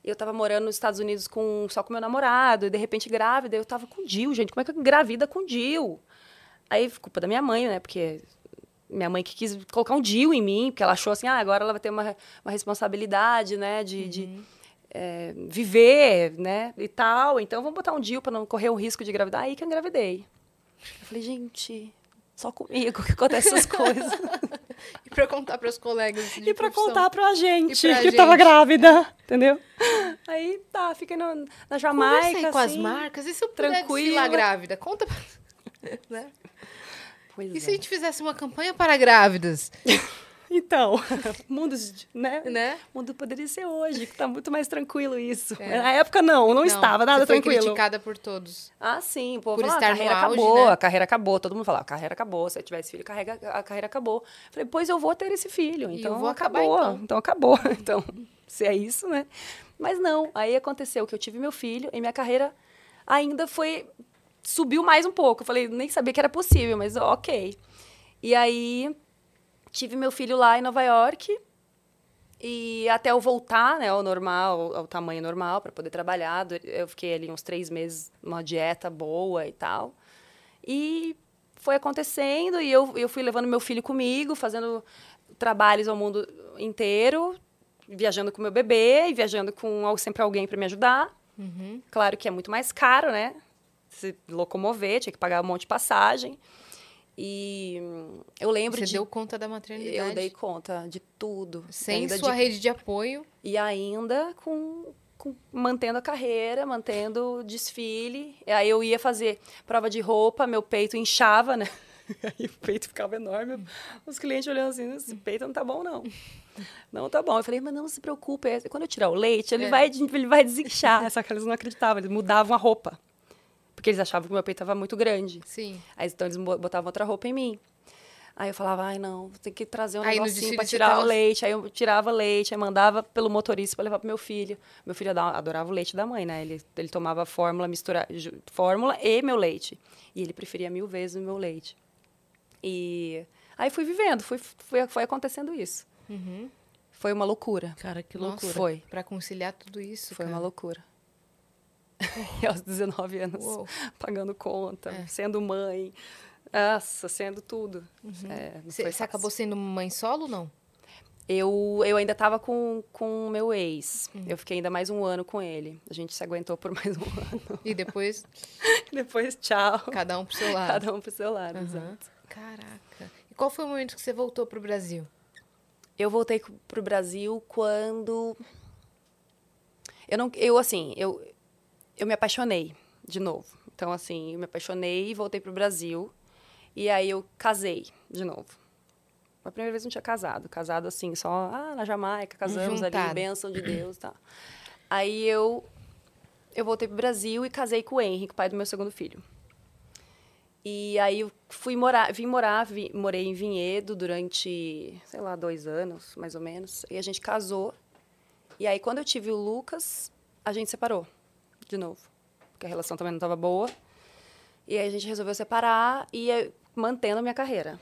Eu tava morando nos Estados Unidos com, só com meu namorado, e de repente grávida. Eu tava com o Dil, gente. Como é que eu engravida com o Dil? Aí, culpa da minha mãe, né? Porque minha mãe que quis colocar um Dil em mim, porque ela achou assim, ah, agora ela vai ter uma, uma responsabilidade, né? De, de é, viver, né? E tal. Então, vamos botar um Dil para não correr o risco de engravidar. Aí que eu engravidei. Eu falei, gente, só comigo que acontecem essas coisas. E pra contar pros colegas de e para contar pra gente E pra que eu tava gente. grávida, entendeu? Aí, tá, fiquei no, na Jamaica, aí com as assim. marcas. E se eu tranquila. grávida? Conta pra... né? Pois E é. se a gente fizesse uma campanha para grávidas? Então, mundo, né? Né? O mundo poderia ser hoje, que tá muito mais tranquilo isso. É. Na época, não, não, estava nada você foi tranquilo. criticada por todos. Ah, sim, pô, Por falou, estar a carreira auge, acabou, né? a carreira acabou. Todo mundo falava, a carreira acabou, se eu tivesse filho, carrega, a carreira acabou. Falei, pois eu vou ter esse filho, então vou acabar, acabou. então. então acabou. Então, se é isso, né? Mas não, aí aconteceu que eu tive meu filho e minha carreira ainda foi subiu mais um pouco. Eu falei, nem sabia que era possível, mas ok. E aí tive meu filho lá em Nova York e até eu voltar, né, ao normal, ao tamanho normal, para poder trabalhar, eu fiquei ali uns três meses numa dieta boa e tal. E foi acontecendo e eu, eu fui levando meu filho comigo, fazendo trabalhos ao mundo inteiro, viajando com meu bebê e viajando com sempre alguém para me ajudar. Claro que é muito mais caro, né? Se locomover, tinha que pagar um monte de passagem. E eu lembro Você de deu conta da maternidade. eu dei conta de tudo. Sem sua de- rede de apoio. E ainda com, com- mantendo a carreira, mantendo o desfile. E aí eu ia fazer prova de roupa, meu peito inchava, né? Aí o peito ficava enorme. Os clientes olhando assim, esse peito não tá bom, não. Não tá bom. Eu falei, mas não se preocupe. é- Quando eu tirar o leite, ele, É. vai, ele vai desinchar. Só que eles não acreditavam, eles mudavam a roupa. Porque eles achavam que meu peito estava muito grande. Sim. Aí então eles botavam outra roupa em mim. Aí eu falava, ai não, tem que trazer um Aí negocinho pra tirar tava- o leite. Aí eu tirava leite, aí mandava pelo motorista para levar pro meu filho. Meu filho adorava o leite da mãe, né? Ele, ele tomava fórmula, mistura, fórmula e meu leite. E ele preferia mil vezes o meu leite. E aí fui vivendo, fui, foi, foi acontecendo isso. Foi uma loucura. Cara, que Nossa, loucura. Foi. Pra conciliar tudo isso, Foi cara. uma loucura. E aos 19 anos, Uou. pagando conta, É. sendo mãe, nossa, sendo tudo. É, Você você fácil. acabou sendo mãe solo ou não? Eu, eu ainda estava com o meu ex. Hum. Eu fiquei ainda mais um ano com ele. A gente se aguentou por mais um ano. E depois, Depois, tchau. cada um pro seu lado. Cada um pro seu lado, Aham. exato. Caraca. E qual foi o momento que você voltou pro Brasil? Eu voltei pro Brasil quando eu não eu assim, eu eu me apaixonei de novo. Então assim, eu me apaixonei e voltei pro Brasil. E aí eu casei de novo. A primeira vez não tinha casado, casado assim, só ah, na Jamaica, casamos Juntado. ali, bênção de Deus, tá. Aí eu eu voltei pro Brasil e casei com o Henrique, pai do meu segundo filho. E aí eu fui morar, vim morar, vi- morei em Vinhedo durante, sei lá, dois anos, mais ou menos. E a gente casou. E aí, quando eu tive o Lucas, a gente separou de novo. Porque a relação também não estava boa. E aí a gente resolveu separar e eh, mantendo a minha carreira.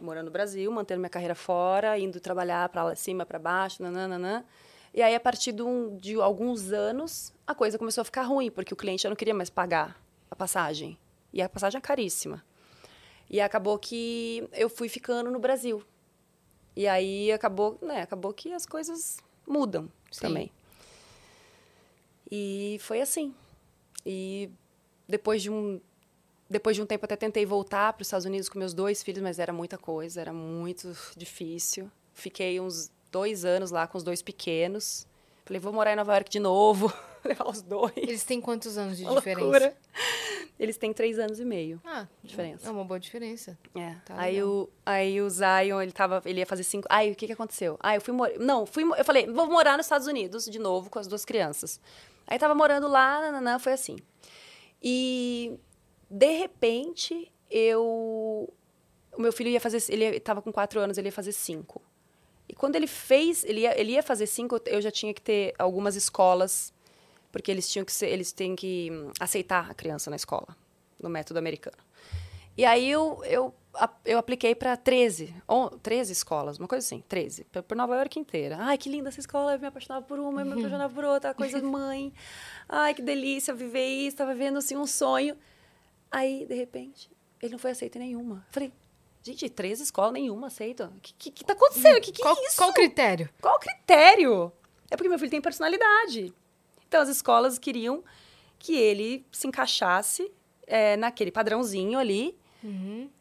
Morando no Brasil, mantendo minha carreira fora, indo trabalhar para cima, para baixo, nananana. E aí, a partir de, um- de alguns anos, a coisa começou a ficar ruim, porque o cliente já não queria mais pagar a passagem. E a passagem é caríssima. E acabou que eu fui ficando no Brasil. E aí acabou, né, acabou que as coisas mudam Sim. também. E foi assim. e depois de um depois de um tempo até tentei voltar para os Estados Unidos com meus dois filhos, mas era muita coisa, era muito difícil. Fiquei uns dois anos lá com os dois pequenos. Falei, vou morar em Nova York de novo, levar os dois. Eles têm quantos anos de Uma diferença? loucura. Eles têm três anos e meio. Ah, Diferença. É uma boa diferença. É. Tá aí, legal. o, aí o Zion, ele, tava, ele ia fazer cinco. Aí o que, que aconteceu? Aí eu fui morar. Não, fui, eu falei, vou morar nos Estados Unidos de novo com as duas crianças. Aí tava morando lá, nananã, foi assim. E de repente, eu. O meu filho ia fazer. Ele estava com quatro anos, ele ia fazer cinco. E quando ele fez, ele ia, ele ia fazer cinco, eu já tinha que ter algumas escolas, porque eles tinham que ser, eles têm que hum, aceitar a criança na escola, no método americano. E aí eu, eu, eu apliquei para 13, on- 13 escolas, uma coisa assim, 13, por Nova York inteira. Ai, que linda essa escola, eu me apaixonava por uma, eu me apaixonava por outra, coisa mãe. Ai, que delícia viver isso, estava vivendo assim um sonho. Aí, de repente, ele não foi aceito em nenhuma. Eu Falei, gente, 13 escolas, nenhuma aceita. O que, que, que tá acontecendo? O que, que qual, é isso? qual o critério? Qual o critério? É porque meu filho tem personalidade. Então, as escolas queriam que ele se encaixasse é, naquele padrãozinho ali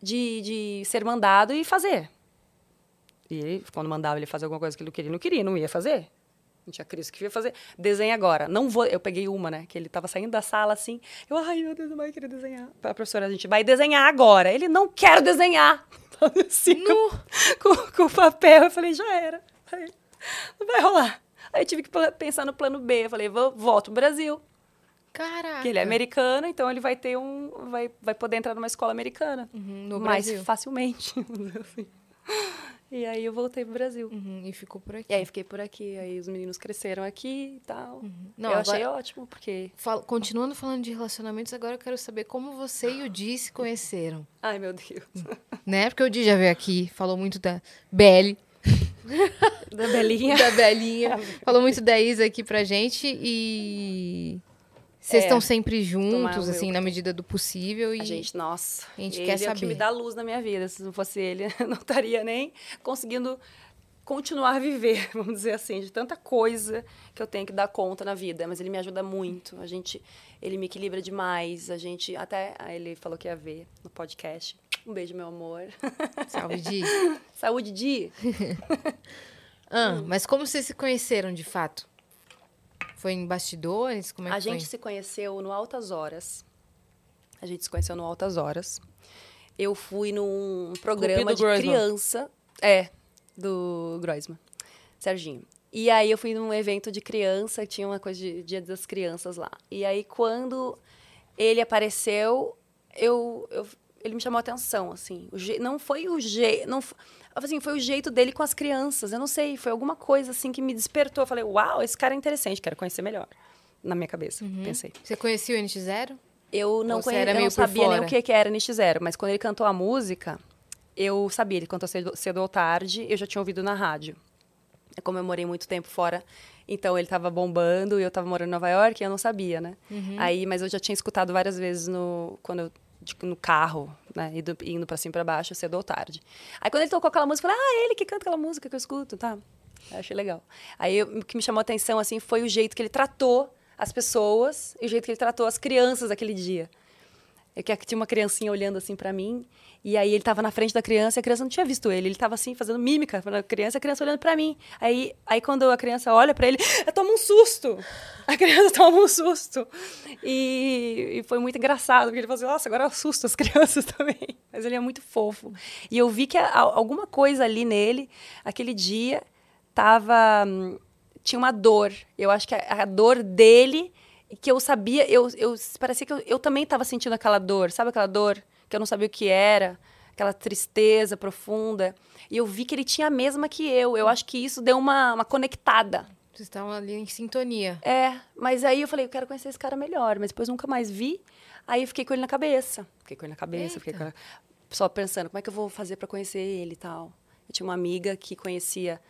de, de ser mandado e fazer. E ele, quando mandava ele fazer alguma coisa que ele não queria, não queria, não ia fazer. Não tinha Cris que ia fazer. Desenha agora. Não vou. Eu peguei uma, né? Que ele tava saindo da sala assim. Eu, ai, meu Deus, não vai querer desenhar. A professora, a gente vai desenhar agora. Ele não quer desenhar. Assim, com, com, com o papel. Eu falei, já era. Aí, não vai rolar. Aí eu tive que pensar no plano B. Eu falei, vou, volto pro Brasil. Caraca. Porque ele é americano, então ele vai ter um. Vai, vai poder entrar numa escola americana. Uhum, no mais Brasil. facilmente. assim. E aí eu voltei pro Brasil. Uhum, e ficou por aqui. E aí fiquei por aqui. Aí os meninos cresceram aqui e tal. Não, eu agora- achei ótimo, porque. Fal- continuando falando de relacionamentos, agora eu quero saber como você e o Di se conheceram. Ai, meu Deus. Né? Porque o Di já veio aqui, falou muito da Belly, Da Belinha. da Belinha, falou muito da Isa aqui pra gente e vocês É. estão sempre juntos, assim, eu. na medida do possível e A gente, nossa. a gente ele quer é o que saber. me dá luz na minha vida. Se não fosse ele, eu não estaria nem conseguindo continuar a viver, vamos dizer assim, de tanta coisa que eu tenho que dar conta na vida. Mas ele me ajuda muito. A gente, ele me equilibra demais. A gente, até ah, ele falou que ia ver no podcast. Um beijo, meu amor. salve Di. Saúde, Di. Ah, mas como vocês se conheceram de fato? Foi em bastidores? Como é que A gente foi? se conheceu no Altas Horas. A gente se conheceu no Altas Horas. Eu fui num programa de Groisman. criança. É, do Groisman. Serginho. E aí eu fui num evento de criança, tinha uma coisa de Dia das Crianças lá. E aí quando ele apareceu, eu, eu- ele me chamou a atenção, assim. O je- não foi o jeito, não assim, foi o jeito dele com as crianças. Eu não sei, foi alguma coisa assim que me despertou. Eu falei, uau, esse cara é interessante, quero conhecer melhor. Na minha cabeça, pensei. Você conhecia o NX0? Eu não conhecia, eu não sabia nem o que, que era NX Zero, mas quando ele cantou a música, eu sabia, ele cantou cedo, cedo ou tarde, eu já tinha ouvido na rádio. É como eu morei muito tempo fora, então ele estava bombando e eu estava morando em Nova York e eu não sabia, né? Uhum. Aí, mas eu já tinha escutado várias vezes no quando eu de- no carro, né, indo, indo para cima e para baixo, cedo ou tarde. Aí quando ele tocou aquela música, eu falei: "Ah, ele que canta aquela música que eu escuto", tá? Eu achei legal. Aí o que me chamou a atenção assim foi o jeito que ele tratou as pessoas e o jeito que ele tratou as crianças aquele dia. É que tinha uma criancinha olhando assim pra mim, e aí ele tava na frente da criança e a criança não tinha visto ele. Ele tava assim, fazendo mímica pra criança, a criança olhando pra mim. Aí, aí quando a criança olha pra ele, toma um susto. A criança toma um susto. E, e foi muito engraçado, porque ele falou assim, nossa, agora eu assusto as crianças também. Mas ele é muito fofo. E eu vi que a- alguma coisa ali nele, aquele dia, tava... hum, Tinha uma dor. Eu acho que a, a dor dele que eu sabia, eu, eu parecia que eu, eu também estava sentindo aquela dor, sabe aquela dor que eu não sabia o que era, aquela tristeza profunda. E eu vi que ele tinha a mesma que eu. Eu acho que isso deu uma, uma conectada. Vocês estavam ali em sintonia. É, mas aí eu falei, eu quero conhecer esse cara melhor, mas depois nunca mais vi. Aí eu fiquei com ele na cabeça. Fiquei com ele na cabeça, fiquei com... só pensando, como é que eu vou fazer para conhecer ele e tal. Eu tinha uma amiga que conhecia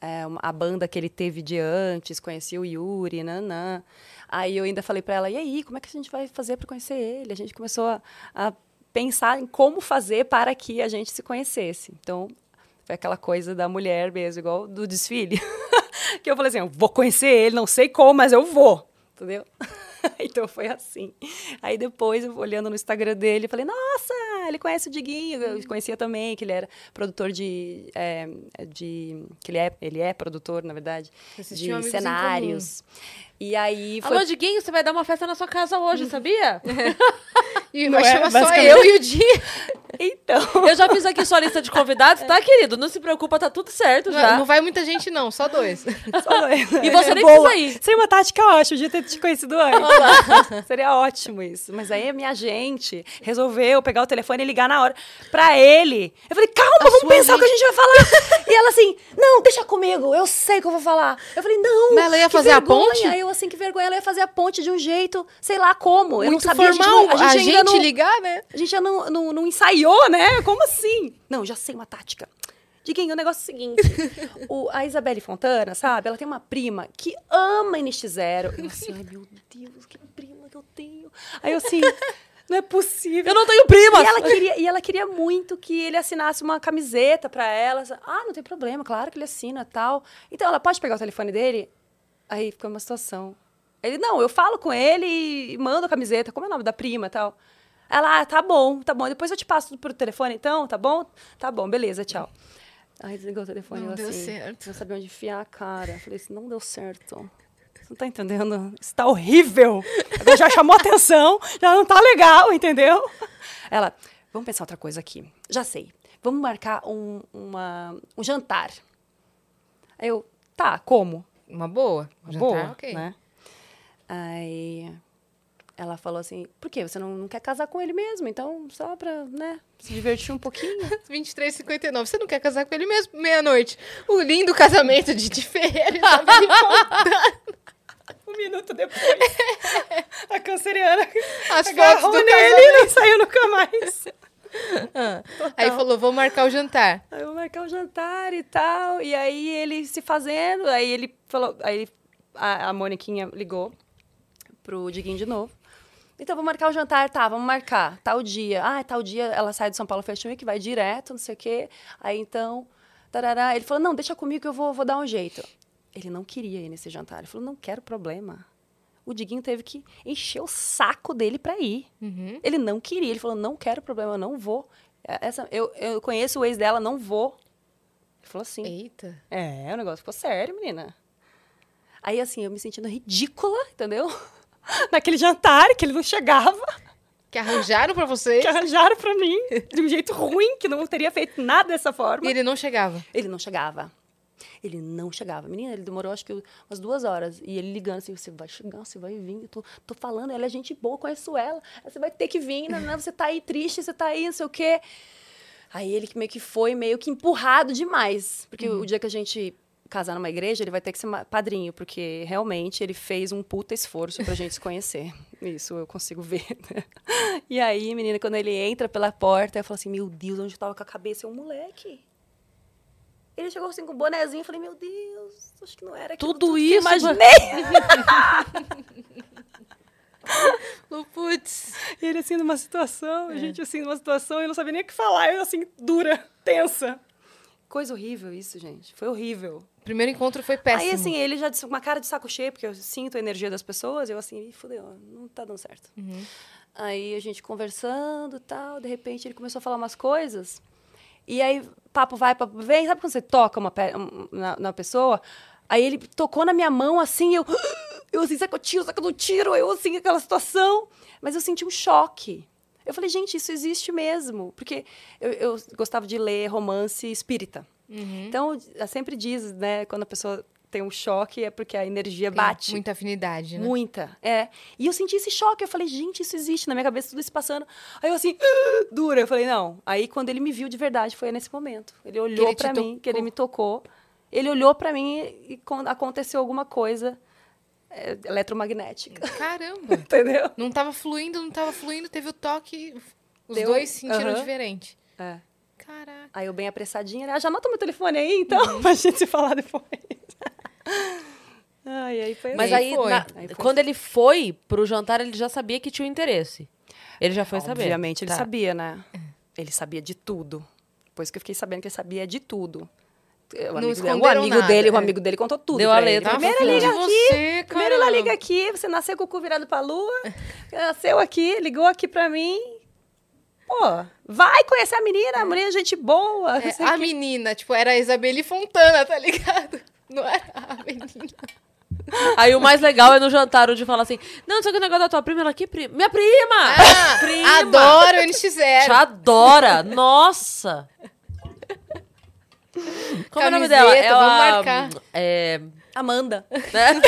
é, a banda que ele teve de antes, conhecia o Yuri, nanã. Aí eu ainda falei para ela, e aí, como é que a gente vai fazer para conhecer ele? A gente começou a, a pensar em como fazer para que a gente se conhecesse. Então, foi aquela coisa da mulher mesmo, igual do desfile. que eu falei assim, eu vou conhecer ele, não sei como, mas eu vou. Entendeu? então foi assim. Aí depois, olhando no Instagram dele, eu falei, nossa, ele conhece o Diguinho. Eu conhecia também, que ele era produtor de. é, de que ele é, ele é produtor, na verdade, Vocês de amigos em cenários. E aí foi. Alô, Diguinho, você vai dar uma festa na sua casa hoje, sabia? E Não vai é? chamar só eu e o Di. Então. Eu já fiz aqui sua lista de convidados, tá, querido? Não se preocupa, tá tudo certo já. Não, não vai muita gente, não, só dois. E você nem Boa. precisa ir. Seria uma tática ótima de ter te conhecido antes. Seria ótimo isso. Mas aí a minha gente resolveu pegar o telefone e ligar na hora pra ele. Eu falei, calma, A vamos pensar o que a gente- gente vai falar. e ela assim, não, deixa comigo, eu sei o que eu vou falar. Eu falei, não. Mas ela ia fazer a vergonha. ponte? Eu assim, que vergonha. Ela ia fazer a ponte de um jeito, sei lá como. eu não Muito sabia. formal. A gente, não- a gente ainda não, ligar, né? a gente já não, não, não ensaiou, né? Como assim? Não, já sei uma tática. Diguinho, o negócio é o seguinte. o, a Isabelle Fontana, sabe? Ela tem uma prima que ama NX0. Eu assim, ai meu Deus, que prima que eu tenho. Aí eu assim, não é possível. Eu não tenho primas! E ela, queria, e ela queria muito que ele assinasse uma camiseta pra ela. Ah, não tem problema, claro que ele assina tal. Então, ela pode pegar o telefone dele? Aí ficou uma situação. Ele, não, eu falo com ele e mando a camiseta. Como é o nome da prima e tal? Ela, ah, tá bom, tá bom. Depois eu te passo tudo pro telefone, então, tá bom? Tá bom, beleza, tchau. Aí desligou o telefone. Não eu deu assim, certo. Não sabia onde enfiar a cara. Eu falei assim, não deu certo. Você não tá entendendo? Isso tá horrível. Agora já chamou atenção, já não tá legal, entendeu? Ela, vamos pensar outra coisa aqui. Já sei. Vamos marcar um, uma, um jantar. Aí eu, tá, como? Uma boa. Uma Já boa, tá, ok. né? Aí ela falou assim, por quê? Você não, não quer casar com ele mesmo? Então, só pra, né, se divertir um pouquinho. 23,59. Você não quer casar com ele mesmo? Meia-noite. O lindo casamento de Di Ferreira e Isabelle Fontana. um minuto depois, a canceriana As fotos do nele casamento. e não saiu nunca mais. Ah. Aí falou, vamos marcar o jantar. Aí eu vou marcar um jantar e tal. E aí ele se fazendo, aí ele falou, aí a, a Moniquinha ligou pro Diguinho de novo. Então, vamos marcar o jantar, tá, vamos marcar, tal dia. Ah, tal dia ela sai do São Paulo Fashion Week, vai direto, não sei o quê. Aí, então, tarará. Ele falou, não, deixa comigo que eu vou, vou dar um jeito. Ele não queria ir nesse jantar. Ele falou, não quero problema. O Diguinho teve que encher o saco dele pra ir. Uhum. Ele não queria. Ele falou, não quero problema, eu não vou. É, Essa, eu, eu conheço o ex dela, não vou. Ele falou assim. Eita. É, o negócio ficou sério, menina. Aí, assim, eu me sentindo ridícula, entendeu? Naquele jantar que ele não chegava, Que arranjaram pra vocês. que arranjaram pra mim de um jeito ruim, que não teria feito nada dessa forma. E ele não chegava. Ele não chegava. Ele não chegava. Menina, ele demorou acho que umas duas horas. E ele ligando assim, você vai chegar, você vai vir. Eu tô, tô falando, ela é gente boa, conheço ela. Você vai ter que vir, né? Você tá aí triste, você tá aí, não sei o quê. Aí ele meio que foi meio que empurrado demais. Porque o dia que a gente casar numa igreja, ele vai ter que ser padrinho, porque realmente ele fez um puta esforço pra gente se conhecer. Isso eu consigo ver. né? E aí, menina, quando ele entra pela porta, eu falo assim: Meu Deus, onde eu tava com a cabeça? É um moleque. Ele chegou assim com o bonezinho, eu falei: Meu Deus, acho que não era aquilo Tudo que eu isso, imaginei. Putz. E ele assim numa situação, a gente assim numa situação, eu não sabia nem o que falar, eu assim, dura, tensa. Coisa horrível isso, gente. Foi horrível. Primeiro encontro foi péssimo. Aí, assim, ele já disse uma cara de saco cheio, porque eu sinto a energia das pessoas, eu assim, "Ih, fudeu, não tá dando certo. Uhum. Aí a gente conversando e tal, de repente ele começou a falar umas coisas. E aí, papo vai, papo vem. Sabe quando você toca uma pe- na, na pessoa? Aí ele tocou na minha mão assim, eu. Eu assim, será que eu tiro, será que eu não tiro? Eu assim, aquela situação. Mas eu senti um choque. Eu falei, gente, isso existe mesmo. Porque eu, eu gostava de ler romance espírita. Uhum. Então, sempre diz, né, quando a pessoa tem um choque, é porque a energia Tem bate. Muita afinidade, né? Muita, é. E eu senti esse choque, eu falei, gente, isso existe, na minha cabeça tudo isso passando. Aí eu assim, "Ah", dura, eu falei, não. Aí quando ele me viu de verdade, foi nesse momento. Ele olhou pra mim, que ele tocou. me tocou. Ele olhou pra mim e, quando aconteceu alguma coisa é, eletromagnética, Caramba. entendeu? Não tava fluindo, não tava fluindo, teve o toque. Os Deu- dois sentiram aham. diferente. É. Caraca. Aí eu bem apressadinha, né? Ah, já anota meu telefone aí, então, pra gente se falar depois. Ai, aí foi Mas assim. aí aí, foi. na- Aí foi quando ele foi pro jantar, ele já sabia que tinha um interesse. Ele já foi saber. Obviamente ele Tá. sabia, né? Ele sabia de tudo. Depois que eu fiquei sabendo que ele sabia de tudo. O Não amigo, dele, o amigo nada, dele, o é. amigo dele contou tudo. Deu pra a ele. letra. Primeiro liga aqui, você, primeiro ela liga aqui, você nasceu com o cu virado pra lua, nasceu aqui, ligou aqui pra mim. Pô, vai conhecer a menina, a menina é gente boa. É, a o quê. menina, tipo, era a Isabeli Fontana, tá ligado? Não era a menina. Aí o mais legal é no jantar, onde fala assim: Não, não sei o que o negócio da tua prima, ela aqui, prima. Minha prima! Ah, prima! adoro o Te NX0. adora! Nossa! Como é o nome dela? Ela, vamos marcar. É. Amanda. né?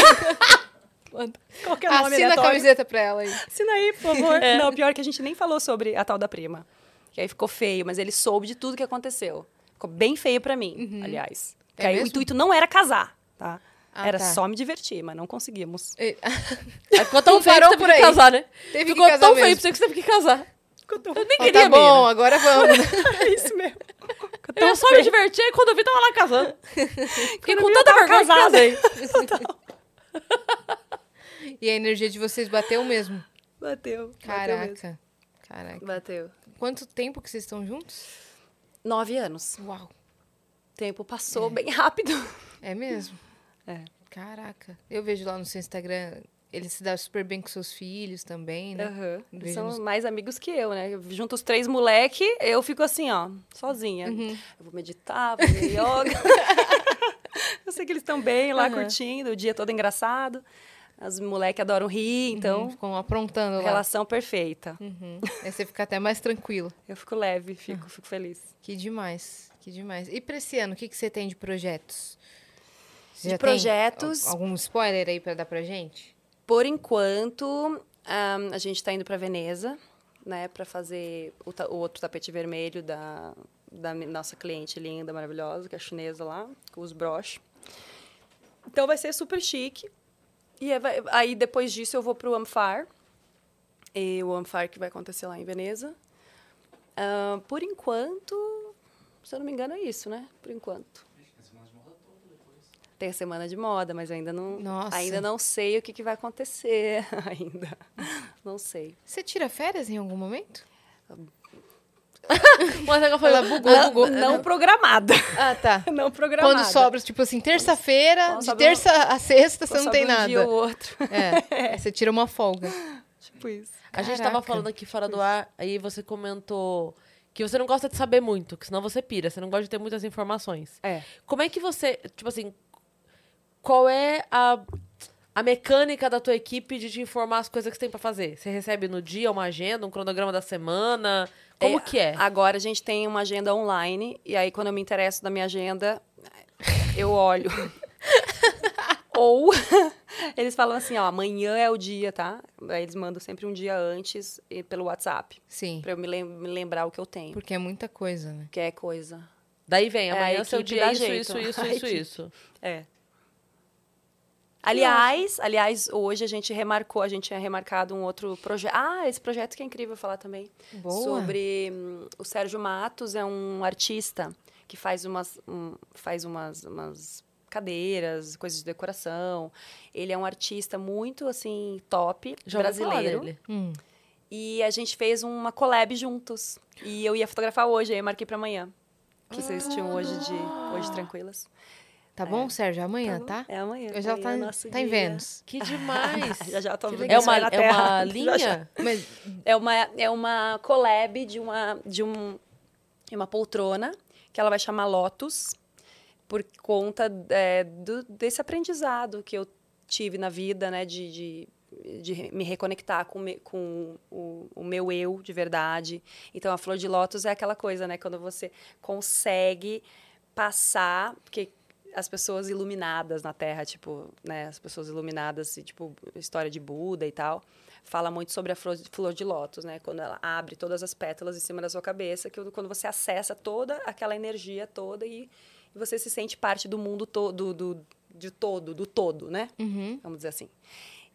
Qual que é o nome Assina a aleatório? camiseta pra ela aí. Assina aí, por favor. Não, pior que a gente nem falou sobre a tal da prima. Que aí ficou feio, mas ele soube de tudo que aconteceu. Ficou bem feio pra mim, aliás. É aí o mesmo? intuito não era casar, tá? Ah, era tá. só me divertir, mas não conseguimos. E- Aí ficou tão feio que parou teve que casar, né? Teve ficou tão feio pra você que você teve que casar. Eu nem Ó, queria, tá bom, agora vamos. É isso mesmo. Eu ia só me divertir e quando eu vi, tava lá casando. Fiquei com eu tanta eu vergonha casada. casei. E a energia de vocês bateu mesmo? Bateu. Bateu mesmo. Caraca. Caraca. Bateu. Quanto tempo que vocês estão juntos? Nove anos. Uau. O tempo passou bem rápido. É mesmo? É. Caraca. Eu vejo lá no seu Instagram, ele se dá super bem com seus filhos também, né? Aham. Eles São nos- mais amigos que eu, né? Junto os três moleque, eu fico assim, ó, sozinha. Uhum. Eu vou meditar, vou fazer yoga. eu sei que eles estão bem lá, Aham. curtindo, o dia todo engraçado. As moleque adoram rir, então, Uhum, Ficam aprontando lá. relação perfeita. Uhum. Aí você fica até mais tranquilo. Eu fico leve, fico, fico feliz. Que demais, que demais. E pra esse ano, o que, que você tem de projetos? Você De projetos? al- algum spoiler aí pra dar pra gente? Por enquanto, ahn, a gente está indo para Veneza, né, para fazer o, o outro tapete vermelho da, da nossa cliente linda, maravilhosa, que é a chinesa lá, com os broches. Então vai ser super chique. E aí, vai- aí depois disso eu vou para o Amfar. E o Amfar que vai acontecer lá em Veneza. Ahn, por enquanto, se eu não me engano, é isso, né? Por enquanto. Tem a semana de moda, mas eu ainda não, Nossa. ainda não sei o que, que vai acontecer ainda. Não sei. Você tira férias em algum momento? Mas ela bugou, não, bugou. não programada. Ah, tá. Não programada. Quando sobra, tipo assim, terça-feira, de terça a sexta, você não tem um nada. dia ou outro. É, você tira uma folga. tipo isso. A gente tava falando aqui fora do ar, aí você comentou que você não gosta de saber muito, que senão você pira, você não gosta de ter muitas informações. É. Como é que você, tipo assim, qual é a, a mecânica da tua equipe de te informar as coisas que você tem pra fazer? Você recebe no dia uma agenda, um cronograma da semana? Como que é? Agora a gente tem uma agenda online, e aí quando eu me interesso da minha agenda, eu olho. Ou eles falam assim, ó, amanhã é o dia, tá? Aí eles mandam sempre um dia antes e pelo WhatsApp, Sim, pra eu me, lem- me lembrar o que eu tenho. porque é muita coisa, né? Que é coisa. Daí vem, É, amanhã seu equipe dia dá isso, isso, isso, isso, isso. É. Aliás, aliás, hoje a gente remarcou, a gente tinha remarcado um outro projeto. Ah, esse projeto que é incrível falar também. Boa. Sobre hum, o Sérgio Matos, é um artista que faz umas, um, faz umas, umas cadeiras, coisas de decoração. Ele é um artista muito assim top, Já brasileiro. dele. Hum. E a gente fez uma collab juntos. E eu ia fotografar hoje, aí eu marquei para amanhã. Que vocês tinham hoje de hoje tranquilas. Tá bom, Sérgio? Amanhã, bom? tá? É amanhã. Eu já amanhã tá, é nosso tá em. Vênus. Que demais. Já já tô é uma, é uma linha? Mas É uma, é uma collab de uma, de um, de uma poltrona que ela vai chamar Lotus por conta é, do, desse aprendizado que eu tive na vida, né? De, de, de me reconectar com, me- com o, o meu eu de verdade. Então, a flor de lótus é aquela coisa, né? Quando você consegue passar... Porque as pessoas iluminadas na Terra, tipo, né? As pessoas iluminadas, tipo, história de Buda e tal fala muito sobre a flor, flor de lótus, né? Quando ela abre todas as pétalas em cima da sua cabeça, que quando você acessa toda aquela energia toda e, e você se sente parte do mundo todo, do, de todo, do todo, né? Uhum. Vamos dizer assim.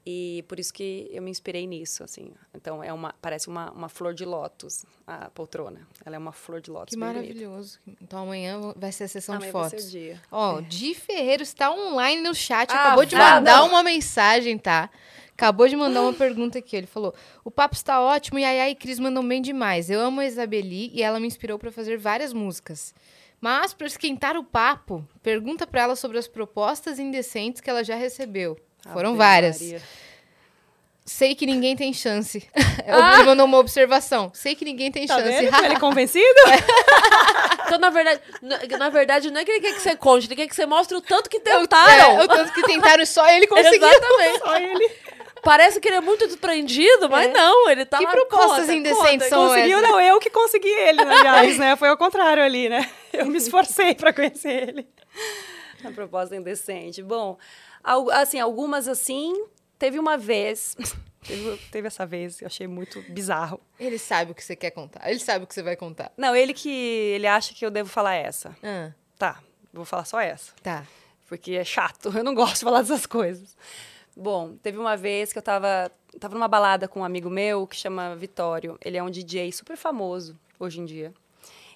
E por isso que eu me inspirei nisso, assim. Então, é uma, parece uma, uma flor de lótus, a poltrona. Ela é uma flor de lótus Que bem bonita. maravilhoso. Então amanhã vai ser a sessão Amanhã de vai ser fotos. o dia. Ó, Di Ferreiro está online no chat, Ah, acabou de mandar não. uma mensagem, tá? Acabou de mandar uma pergunta aqui. Ele falou: O papo está ótimo e a Yaya e Cris mandam bem demais. Eu amo a Isabeli e ela me inspirou para fazer várias músicas. Mas, para esquentar o papo, pergunta pra ela sobre as propostas indecentes que ela já recebeu. Foram Ave várias. Maria. Sei que ninguém tem chance. Ele mandou uma observação. Sei que ninguém tem Tá chance. vendo? Ele é convencido? Então, na verdade, na, na verdade, não é que ele quer que você conte, ele quer que você mostre o tanto que É, tentaram. o tanto que tentaram e só ele conseguiu. Exatamente. Só ele. Parece que ele é muito desprendido, mas não, ele tá Que lá, propostas conta, indecentes são Conseguiu, essas? não, eu que consegui ele, né, aliás, né? Foi ao contrário ali, né? Eu me esforcei para conhecer ele. A proposta indecente. Bom, assim, algumas assim, teve uma vez, teve, teve essa vez, eu achei muito bizarro. Ele sabe o que você quer contar. Ele sabe o que você vai contar. Não, ele que, ele acha que eu devo falar essa. Ah, Tá, vou falar só essa. tá. porque é chato. Eu não gosto de falar dessas coisas. Bom, teve uma vez que eu tava, tava numa balada com um amigo meu que chama Vitório. Ele é um DJ super famoso hoje em dia.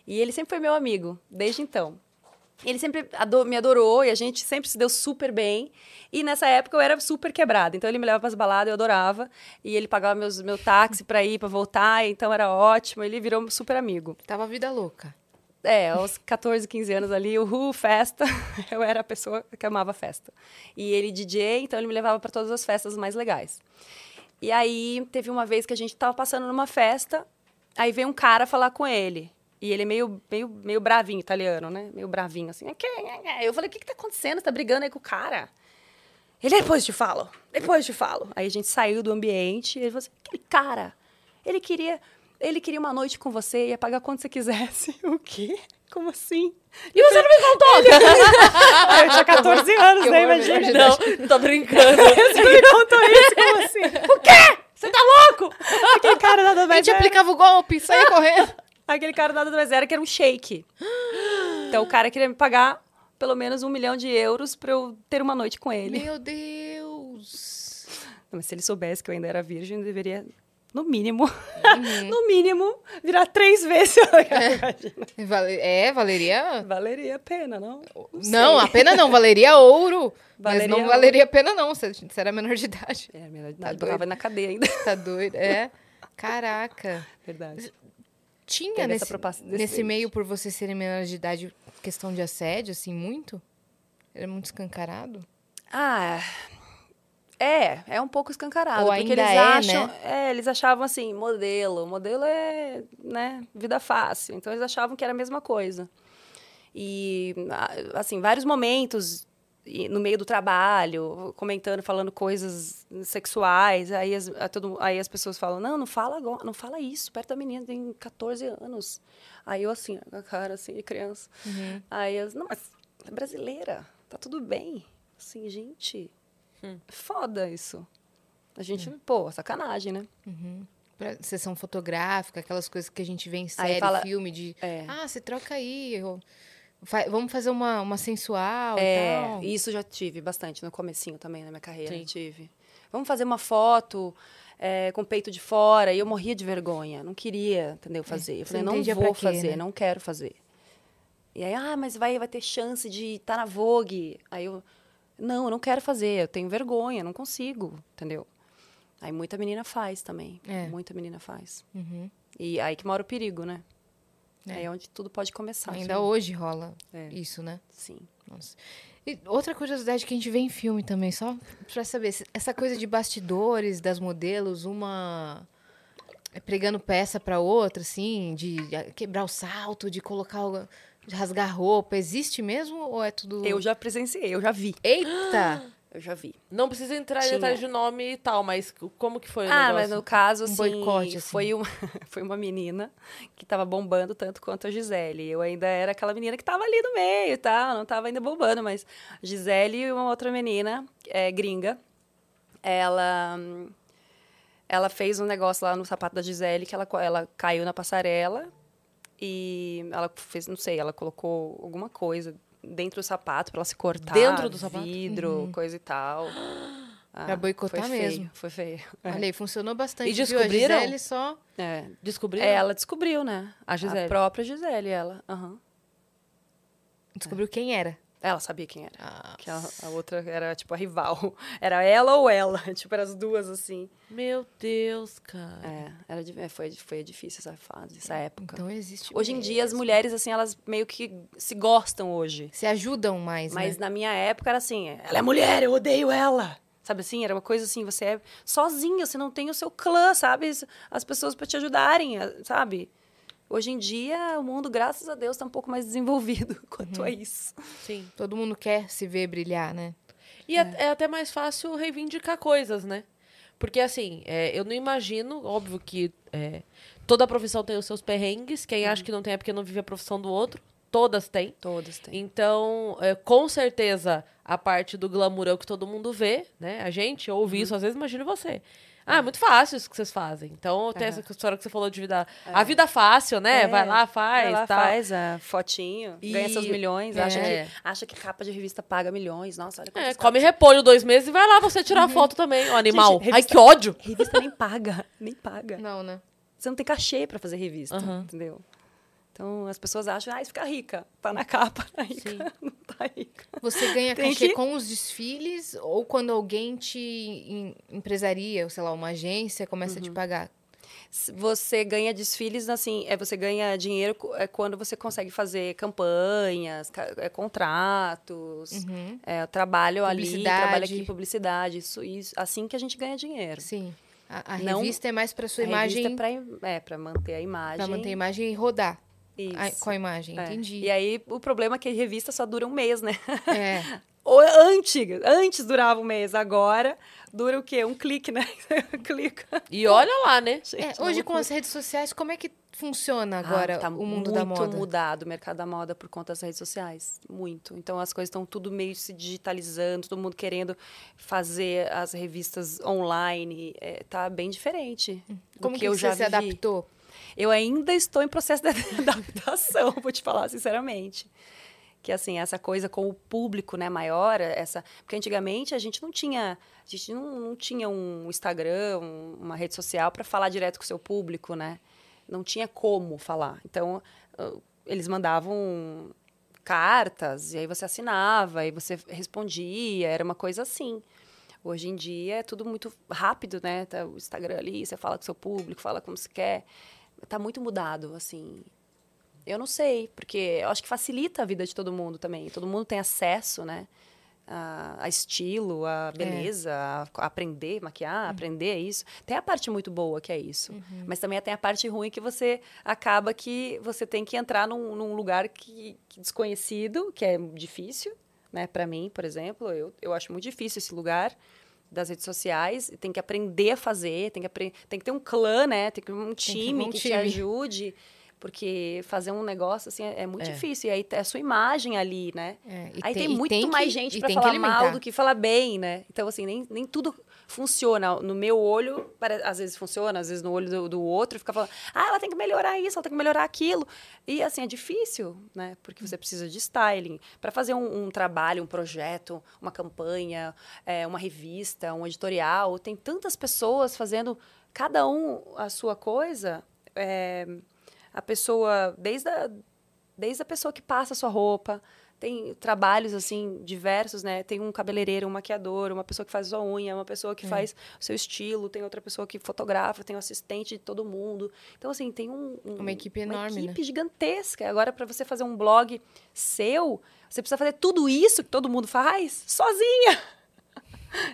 E ele sempre foi meu amigo, desde então. Ele sempre ado- me adorou e a gente sempre se deu super bem. E nessa época eu era super quebrada. Então ele me levava para as baladas, eu adorava. E ele pagava meus, meu táxi para ir, para voltar. Então era ótimo. Ele virou super amigo. Tava vida louca. É, aos 14, 15 anos ali, uhul, festa. Eu era a pessoa que amava festa. E ele DJ, então ele me levava para todas as festas mais legais. E aí teve uma vez que a gente tava passando numa festa, aí veio um cara falar com ele. E ele é meio, meio, meio bravinho, italiano, né? Meio bravinho, assim. "Que- Eu falei, o que que tá acontecendo? Você tá brigando aí com o cara? Ele, depois te falo, depois te falo. Aí a gente saiu do ambiente ele falou assim, aquele cara, ele queria, ele queria uma noite com você, ia pagar quanto você quisesse. O quê? Como assim? E você não me contou? Ah, eu tinha 14 anos, Que né? Imagina. não, tô brincando. Você me contou isso, como assim? Você tá louco? Aquele cara nada A mais gente era, aplicava o golpe, saía correndo. aquele cara nada mais era que era um shake. Então o cara queria me pagar pelo menos um milhão de euros pra eu ter uma noite com ele. Meu Deus. Não, Mas se ele soubesse que eu ainda era virgem, eu deveria, no mínimo, no mínimo, virar três vezes. Imagina. Vale- É, valeria. Valeria a pena, não? Não, sei. a pena não, valeria ouro. Valeria mas não ouro. valeria a pena, não. Você, você era menor de idade. É, melhor de Tá eu doido. tava na cadeia ainda. Tá doido? É. Caraca. Verdade. Tinha nesse, nesse meio, por você serem menor de idade, questão de assédio, assim, muito? Era muito escancarado? Ah, é, é um pouco escancarado. Ou porque eles é, acham, né? é, eles achavam assim, modelo, modelo é, né, vida fácil. Então eles achavam que era a mesma coisa. E assim, vários momentos no meio do trabalho, comentando, falando coisas sexuais, aí as, todo- aí as pessoas falam: "Não, não fala agora, não fala isso, perto da menina, tem 14 anos". Aí eu assim, com a cara assim de criança. Aí eu, não, mas é brasileira, tá tudo bem. Assim, gente, foda isso. A gente, pô, sacanagem, né? Pra sessão fotográfica, aquelas coisas que a gente vê em série, fala- filme, de... É. Ah, você troca aí. fa- vamos fazer uma, uma sensual e É, tal. isso já tive bastante no comecinho também na minha carreira, Sim. tive. Vamos fazer uma foto é, com o peito de fora, e eu morria de vergonha, não queria, entendeu, fazer. Eu É, você falei, não vou quê, fazer, né? não quero fazer. E aí, ah, mas vai, vai ter chance de estar na Vogue. Aí eu, não, eu não quero fazer, eu tenho vergonha, não consigo, entendeu? Aí muita menina faz também, É. muita menina faz. Uhum. E aí que mora o perigo, né? É. Aí é onde tudo pode começar. Ainda sim. hoje rola É. isso, né? Sim. Nossa. E outra curiosidade que a gente vê em filme também, só pra saber, essa coisa de bastidores das modelos, uma é, pregando peça pra outra, assim, de ah, quebrar o salto, de colocar, o- de rasgar roupa, existe mesmo ou é tudo... Eu já presenciei, eu já vi. Eita! Eu já vi. Não precisa entrar em Tinha. detalhes de nome e tal, mas como que foi o Ah, negócio? mas no caso, Um assim, boicote, assim. Foi, uma, foi uma menina que tava bombando tanto quanto a Gisele. Eu ainda era aquela menina que tava ali no meio e tal, não tava ainda bombando, mas Gisele e uma outra menina, é, gringa, ela, ela fez um negócio lá no sapato da Gisele que ela, ela caiu na passarela e ela fez, não sei, ela colocou alguma coisa dentro do sapato pra ela se cortar. Dentro do sapato? Vidro, coisa e tal. Ah, Pra boicotar foi feio, mesmo. Foi feio. É. Olha aí, funcionou bastante. E viu? descobriram? A Gisele só... É. Descobriram? É, ela descobriu, né? A Gisele. própria Gisele, ela. Aham. Descobriu quem era. Ela sabia quem era. Ah, Que a, a outra era, tipo, a rival. Era ela ou ela. Tipo, eram as duas, assim. Meu Deus, cara. É, era, é, foi, foi difícil essa fase, essa época. então existe. hoje em dia, as mesmo. mulheres, assim, elas meio que se gostam hoje. Se ajudam mais, Mas né? na minha época era assim, ela é mulher, eu odeio ela. Sabe assim? Era uma coisa assim, você é sozinha, você não tem o seu clã, sabe? As pessoas para te ajudarem, sabe? Hoje em dia, o mundo, graças a Deus, está um pouco mais desenvolvido quanto a isso. Sim. Todo mundo quer se ver brilhar, né? E é. é até mais fácil reivindicar coisas, né? Porque, assim, é, eu não imagino, óbvio que é, toda profissão tem os seus perrengues. Quem acha que não tem é porque não vive a profissão do outro. Todas têm. Todas têm. Então, é, com certeza, a parte do glamour é o que todo mundo vê, né? A gente ouve isso, às vezes imagina você. Ah, é muito fácil isso que vocês fazem. Então, tem essa história que você falou de vida... A vida fácil, né? É, Vai lá, faz, Vai lá, tal. faz a fotinho, E- ganha seus milhões, é. acha, que, acha que capa de revista paga milhões. Nossa, olha É, come capas- repolho dois meses e vai lá você tirar foto também, ó, animal. Gente, Ai, revista- que ódio! Revista nem paga, nem paga. Não, né? Você não tem cachê para fazer revista, Aham. entendeu? Então, as pessoas acham, ah, isso fica rica. Tá na capa, tá rica. Sim. Não tá rica. Você ganha Tem cachê que- com os desfiles ou quando alguém te em- empresaria, ou sei lá, uma agência começa Uhum. a te pagar? S- Você ganha desfiles, assim, é, você ganha dinheiro é, quando você consegue fazer campanhas, ca- é, contratos, Uhum. é, trabalho ali, trabalho aqui, publicidade. Isso, isso, assim que a gente ganha dinheiro. Sim. A, a Não- revista é mais para sua A imagem, revista é pra, é, manter a imagem. para manter a imagem e rodar Isso. com a imagem. É. Entendi. E aí, o problema é que a revista só dura um mês, né? É. Ou antes, antes durava um mês, agora dura o quê? Um clique, né? Clica. E olha lá, né? É, Gente, hoje uma com as redes sociais, como é que funciona agora Ah, tá o mundo da muito moda? mudado o mercado da moda por conta das redes sociais. Muito. Então as coisas estão tudo meio se digitalizando, todo mundo querendo fazer as revistas online. É, tá bem diferente. do Como que, eu você já se vivi. adaptou? Eu ainda estou em processo de adaptação, vou te falar sinceramente. Que assim, essa coisa com o público, né, maior, essa, porque antigamente a gente não tinha, a gente não, não tinha um Instagram, um- uma rede social para falar direto com o seu público, né? Não tinha como falar. Então, ah, eles mandavam cartas e aí você assinava e você respondia, era uma coisa assim. Hoje em dia é tudo muito rápido, né? Tá o Instagram ali, você fala com o seu público, fala como você quer. Tá muito mudado, assim. Eu não sei, porque eu acho que facilita a vida de todo mundo também. Todo mundo tem acesso, né? A, a estilo, a beleza, a, a aprender, maquiar, aprender isso. Tem a parte muito boa que é isso. Mas também tem a parte ruim que você acaba que você tem que entrar num, num lugar que, que desconhecido, que é difícil, né? Para mim, por exemplo, eu, eu acho muito difícil esse lugar das redes sociais. Tem que aprender a fazer, tem que, apre- tem que ter um clã, né? Tem que ter um time um que te time. ajude. Porque fazer um negócio assim é, é muito É. difícil. E aí é a sua imagem ali, né? É, aí tem, e muito tem mais que- gente para tem que falar mal do que falar bem, né? Então, assim, nem, nem tudo funciona. No meu olho, às vezes funciona, às vezes no olho do, do outro, fica falando, ah, ela tem que melhorar isso, ela tem que melhorar aquilo. E, assim, é difícil, né? Porque você precisa de styling. Para fazer um, um trabalho, um projeto, uma campanha, é, uma revista, um editorial, tem tantas pessoas fazendo, cada um a sua coisa. É, a pessoa, desde a, desde a pessoa que passa a sua roupa, tem trabalhos assim diversos, né? Tem um cabeleireiro, um maquiador, uma pessoa que faz sua unha, uma pessoa que faz o seu estilo, tem outra pessoa que fotografa, tem um assistente de todo mundo. Então assim, tem um, um- Uma equipe enorme, uma né? equipe gigantesca. Agora para você fazer um blog seu, você precisa fazer tudo isso que todo mundo faz sozinha.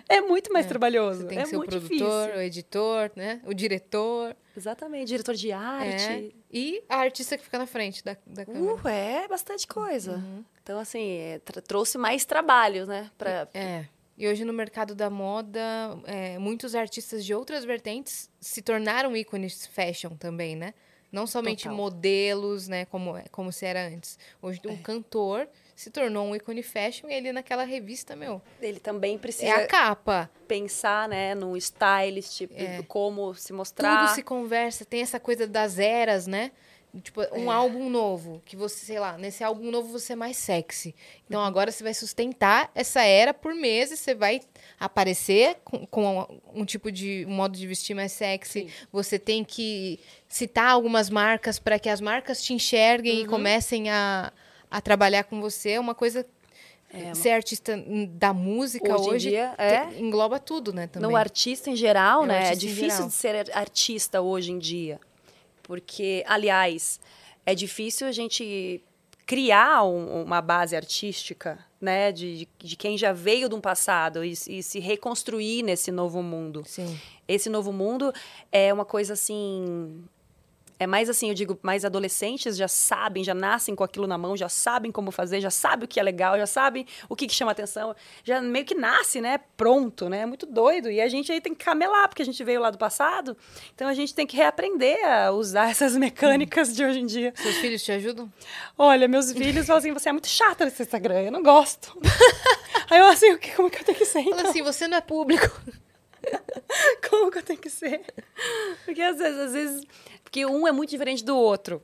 É muito mais trabalhoso. Você tem é que ser o produtor, difícil. o editor, né? O diretor. Exatamente, diretor de É. arte. E a artista que fica na frente da, da câmera. Uh, é bastante coisa. Uhum. Então, assim, é, trouxe mais trabalho, né? Pra, É. E hoje no mercado da moda, é, muitos artistas de outras vertentes se tornaram ícones fashion também, né? Não somente Total. modelos, né? Como, é- como se era antes. Hoje É. um cantor se tornou um ícone fashion e ele naquela revista, meu, Ele também precisa é a capa. pensar, né, no stylist, tipo, É. como se mostrar. Tudo se conversa, tem essa coisa das eras, né? Tipo, um É. álbum novo, que você, sei lá, nesse álbum novo você é mais sexy. Então Uhum. agora você vai sustentar essa era por meses, você vai aparecer com, com um tipo de um modo de vestir mais sexy. Sim. Você tem que citar algumas marcas para que as marcas te enxerguem Uhum. e comecem a, a trabalhar com você. É uma coisa É, Ser artista da música Hoje em hoje, dia, é. engloba tudo, né? Também. No artista em geral, É, né? É difícil geral. de ser ar- artista hoje em dia. Porque, aliás, é difícil a gente criar um- uma base artística, né? De, de, de quem já veio de um passado e, e se reconstruir nesse novo mundo. Sim. Esse novo mundo é uma coisa assim. É mais assim, eu digo, mais adolescentes já sabem, já nascem com aquilo na mão, já sabem como fazer, já sabem o que é legal, já sabem o que, que chama atenção, já meio que nasce, né? Pronto, né? É muito doido. E a gente aí tem que camelar, porque a gente veio lá do passado. Então a gente tem que reaprender a usar essas mecânicas de hoje em dia. Seus filhos te ajudam? Olha, meus filhos falam assim: você é muito chata nesse Instagram, eu não gosto. aí eu assim, o que, como que eu tenho que ser? Então? Fala assim, você não é público. Como que eu tenho que ser? Porque às vezes, às vezes, porque um é muito diferente do outro.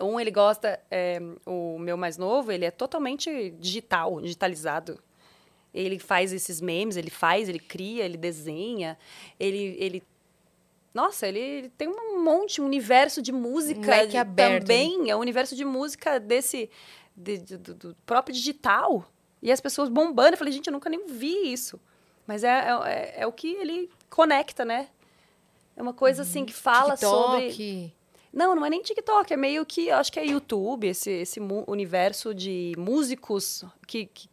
Um ele gosta, é, o meu mais novo, ele é totalmente digital, digitalizado. Ele faz esses memes, ele faz, ele cria, ele desenha, ele, ele nossa, ele, ele tem um monte, um universo de música leque aberto, também, é um universo de música desse de- de- do, do próprio digital. E as pessoas bombando, eu falei, gente, eu nunca nem vi isso. Mas é, é, é o que ele conecta, né? É uma coisa assim que fala sobre. TikTok. Não, não é nem TikTok, é meio que, acho que é YouTube, esse, esse universo de músicos que, que-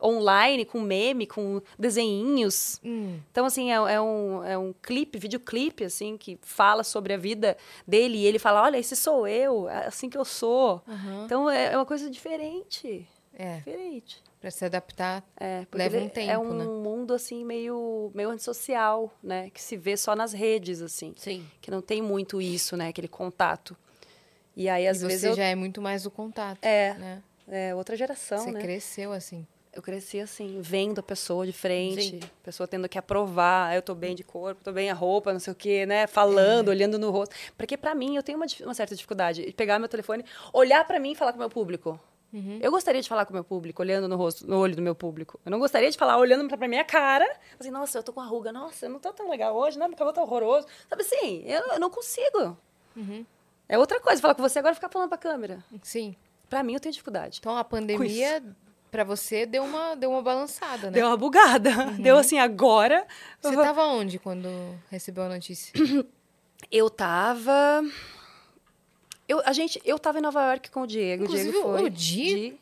online, com meme, com desenhinhos. Hum. Então, assim, é, é um, é um clipe, videoclipe, assim, que fala sobre a vida dele. E ele fala, olha, esse sou eu, é assim que eu sou. Aham. Então, é, é uma coisa diferente. É, Diferente. Pra se adaptar. É, porque Leva um É tempo, um né? mundo, assim, meio, meio antissocial, né? Que se vê só nas redes, assim. Sim. Que não tem muito isso, né? Aquele contato. E aí, às e vezes, você eu... já é muito mais do contato. É, Né? é outra geração, Você né? cresceu assim. Eu cresci assim, vendo a pessoa de frente, Sim. a pessoa tendo que aprovar, eu tô bem de corpo, tô bem a roupa, não sei o quê, né? Falando, olhando no rosto. Porque pra mim, eu tenho uma, uma certa dificuldade de pegar meu telefone, olhar pra mim e falar com o meu público. Eu gostaria de falar com o meu público, olhando no rosto, no olho do meu público. Eu não gostaria de falar olhando pra, minha cara, assim, nossa, eu tô com uma ruga, nossa, eu não tô tão legal hoje, né? Meu cabelo tá horroroso. Sabe assim, eu, eu não consigo. É outra coisa, falar com você agora ficar falando pra câmera. Sim. Pra mim, eu tenho dificuldade. Então a pandemia, pra você, deu uma, deu uma balançada, né? Deu uma bugada. Deu assim, agora. Você vou- tava onde quando recebeu a notícia? Eu tava. Eu, a gente, eu tava em Nova York com o Diego. Inclusive, o Diego foi. o Di-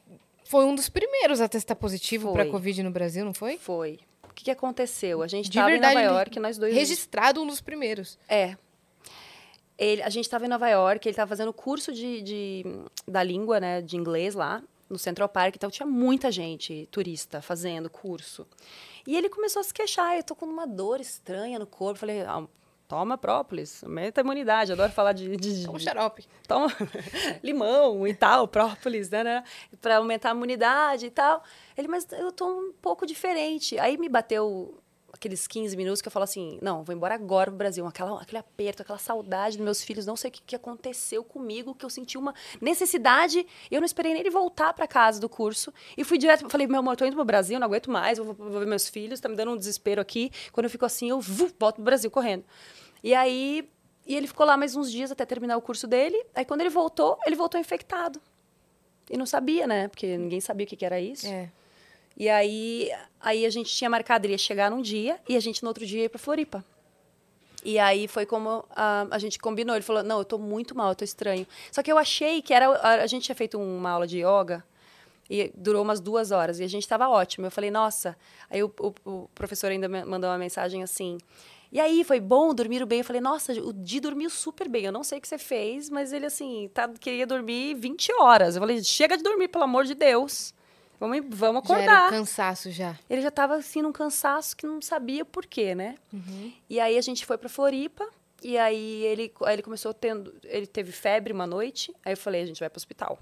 Foi um dos primeiros a testar positivo Foi. Covid no Brasil, não foi? Foi. O que, que aconteceu? A gente De tava verdade, em Nova York, nós dois. Registrado um dos primeiros. É. Ele, a gente tava em Nova York, ele tava fazendo curso de, de- da língua, né, de inglês lá, no Central Park, então tinha muita gente, turista, fazendo curso. E ele começou a se queixar, eu tô com uma dor estranha no corpo. Falei, ah, toma própolis, aumenta a imunidade, adoro falar de- de, Toma xarope. toma limão e tal, própolis, né, né? Para aumentar a imunidade e tal. Ele, mas eu tô um pouco diferente. Aí me bateu aqueles 15 minutos que eu falo assim, não, vou embora agora pro Brasil. Aquela, aquele aperto, aquela saudade dos meus filhos, não sei o que, que aconteceu comigo, que eu senti uma necessidade. Eu não esperei nem ele voltar para casa do curso. E fui direto, falei, meu amor, tô indo pro Brasil, não aguento mais, vou, vou ver meus filhos, tá me dando um desespero aqui. Quando eu fico assim, eu vu, volto pro Brasil correndo. E aí, e ele ficou lá mais uns dias até terminar o curso dele. Aí quando ele voltou, ele voltou infectado. E não sabia, né? Porque ninguém sabia o que, que era isso. É. E aí, aí a gente tinha marcado, ele ia chegar num dia e a gente no outro dia ia pra Floripa. E aí foi como a, a gente combinou. Ele falou: Não, eu tô muito mal, eu tô estranho. Só que eu achei que era. A, a gente tinha feito uma aula de yoga e durou umas duas horas e a gente tava ótimo. Eu falei: Nossa. Aí o, o, o professor ainda mandou uma mensagem assim. E aí, foi bom, dormiram bem? Eu falei, nossa, o Di dormiu super bem. Eu não sei o que você fez, mas ele, assim, tá, queria dormir 20 horas. Eu falei, chega de dormir, pelo amor de Deus. Vamos, vamos Já era acordar. um cansaço já. Ele já tava assim num cansaço que não sabia por quê, né? E aí a gente foi pra Floripa e aí ele, aí ele começou tendo, ele teve febre uma noite. Aí eu falei, a gente vai pro hospital.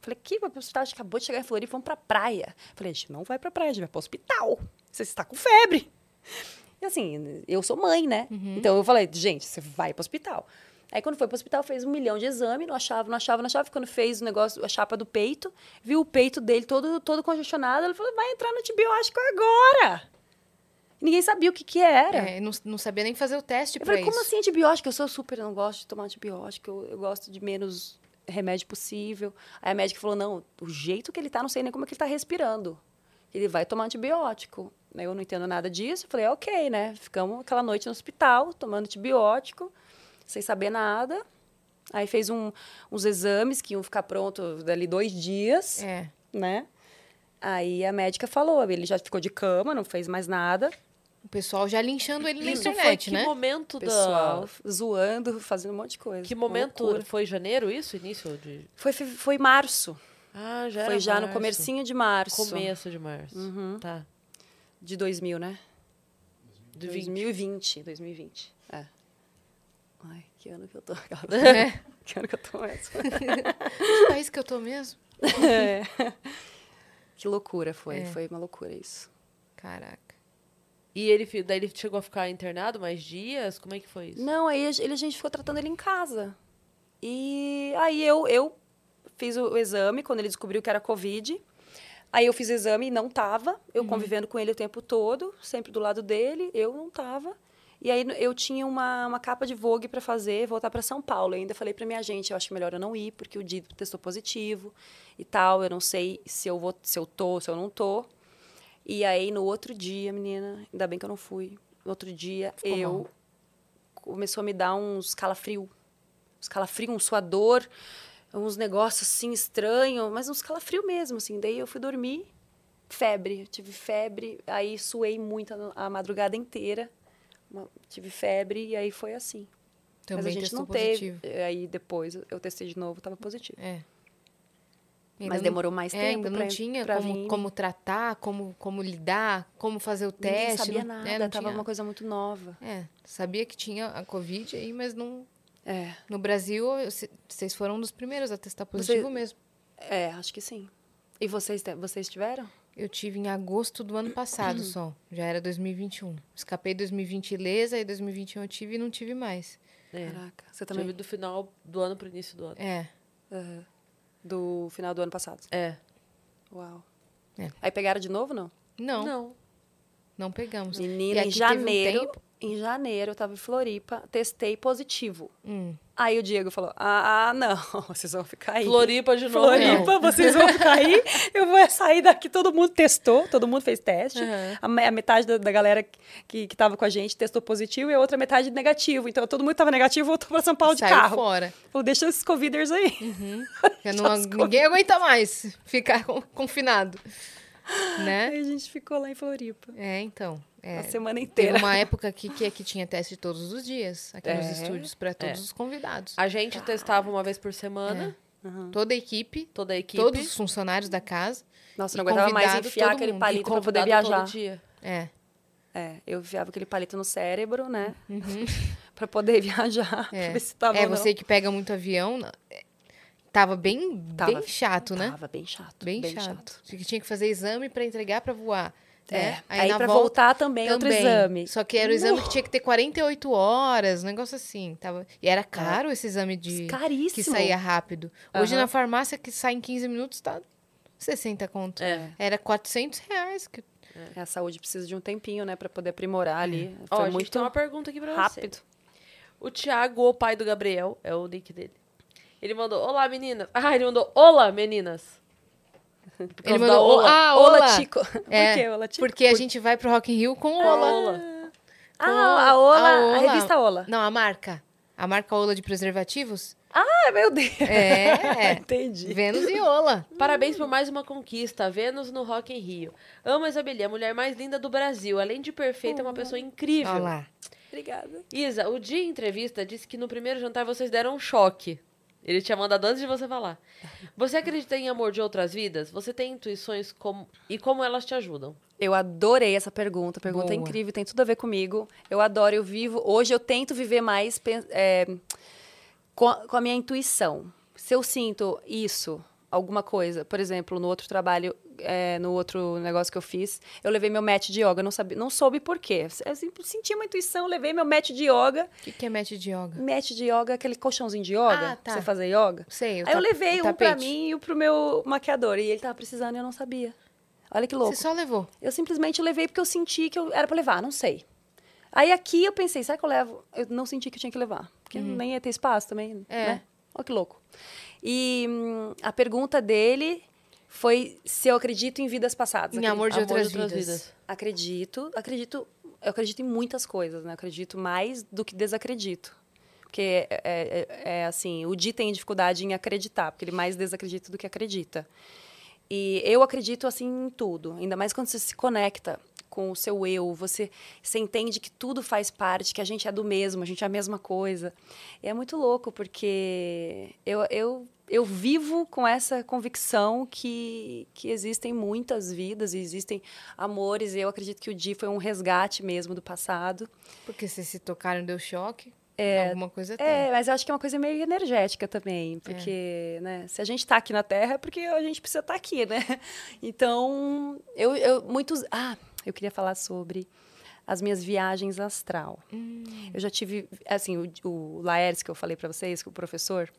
Falei, que vai pro hospital? A gente acabou de chegar em Floripa, vamos pra praia. Falei, a gente não vai pra praia, a gente vai pro hospital. Você está com febre. E assim, eu sou mãe, né? Então eu falei, gente, você vai pro hospital. Aí quando foi pro hospital, fez um milhão de exame, não achava, não achava, não achava. Quando fez o negócio, a chapa do peito, viu o peito dele todo, todo congestionado, ele falou, vai entrar no antibiótico agora. Ninguém sabia o que que era. É, não, não sabia nem fazer o teste Eu pra falei, isso. como assim antibiótico? Eu sou super, eu não gosto de tomar antibiótico, eu, eu gosto de menos remédio possível. Aí a médica falou, não, o jeito que ele tá, não sei nem como é que ele tá respirando. Ele vai tomar antibiótico. Eu não entendo nada disso. Eu falei, ok, né? Ficamos aquela noite no hospital, tomando antibiótico, sem saber nada. Aí fez um, uns exames que iam ficar prontos dali dois dias, É. né? Aí a médica falou, ele já ficou de cama, não fez mais nada. O pessoal já linchando ele na Isso foi internet, que né? momento O pessoal da... zoando, fazendo um monte de coisa. Que momento... loucura. Foi janeiro isso? Início de... Foi, foi, foi março. Ah, já foi já no março. comecinho de março. Começo de março. Uhum. Tá. De 2000, né? De 20. 2020. 2020. É. Ai, que ano que eu tô? É. que ano que eu tô mesmo? Que país que eu tô mesmo? É. Que loucura foi. É. Foi uma loucura isso. Caraca. E ele, daí ele chegou a ficar internado mais dias? Como é que foi isso? Não, aí a gente- ele, a gente ficou tratando ele em casa. E aí eu, eu fiz o, o exame quando ele descobriu que era Covid. Aí eu fiz o exame e não tava. Eu convivendo com ele o tempo todo, sempre do lado dele, eu não tava. E aí eu tinha uma, uma capa de Vogue para fazer, voltar para São Paulo. Eu ainda falei para minha gente, eu acho melhor eu não ir, porque o Dido testou positivo e tal. Eu não sei se eu vou, se eu tô, se eu não tô. E aí no outro dia, menina, ainda bem que eu não fui. No outro dia Ficou eu começou a me dar uns calafrio. Uns calafrio, um suador, uns negócios assim estranhos, mas uns calafrio mesmo, assim. Daí eu fui dormir, febre. Eu tive febre, aí suei muito a, a madrugada inteira. Uma- tive febre e aí foi assim. Também mas a gente testou não positivo. teve. Aí depois eu testei de novo, estava positivo. É. Ainda Mas demorou mais É, tempo ainda não pra- tinha pra como, vir. como tratar, como, como lidar, como fazer o Ninguém teste. sabia não- nada, é, não tava tinha- uma coisa muito nova. É, sabia que tinha a Covid aí, mas não... É, No Brasil, vocês foram um dos primeiros a testar positivo mesmo. é, acho que sim. E vocês, vocês tiveram? Eu tive em agosto do ano passado Uhum. só. Já era 2021. Escapei 2020 ilesa, aí 2021 eu tive e não tive mais. É. Caraca, você também? Tive do final do ano pro início do ano. É. Aham. Do final do ano passado. É. Uau. É. Aí pegaram de novo, não? Não, não, Não. pegamos. Menina, E em um janeiro, tempo- em janeiro eu tava em Floripa, testei positivo. Hum. Aí o Diego falou: "Ah, ah, não, vocês vão ficar aí". Floripa de novo. Floripa, vocês vão ficar aí. Eu vou sair daqui. Todo mundo testou, todo mundo fez teste. Uhum. A, a metade da, da galera que, que tava com a gente testou positivo e a outra metade negativo. Então todo mundo tava negativo voltou para São Paulo de Saiu carro. fora. Falou: deixa esses coviders aí. Já não- ninguém aguenta mais ficar con- confinado. Né? Aí a gente ficou lá em Floripa. É, então. É, A semana Teve inteira. uma época aqui que aqui tinha teste todos os dias, aqui nos É. estúdios, para todos É. os convidados. A gente testava uma vez por semana, Toda a equipe, toda a equipe. todos os funcionários da casa. Nossa, não aguentava mais convidado, enfiar todo aquele mundo. palito para poder viajar. todo dia. É. É, eu enfiava aquele palito no cérebro, né? Pra poder viajar, É, pra ver se tava é você que pega muito avião. É, Tava bem, Tava- bem chato, né? Tava bem chato. Bem, chato. Você que tinha que fazer exame para entregar para voar. É. né? Aí, pra volta, voltar também, outro também. exame. Só que era o exame que tinha que ter 48 horas, um negócio assim. Tava... E era caro esse exame de Caríssimo. que saía rápido. Hoje Aham. na farmácia que sai em 15 minutos tá 60 conto. É. Era 400 reais. Que... É, A saúde precisa de um tempinho, né? Pra poder aprimorar ali. Ó, Foi a gente muito tem uma pergunta aqui pra rápido. você. O Thiago, o pai do Gabriel, é o nick dele. Ele mandou, olá, meninas. Ah, ele mandou, olá, meninas. Por Ele mandou, Ola. ah, Olá, Ola. Chico. É, Por quê, Ola? Porque a gente vai pro Rock in Rio com Com a Ola. Ola. Ah, a Ola, a, Ola. revista Ola. Não, a marca. A marca Ola de preservativos. Ah, meu Deus. É. Entendi. Vênus e Ola. Parabéns por mais uma conquista. Vênus no Rock em Rio. Amo a Isabeli, a mulher mais linda do Brasil. Além de perfeita, é uma pessoa incrível. Olha lá. Obrigada. Isa, o dia em entrevista disse que no primeiro jantar vocês deram um choque. Ele tinha mandado antes de você falar. Você acredita em amor de outras vidas? Você tem intuições como... e como elas te ajudam? Eu adorei essa pergunta. A pergunta é Boa. incrível, tem tudo a ver comigo. Eu adoro, eu vivo. Hoje eu tento viver mais é, com, a, com a minha intuição. Se eu sinto isso, alguma coisa, por exemplo, no outro trabalho, é, no outro negócio que eu fiz, eu levei meu match de yoga, não, sabia, não soube por quê. Eu sempre senti uma intuição, levei meu match de yoga. O que, que é match de yoga? Match de yoga, aquele colchãozinho de yoga, Ah, tá. pra você fazer yoga. Sei, Aí eu levei um pra tapete. mim e um pro meu maquiador. E ele tava precisando e eu não sabia. Olha que louco. Você só levou. Eu simplesmente levei porque eu senti que eu era pra levar, não sei. Aí aqui eu pensei, será que eu levo? Eu não senti que eu tinha que levar. Porque nem ia ter espaço também, É. né? Olha que louco. E hum, a pergunta dele foi se eu acredito em vidas passadas. Em amor de Amor outras de outras vidas. vidas. Acredito, acredito, eu acredito em muitas coisas, né? Acredito mais do que desacredito. Porque é, é- é assim, o Di tem dificuldade em acreditar, porque ele mais desacredita do que acredita. E eu acredito assim em tudo, ainda mais quando você se conecta com o seu eu, você, você entende que tudo faz parte, que a gente é do mesmo, a gente é a mesma coisa. E é muito louco, porque eu, eu, eu vivo com essa convicção que, que existem muitas vidas existem amores, e eu acredito que o Di foi um resgate mesmo do passado. Porque vocês se tocaram, deu choque. É, Alguma coisa tem. É, mas eu acho que é uma coisa meio energética também, porque, né, se a gente tá aqui na Terra é porque a gente precisa estar aqui, né? Então, eu, eu muitos, ah, eu queria falar sobre as minhas viagens astral. Eu já tive, assim, o, o Laércio que eu falei para vocês, que o professor,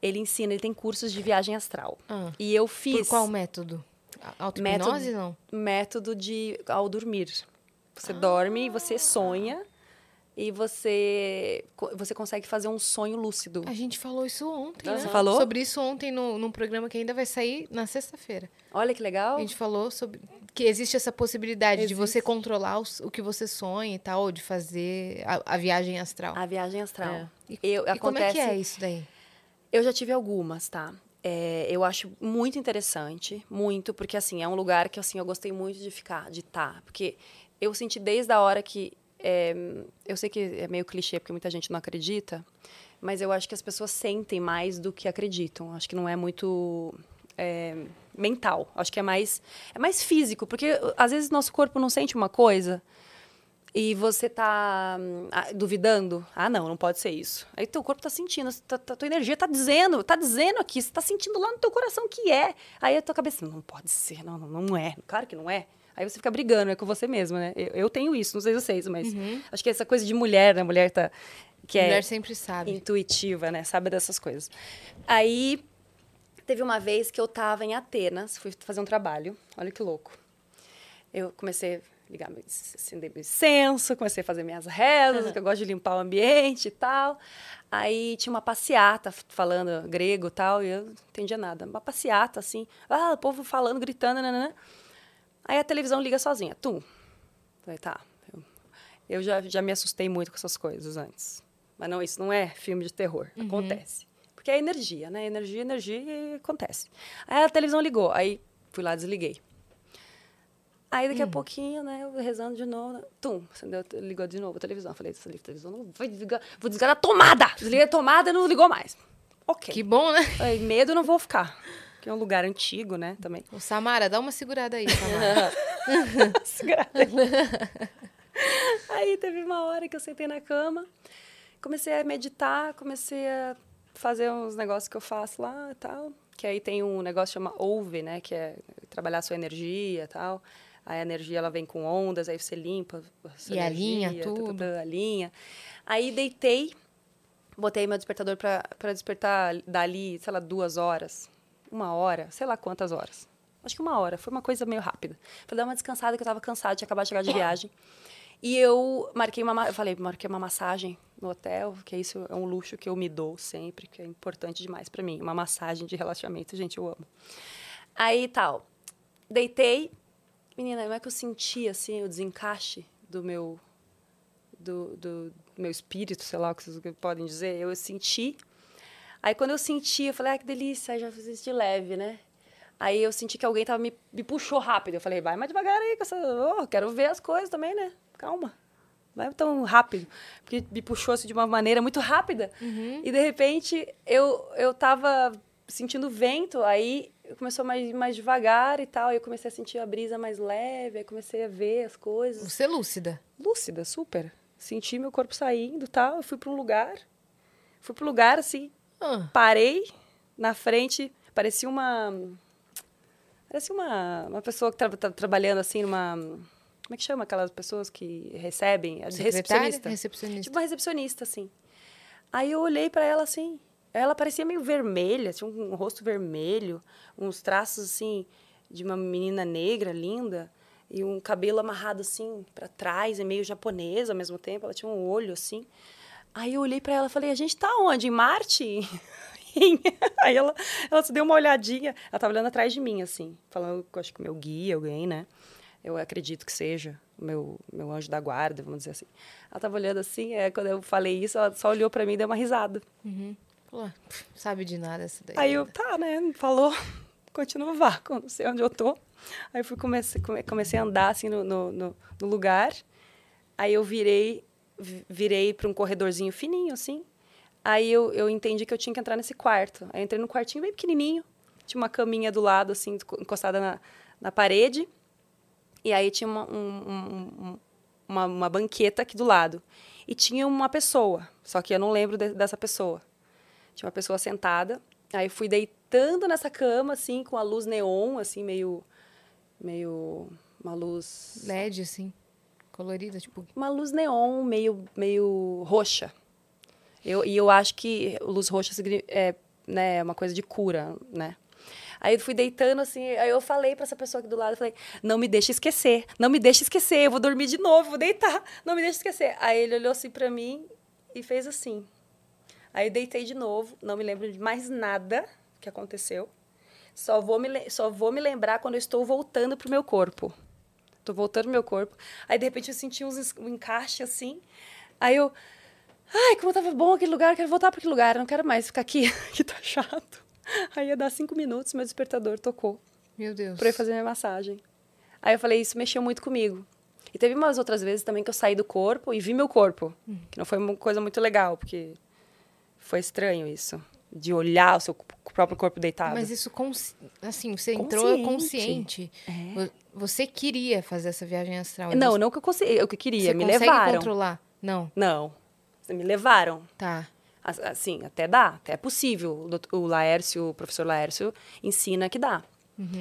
ele ensina, ele tem cursos de viagem astral. Ah. E eu fiz Por qual método? Auto-hipnose, não? método de ao dormir. Você dorme e você sonha e você você consegue fazer um sonho lúcido. A gente falou isso ontem, né? você falou? Sobre isso ontem no, num programa que ainda vai sair na sexta-feira. Olha que legal. A gente falou sobre que existe essa possibilidade de você Existe. controlar os- o que você sonha e tal, ou de fazer a, a viagem astral. A viagem astral. É. E, Eu, e como é que acontece- é isso daí? Eu já tive algumas, tá? É, eu acho muito interessante, muito, porque assim, é um lugar que assim, eu gostei muito de ficar, de estar. Porque eu senti desde a hora que. É, eu sei que é meio clichê, porque muita gente não acredita, mas eu acho que as pessoas sentem mais do que acreditam. Acho que não é muito. é, mental. Acho que é mais, é mais físico, porque às vezes nosso corpo não sente uma coisa e você tá ah, duvidando, ah, não, não pode ser isso. Aí teu corpo tá sentindo, tá, tá- tua energia tá dizendo, tá dizendo aqui, você tá sentindo lá no teu coração que é. Aí a tua cabeça, não pode ser, não, não, não é, claro que não é. Aí você fica brigando, é com você mesmo, né? Eu, eu tenho isso, não sei vocês, mas acho que essa coisa de mulher, né? Mulher tá, que é Mulher sempre sabe. intuitiva, né? Sabe dessas coisas. Aí teve uma vez que eu tava em Atenas, fui fazer um trabalho. Olha que louco. Eu comecei a ligar meu, acender meu incenso, comecei a fazer minhas rezas, que eu gosto de limpar o ambiente e tal. Aí tinha uma passeata falando grego e tal, e eu não entendia nada. Uma passeata, assim, ah, o povo falando, gritando, nananã. Aí a televisão liga sozinha, tum. Falei, tá. Eu, eu já, já me assustei muito com essas coisas antes. Mas não, isso não é filme de terror. Acontece. Porque é energia, né? Energia, energia e acontece. Aí a televisão ligou. Aí fui lá, desliguei. Aí daqui a pouquinho, né, eu rezando de novo, né, tum, acendeu, ligou de novo a televisão. Falei, essa televisão não vai desligar, vou desligar a tomada. Desliguei a tomada e não ligou mais. Ok. Que bom, né? Aí, medo não vou ficar. Porque é um lugar antigo, né, também. Ô, Samara, dá uma segurada aí, Samara. Segurada. Aí teve uma hora que eu sentei na cama, comecei a meditar, comecei a fazer uns negócios que eu faço lá e tal. Que aí tem um negócio que chama Ouve, né? Que é trabalhar a sua energia e tal. Aí a energia ela vem com ondas, aí você limpa a sua E energia, tudo. tá, tá, tá, alinha. Aí deitei, botei meu despertador para despertar dali, sei lá, duas horas, uma hora, sei lá quantas horas. Acho que uma hora, foi uma coisa meio rápida. Pra dar uma descansada, que eu tava cansada, tinha acabado de chegar de viagem. E eu marquei uma, ma- eu falei, marquei uma massagem no hotel, que isso é um luxo que eu me dou sempre, que é importante demais pra mim. Uma massagem de relaxamento, gente, eu amo. Aí tal, deitei, menina, como é que eu senti assim o desencaixe do meu do, do meu espírito, sei lá o que vocês podem dizer, eu senti. Aí quando eu senti, eu falei, ah, que delícia, aí já fiz isso de leve, né? Aí eu senti que alguém tava me, me puxou rápido. Eu falei, vai mais devagar aí, com essa. Oh, quero ver as coisas também, né? Calma. Vai tão rápido. Porque me puxou assim, de uma maneira muito rápida. E de repente eu, eu tava sentindo vento, aí começou mais, mais devagar e tal. Aí eu comecei a sentir a brisa mais leve, aí comecei a ver as coisas Você é lúcida. lúcida, super. Senti meu corpo saindo e tal. Eu fui para um lugar. Fui para um lugar assim, Ah, parei na frente, parecia uma. Parecia uma, uma pessoa que estava trabalhando assim numa. Como é que chama aquelas pessoas que recebem? Secretária? recepcionista. Recepcionista. Tipo uma recepcionista, assim. Aí eu olhei para ela assim. Ela parecia meio vermelha, tinha um rosto vermelho, uns traços assim de uma menina negra linda e um cabelo amarrado assim para trás, e meio japonesa ao mesmo tempo. Ela tinha um olho assim. Aí eu olhei para ela e falei: "A gente tá onde? Em Marte?" Aí ela, ela se deu uma olhadinha, ela tava olhando atrás de mim, assim, falando, acho que meu guia, alguém, né? Eu acredito que seja o meu, meu anjo da guarda, vamos dizer assim. Ela tava olhando assim, é, quando eu falei isso, ela só olhou pra mim e deu uma risada. Pô, sabe de nada essa daí. Aí eu, tá, né? Falou, continua o vácuo, não sei onde eu tô. Aí eu fui, comecei, come- comecei a andar assim no, no, no- no lugar. Aí eu virei, vi- virei para um corredorzinho fininho, assim. Aí eu, eu entendi que eu tinha que entrar nesse quarto. Aí entrei num quartinho bem pequenininho. Tinha uma caminha do lado, assim, enco- encostada na, na parede. E aí tinha uma, um- um- um- uma, uma banqueta aqui do lado. E tinha uma pessoa, só que eu não lembro de- dessa pessoa. Tinha uma pessoa sentada. Aí fui deitando nessa cama, assim, com a luz neon, assim, meio. meio. uma luz. LED, assim, colorida, tipo... Uma luz neon meio, meio roxa. Eu, e eu acho que luz roxa é né, uma coisa de cura, né? Aí eu fui deitando assim, aí eu falei pra essa pessoa aqui do lado, falei, não me deixa esquecer, não me deixa esquecer, eu vou dormir de novo, vou deitar, não me deixa esquecer. Aí ele olhou assim pra mim e fez assim. Aí eu deitei de novo, não me lembro de mais nada que aconteceu. Só vou me, só vou me lembrar quando eu estou voltando pro meu corpo. Tô voltando meu corpo. Aí, de repente, eu senti uns, um encaixe assim. Aí eu. Ai, como tava bom aquele lugar, quero voltar para aquele lugar, eu não quero mais ficar aqui, que tá chato. Aí ia dar cinco minutos, meu despertador tocou Meu Deus. pra eu ir fazer minha massagem. Aí eu falei, isso mexeu muito comigo. E teve umas outras vezes também que eu saí do corpo e vi meu corpo, que não foi uma coisa muito legal, porque foi estranho isso, de olhar o seu próprio corpo deitado. Mas isso, consci... assim, você entrou Consciente. consciente. Vo- Você queria fazer essa viagem astral. não, você, não que eu consegui, eu que queria, você me consegue levaram. controlar? Não, Não, me levaram. tá. As- Assim, até dá, até é possível. O Laércio, o professor Laércio, ensina que dá.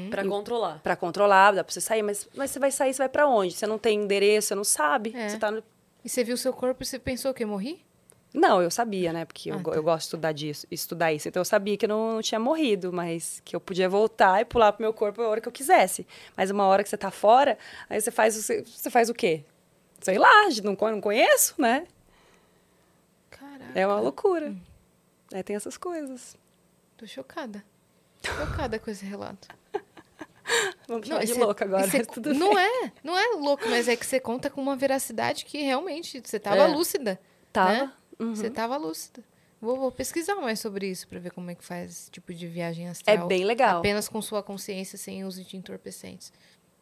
Pra controlar. Pra controlar, dá pra você sair, mas, mas você vai sair, você vai pra onde? Você não tem endereço, você não sabe. É. Você tá no... E você viu seu corpo e você pensou que eu morri? Não, eu sabia, né? Porque eu, Ah, tá. eu gosto de estudar disso, estudar isso. Então eu sabia que eu não, não tinha morrido, mas que eu podia voltar e pular pro meu corpo a hora que eu quisesse. Mas uma hora que você tá fora, aí você faz, o- você, você faz o quê? Sei lá, não, não conheço, né? Caraca. É uma loucura. Hum. Aí tem essas coisas. Tô chocada. Chocada com esse relato. Vamos chamar e de cê- louca agora. cê- não bem. é, não é louco, mas é que você conta com uma veracidade que realmente você tava É. lúcida. Tava. né? Uhum. Você tava lúcida. Vou, vou pesquisar mais sobre isso pra ver como é que faz esse tipo de viagem É astral. bem legal. Apenas com sua consciência, sem uso de entorpecentes.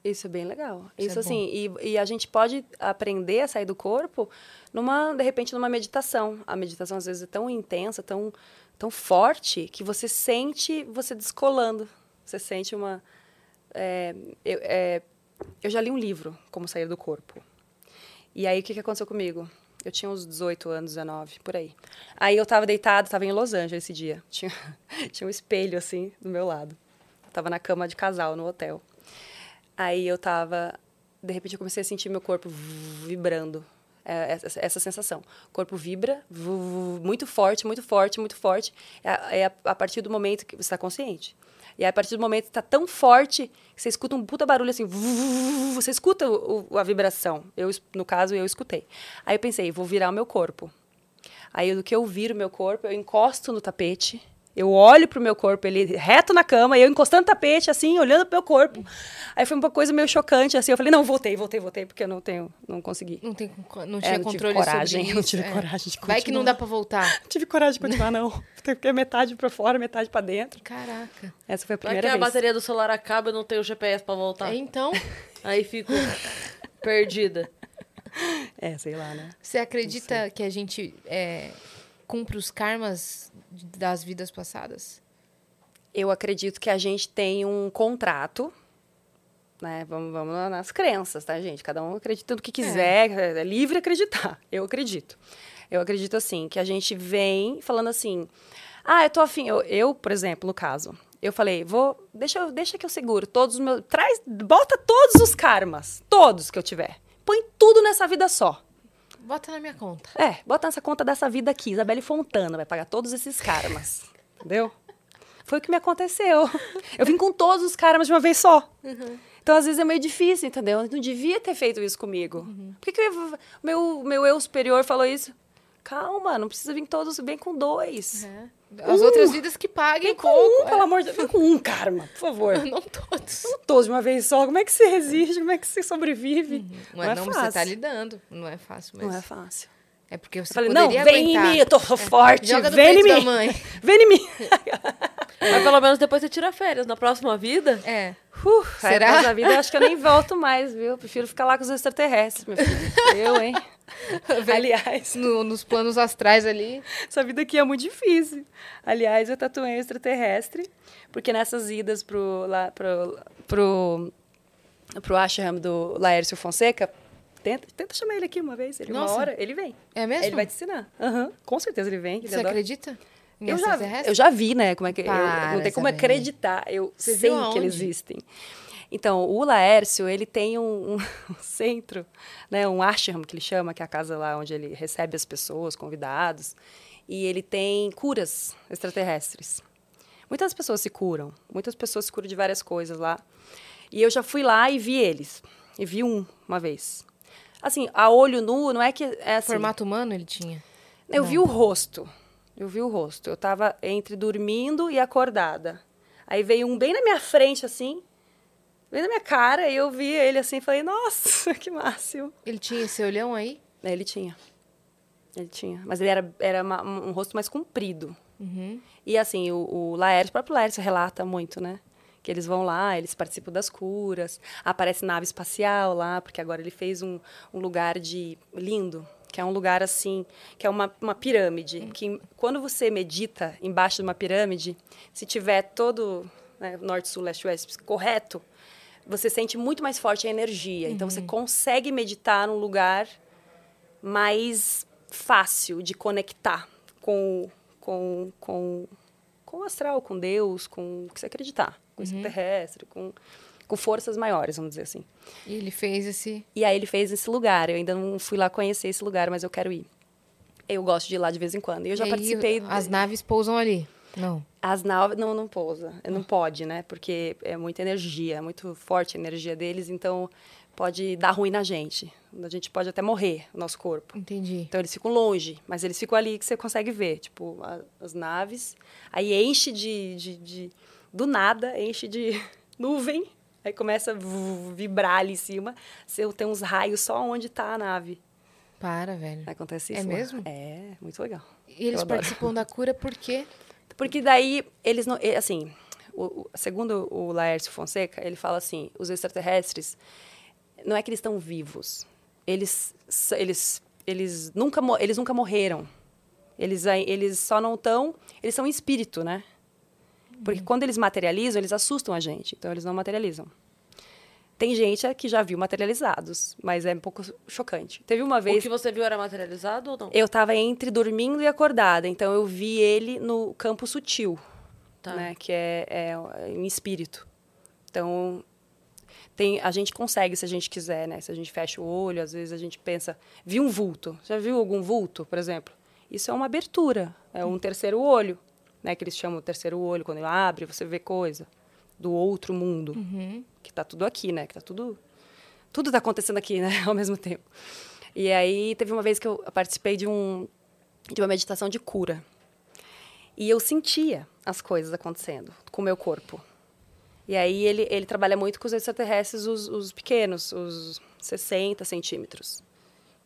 Isso é bem legal. Isso Isso, é assim, e, e a gente pode aprender a sair do corpo numa, de repente, numa meditação. A meditação às vezes é tão intensa, tão, tão forte, que você sente você descolando. Você sente uma. é, eu, é, eu já li um livro, Como Sair do Corpo. E aí, o que, que aconteceu comigo? Eu tinha uns 18 anos, 19, por aí. Aí eu tava deitada, tava em Los Angeles esse dia. Tinha, tinha um espelho, assim, do meu lado. Eu tava na cama de casal, no hotel. Aí eu tava. De repente eu comecei a sentir meu corpo vibrando. É, essa, essa sensação. O corpo vibra, muito forte, muito forte, muito forte. É, é a, partir do momento que você está consciente. E aí, a partir do momento que está tão forte que você escuta um puta barulho assim. Você escuta o- o- a vibração. Eu, no caso, eu escutei. Aí eu pensei, vou virar o meu corpo. Aí, do que eu viro meu corpo, eu encosto no tapete. Eu olho pro meu corpo, ele reto na cama, e eu encostando no tapete, assim, olhando pro meu corpo. Aí foi uma coisa meio chocante, assim. Eu falei, não, voltei, voltei, voltei, porque eu não tenho, não consegui. Não, tem, não É, tinha não tive controle coragem, sobre não isso. tive é. coragem de Vai que não continuar. dá pra voltar. Não tive coragem de continuar, não. Porque metade pra fora, metade pra dentro. Caraca. Essa foi a Vai primeira que a vez. bateria do celular acaba e eu não tenho GPS pra voltar. Então, Aí fico perdida. É, sei lá, né? você acredita que a gente é, cumpre os karmas das vidas passadas? Eu acredito que a gente tem um contrato, né? Vamos, vamos nas crenças, tá, gente? Cada um acredita no que quiser, é, livre acreditar. Eu acredito. Eu acredito, assim, que a gente vem falando assim, ah, eu tô afim. Eu, eu, por exemplo, no caso, eu falei, vou, deixa, deixa que eu seguro todos os meus, traz, bota todos os karmas, todos que eu tiver. Põe tudo nessa vida só. Bota na minha conta. É, bota nessa conta dessa vida aqui. Isabelle Fontana vai pagar todos esses karmas. entendeu? Foi o que me aconteceu. Eu vim com todos os karmas de uma vez só. Então, às vezes, é meio difícil, entendeu? Eu não devia ter feito isso comigo. Por que, que eu meu, meu eu superior falou isso? Calma, não precisa vir todos, vem com dois. É. As outras vidas que paguem Vem com pouco. um, pelo amor de Deus. Vem com um, Karma, por favor. é. Não todos. Não todos de uma vez só. Como é que você resiste? Como é que você sobrevive? Mas é não, fácil. você tá lidando. Não é fácil, mas... Não é fácil. É porque você Eu falei, não, vem aguentar. em mim, eu tô forte. Joga vem em da mim. mãe. Vem em mim. Mas pelo menos depois você tira férias. Na próxima vida, É. Uh, Será? Será? vida, eu acho que eu nem volto mais, viu? Eu prefiro ficar lá com os extraterrestres, meu filho. Eu, hein? Aliás, No- nos planos astrais ali. essa vida aqui é muito difícil. Aliás, eu tatuei um extraterrestre, porque nessas idas pro, lá, pro, pro, pro ashram do Laércio Fonseca, tenta, tenta chamar ele aqui uma vez, ele, uma Nossa. hora, ele vem. É mesmo? Ele vai te ensinar. Aham, com certeza ele vem. ele Você adora. acredita? Eu já, eu já vi, né? Como é que, eu- não tem como acreditar. Eu Você sei que eles existem. Então, o Laércio, ele tem um, um centro, né, um ashram, que ele chama, que é a casa lá onde ele recebe as pessoas, convidados. E ele tem curas extraterrestres. Muitas pessoas se curam. Muitas pessoas se curam de várias coisas lá. E eu já fui lá e vi eles. E vi um, uma vez. Assim, a olho nu, não é que... É assim, Formato humano ele tinha? eu Não. vi o rosto. Eu vi o rosto. Eu tava entre dormindo e acordada. Aí veio um bem na minha frente, assim, bem na minha cara, e eu vi ele assim e falei, nossa, que máximo. Ele tinha esse olhão aí? Ele tinha. Ele tinha. Mas ele era, era uma- um rosto mais comprido. Uhum. E assim, o, o Laércio, o próprio Laércio relata muito, né? Que eles vão lá, eles participam das curas, aparece nave espacial lá, porque agora ele fez um, um lugar de lindo, que é um lugar assim, que é uma, uma pirâmide, que quando você medita embaixo de uma pirâmide, se tiver todo né, norte, sul, leste, oeste correto, você sente muito mais forte a energia. Então você consegue meditar num lugar mais fácil de conectar com, com, com, com o astral, com Deus, com o que você acreditar, com o extraterrestre, com, com forças maiores, vamos dizer assim. E ele fez esse... E aí ele fez esse lugar. Eu ainda não fui lá conhecer esse lugar, mas eu quero ir. Eu gosto de ir lá de vez em quando. E eu já e aí, participei. As naves pousam ali? Não. As naves não, não pousa. Não pode, né? Porque é muita energia, é muito forte a energia deles, então pode dar ruim na gente. A gente pode até morrer, o nosso corpo. Entendi. Então eles ficam longe, mas eles ficam ali que você consegue ver, tipo, a- as naves. Aí enche de, de, de- Do nada, enche de nuvem. Aí começa a vibrar ali em cima. Você tem uns raios só onde está a nave. Para, velho. Acontece É isso. lá. mesmo? É, muito legal. E eles participam da cura por quê? Porque daí eles não. Assim, o- segundo o Laércio Fonseca, ele fala assim: os extraterrestres, não é que eles estão vivos. Eles, eles, eles, nunca, eles nunca morreram. Eles, eles só não estão. Eles são espírito, né? Porque quando eles materializam, eles assustam a gente. Então, eles não materializam. Tem gente que já viu materializados, mas é um pouco chocante. Teve uma o vez. que você viu era materializado ou não? Eu estava entre dormindo e acordada, então eu vi ele no campo sutil, Tá. né, que é, é em espírito. Então tem, a gente consegue se a gente quiser, né? Se a gente fecha o olho, às vezes a gente pensa, vi um vulto. Já viu algum vulto, por exemplo? Isso é uma abertura, é um terceiro olho, né? Que eles chamam de terceiro olho quando ele abre, você vê coisa do outro mundo, que está tudo aqui, né? Que tá tudo tudo está acontecendo aqui, né, ao mesmo tempo. E aí teve uma vez que eu participei de um de uma meditação de cura. E eu sentia as coisas acontecendo com o meu corpo. E aí ele, ele trabalha muito com os extraterrestres, os, os pequenos, os 60 centímetros,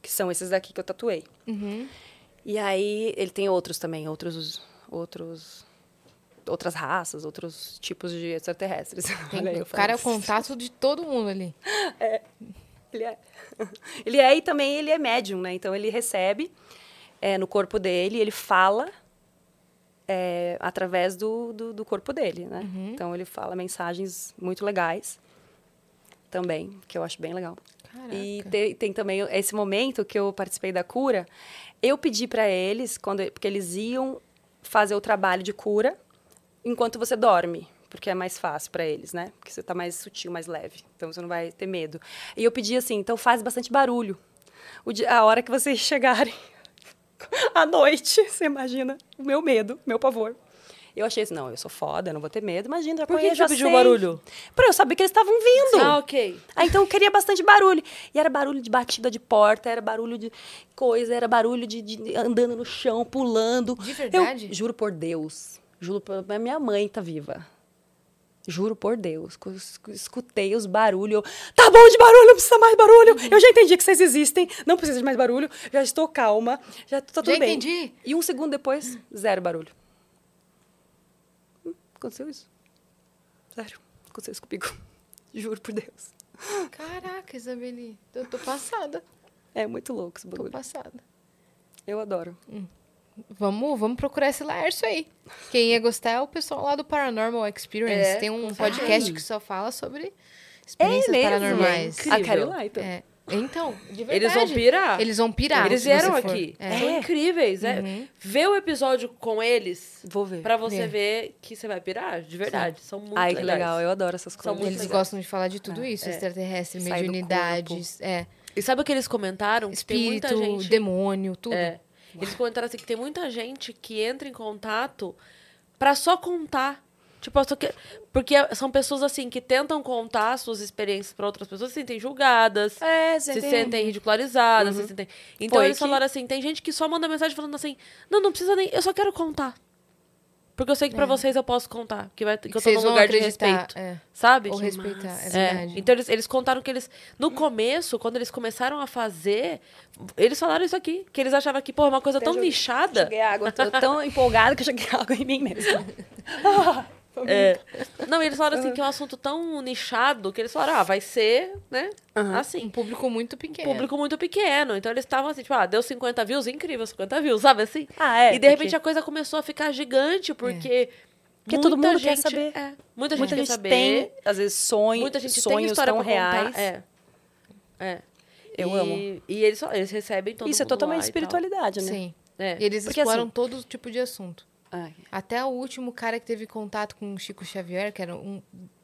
que são esses daqui que eu tatuei. Uhum. E aí ele tem outros também, outros, outros, outras raças, outros tipos de extraterrestres. Tem- aí, o cara é o contato de todo mundo ali. Ele é. Ele é e também ele é médium, né? Então ele recebe é, no corpo dele, ele fala é, através do, do, do corpo dele, né? Então ele fala mensagens muito legais também, que eu acho bem legal. Caraca. E te- tem também esse momento que eu participei da cura, eu pedi para eles, quando, porque eles iam fazer o trabalho de cura enquanto você dorme, porque é mais fácil para eles, né? Porque você tá mais sutil, mais leve, então você não vai ter medo. E eu pedi assim, então faz bastante barulho. Dia- a hora que vocês chegarem à noite, você imagina o meu medo, meu pavor. Eu achei assim, não, eu sou foda, eu não vou ter medo. Imagina, já Por que que você já pediu sei. barulho? Pra eu saber que eles estavam vindo. Ah, ok. Ah, então eu queria bastante barulho. E era barulho de batida de porta, era barulho de coisa, era barulho de, de andando no chão, pulando. De verdade? Eu juro por Deus. Juro por minha mãe tá viva. Juro por Deus. Escutei os barulhos. Tá bom de barulho, não precisa mais barulho. Uhum. Eu já entendi que vocês existem. Não precisa de mais barulho. Já estou calma. Já tá tudo Já bem. entendi. E um segundo depois, zero barulho. Hum, Aconteceu isso. Sério. Aconteceu isso comigo. Juro por Deus. Caraca, Isabeli. Eu tô passada. É muito louco esse Tô bagulho. passada. Eu adoro. Vamos, vamos procurar esse Laércio aí. Quem ia gostar é o pessoal lá do Paranormal Experience. É, Tem um podcast certeza. que só fala sobre experiências mesmo? paranormais. Incrível. Quero ir lá, então. É. Então, de verdade. Eles vão pirar? Eles vão pirar. Eles vieram aqui. É. São incríveis. É. Vê o episódio com eles Vou ver. pra você É. ver que você vai pirar, de verdade. São muito Ai, que legais. legal. Eu adoro essas coisas. Eles legais. gostam de falar de tudo isso. É. Extraterrestre, Sai mediunidades, é, E sabe o que eles comentaram? Que tem muita espírito, gente... demônio, tudo. É. Eles comentaram assim que tem muita gente que entra em contato pra só contar. Tipo, que... porque são pessoas assim que tentam contar suas experiências pra outras pessoas, se sentem julgadas, É, se tem- sentem ridicularizadas, se sentem... Então Foi eles que- falaram assim, tem gente que só manda mensagem falando assim, não, não precisa nem, eu só quero contar. Porque eu sei que pra vocês eu posso contar, que, vai, que, eu tô É. vocês num vão lugar de respeito. é. Sabe? Ou Que respeitar, é massa. verdade. Então eles, eles contaram que eles, no começo, quando eles começaram a fazer, eles falaram isso aqui, que eles achavam que, pô, é uma coisa tão joguei- nichada. Joguei água. Tô tão empolgada que eu joguei água em mim mesma. É. Não, eles falaram assim que é um assunto tão nichado que eles falaram, ah, vai ser, né? Um Assim. público muito pequeno. Público muito pequeno. Então eles estavam assim, tipo, ah, deu 50 views, incrível, 50 views, sabe assim? Ah, é, E de repente porque- a coisa começou a ficar gigante, porque. Porque todo mundo quer gente- saber. é, muita gente Muita quer gente saber. tem, às vezes, sonhos, muita gente tem sonhos história tão contar. reais. É. É. Eu e, amo. E eles, eles recebem todo Isso é totalmente espiritualidade, né? Sim. É. E eles Porque, exploram assim- todo tipo de assunto. Ai, Até o último cara que teve contato com o Chico Xavier, que era um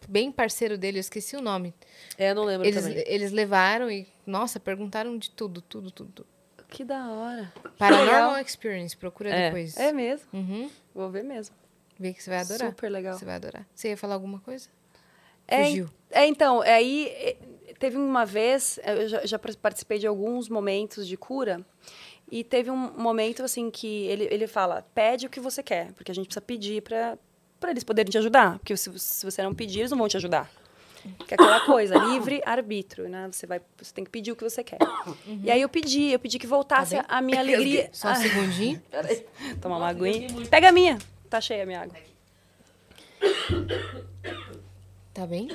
bem parceiro dele, eu esqueci o nome. É, eu não lembro Eles, também. eles levaram e, nossa, perguntaram de tudo, tudo, tudo. tudo. que da hora. Paranormal Experience, procura É. depois. É mesmo. Uhum. Vou ver mesmo. Vê que você vai adorar. Super legal. Você vai adorar. Você ia falar alguma coisa? É, Fugiu. é, então, aí é, teve uma vez, eu já, já participei de alguns momentos de cura, e teve um momento, assim, que ele, ele fala, pede o que você quer, porque a gente precisa pedir para eles poderem te ajudar, porque se, se você não pedir, eles não vão te ajudar. Que é aquela coisa, livre-arbítrio, né? Você, vai, você tem que pedir o que você quer. E aí eu pedi, eu pedi que voltasse Tá a minha alegria. Só um segundinho. Peraí, tomar uma aguinha. Pega a minha. Tá cheia a minha água. Tá bem?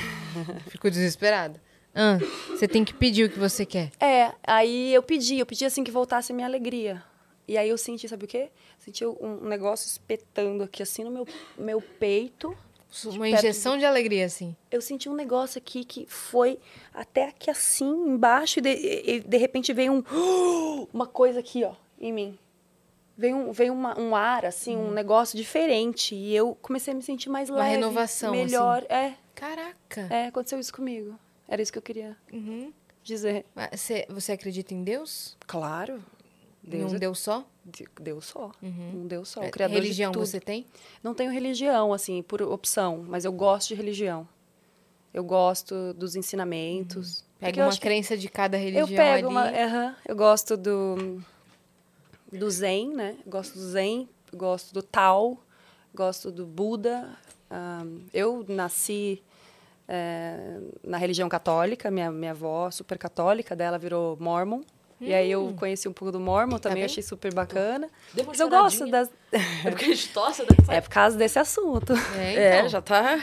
Ficou desesperada. Ah, você tem que pedir o que você quer. É, aí eu pedi, eu pedi assim que voltasse a minha alegria. E aí eu senti, sabe o quê? Senti um negócio espetando aqui assim no meu, meu peito. Uma injeção de alegria, assim. Eu senti um negócio aqui que foi até aqui assim, embaixo, e de, e de repente veio um. Uma coisa aqui, ó, em mim. Veio um, veio uma- um ar, assim, um negócio diferente. E eu comecei a me sentir mais Uhum. Uma leve. renovação, assim. Melhor. É, Caraca. é, aconteceu isso comigo. Era isso que eu queria Uhum. dizer. Você, você acredita em Deus? Claro. Deus um é Deus só? De- Deus só. Um Deus só. É, O criador Religião você tem? Não tenho religião, assim, por opção, mas eu gosto de religião. Eu gosto dos ensinamentos. Porque Pega uma acho que- crença de cada religião Eu pego ali. uma. aham, eu gosto do. Do Zen, né? Eu gosto do Zen, gosto do Tao, gosto do Buda. Ahn, eu nasci eh, na religião católica, minha, minha avó, super católica, dela virou Mormon. E aí eu conheci um pouco do Mormon também, bem? achei super bacana. Deu uma Mas eu gosto das. É porque a gente tosse, né? É por causa desse assunto. É, É, então. já tá.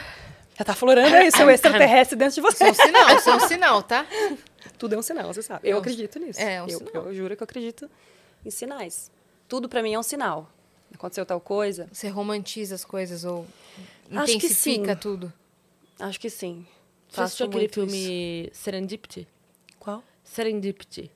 Já tá florando aí, seu extraterrestre dentro de você. Isso é um sinal, isso é um sinal, tá? Tudo é um sinal, você sabe. É Eu um- acredito nisso. é, é um eu, sinal. eu juro que eu acredito em sinais. Tudo pra mim é um sinal. Aconteceu tal coisa, Você romantiza as coisas ou Acho que intensifica sim. tudo? Acho que sim. Você assistiu aquele filme Serendipity? Qual? Serendipity.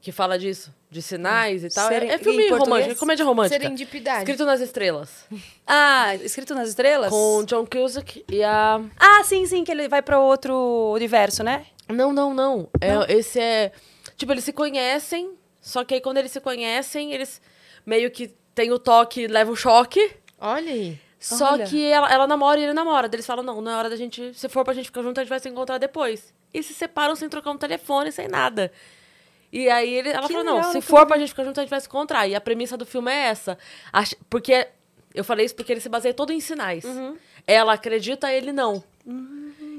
Que fala disso, de sinais e tal. É- Seren- É, filme romântico, é comédia romântica. Serendipidade. Escrito nas estrelas. Ah, escrito nas estrelas? Com John Cusack e a. Ah, sim, sim, que ele vai pra outro universo, né? Não, não, não. É, Esse é. Tipo, eles se conhecem, só que aí quando eles se conhecem, eles meio que tem o toque, leva o choque. Olha aí. Só Olha. que ela, ela namora e ele namora. Eles falam, não, não é hora da gente... Se for pra gente ficar junto, a gente vai se encontrar depois. E se separam sem trocar um telefone, sem nada. E aí ele, ela Que falou, não, se não for pra gente ficar junto, a gente vai se encontrar. E a premissa do filme é essa. Porque... Eu falei isso porque ele se baseia todo em sinais. Ela acredita, ele não.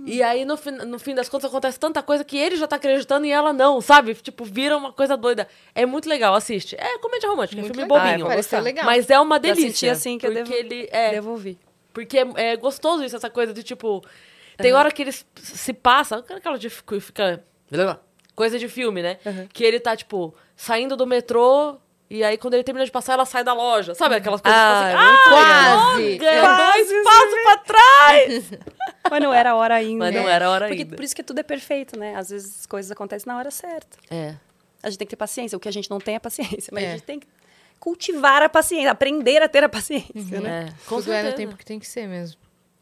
E aí, no, fin- no fim das contas, acontece tanta coisa que ele já tá acreditando e ela não, sabe? Tipo, vira uma coisa doida. É muito legal, assiste. É comédia romântica, Muito é filme legal. bobinho. Ah, eu gostar. legal. Mas é uma delícia. senti assim que eu porque devo- ele é, Devo ouvir. porque é, é gostoso isso, essa coisa de tipo. Tem hora que eles se passa. Aquela de fica. Coisa de filme, né? Que ele tá, tipo, saindo do metrô. E aí, quando ele termina de passar, ela sai da loja. Sabe aquelas coisas Ah, é assim, muito ah, Quase. Quase dois passos pra trás! Mas não era a hora ainda. Mas não era a hora Porque, ainda. Por isso que tudo é perfeito, né? Às vezes as coisas acontecem na hora certa. É. A gente tem que ter paciência. O que a gente não tem é paciência. Mas É. a gente tem que cultivar a paciência, aprender a ter a paciência, né? É, com Tudo é no certeza. tempo que tem que ser mesmo.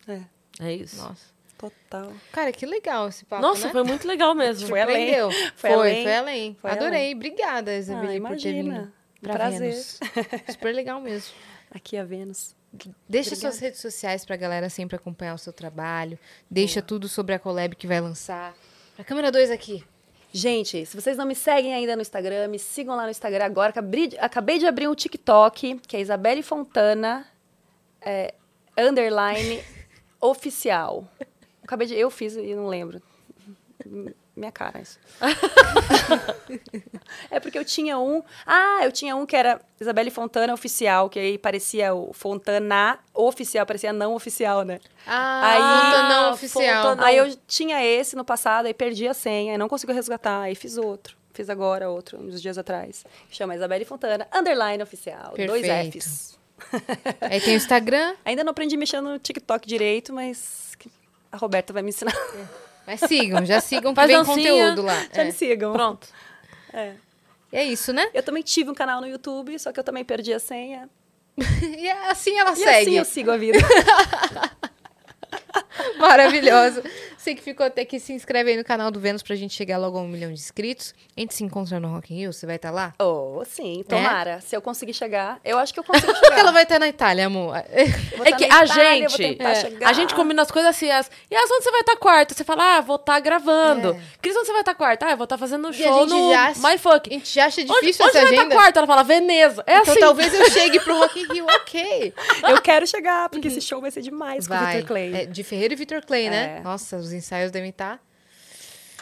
É, É isso. Nossa. total. Cara, que legal esse papo, Nossa, né? foi muito legal mesmo. Foi além. Foi Foi, além. foi além. Foi Adorei. além. Obrigada, Isabeli, Ah, por ter vindo. Pra Prazer. Vênus. Super legal mesmo. Aqui a Vênus. Deixa Obrigada. suas redes sociais pra galera sempre acompanhar o seu trabalho. Deixa tudo sobre a Collab que vai lançar. A câmera 2 aqui. Gente, se vocês não me seguem ainda no Instagram, me sigam lá no Instagram agora. Acabei de, acabei de abrir um TikTok, que é Isabelle Fontana, é, underline, oficial. Acabei de... Eu fiz e não lembro. Minha cara, isso. é porque eu tinha um... Ah, eu tinha um que era Isabelle Fontana Oficial, que aí parecia o Fontana Oficial, parecia não oficial, né? Ah, Aí- Fonta não oficial. Fonta não. Aí eu tinha esse no passado, aí perdi a senha, aí não consigo resgatar, aí fiz outro. Fiz agora outro, uns dias atrás. Chama Isabelle Fontana, underline oficial, dois Perfeito. Fs. Aí tem o Instagram, Ainda não aprendi mexer no TikTok direito, mas a Roberta vai me ensinar. Mas sigam, já sigam que Faz vem dancinha. conteúdo lá. Já É. me sigam. Pronto. É. É isso, né? Eu também tive um canal no YouTube, só que eu também perdi a senha. E assim ela E segue. assim eu sigo a vida. Maravilhoso. Você que ficou até aqui, se inscreve aí no canal do Vênus pra gente chegar logo a um milhão de inscritos. A gente se encontra no Rock in Rio, você vai estar lá? oh, sim, É? tomara. Se eu conseguir chegar, eu acho que eu consigo chegar. Ela vai estar na Itália, amor. Vou É tá que a Itália, gente- é. A gente combina as coisas assim. As, e as onde você vai estar quarta? Você fala, ah, vou estar gravando. É. Cris, onde você vai estar quarta? Ah, eu vou estar fazendo a show no já- My Fuck. A gente já acha Onde, difícil onde essa vai estar agenda. quarta? Ela fala, Veneza. É Então assim. talvez eu chegue pro Rock in Rio, ok. Eu quero chegar, porque esse show vai ser demais com o Vai. Victor Clay. É, de Ferreira e Vitor Clay, né? É. Nossa, os ensaios devem estar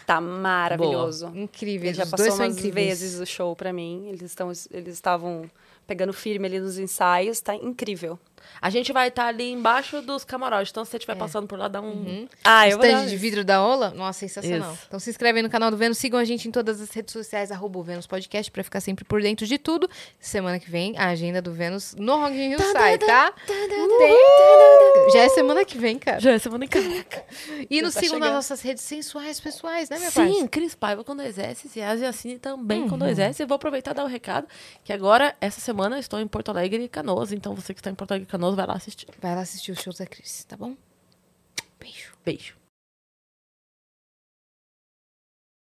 Tá maravilhoso. Ele incríveis. já Os passou dois umas vezes o show pra mim. Eles estão, eles estavam pegando firme ali nos ensaios. Tá incrível. A gente vai estar ali embaixo dos camarotes. Então, se você É. estiver passando por lá, dá um. Uhum. Ah, Estande de vidro da Ola? Nossa, sensacional. Isso. Então se inscreve aí no canal do Vênus, sigam a gente em todas as redes sociais, arroba o Vênus Podcast, pra ficar sempre por dentro de tudo. Semana que vem, a agenda do Vênus no Rock in Rio sai, tá? Tem- Já é semana que vem, cara. Já é semana em casa. E nos tá sigam nas nossas redes sensuais pessoais, né, minha Sim, parça? Cris Paiva com dois S e Asi Assine também com dois S. Eu vou aproveitar e dar o recado que agora, essa semana, eu estou em Porto Alegre e Canoas. Então, você que está em Porto Alegre Canoas, vai lá assistir. Vai lá assistir os shows da Cris, tá bom? Beijo. Beijo.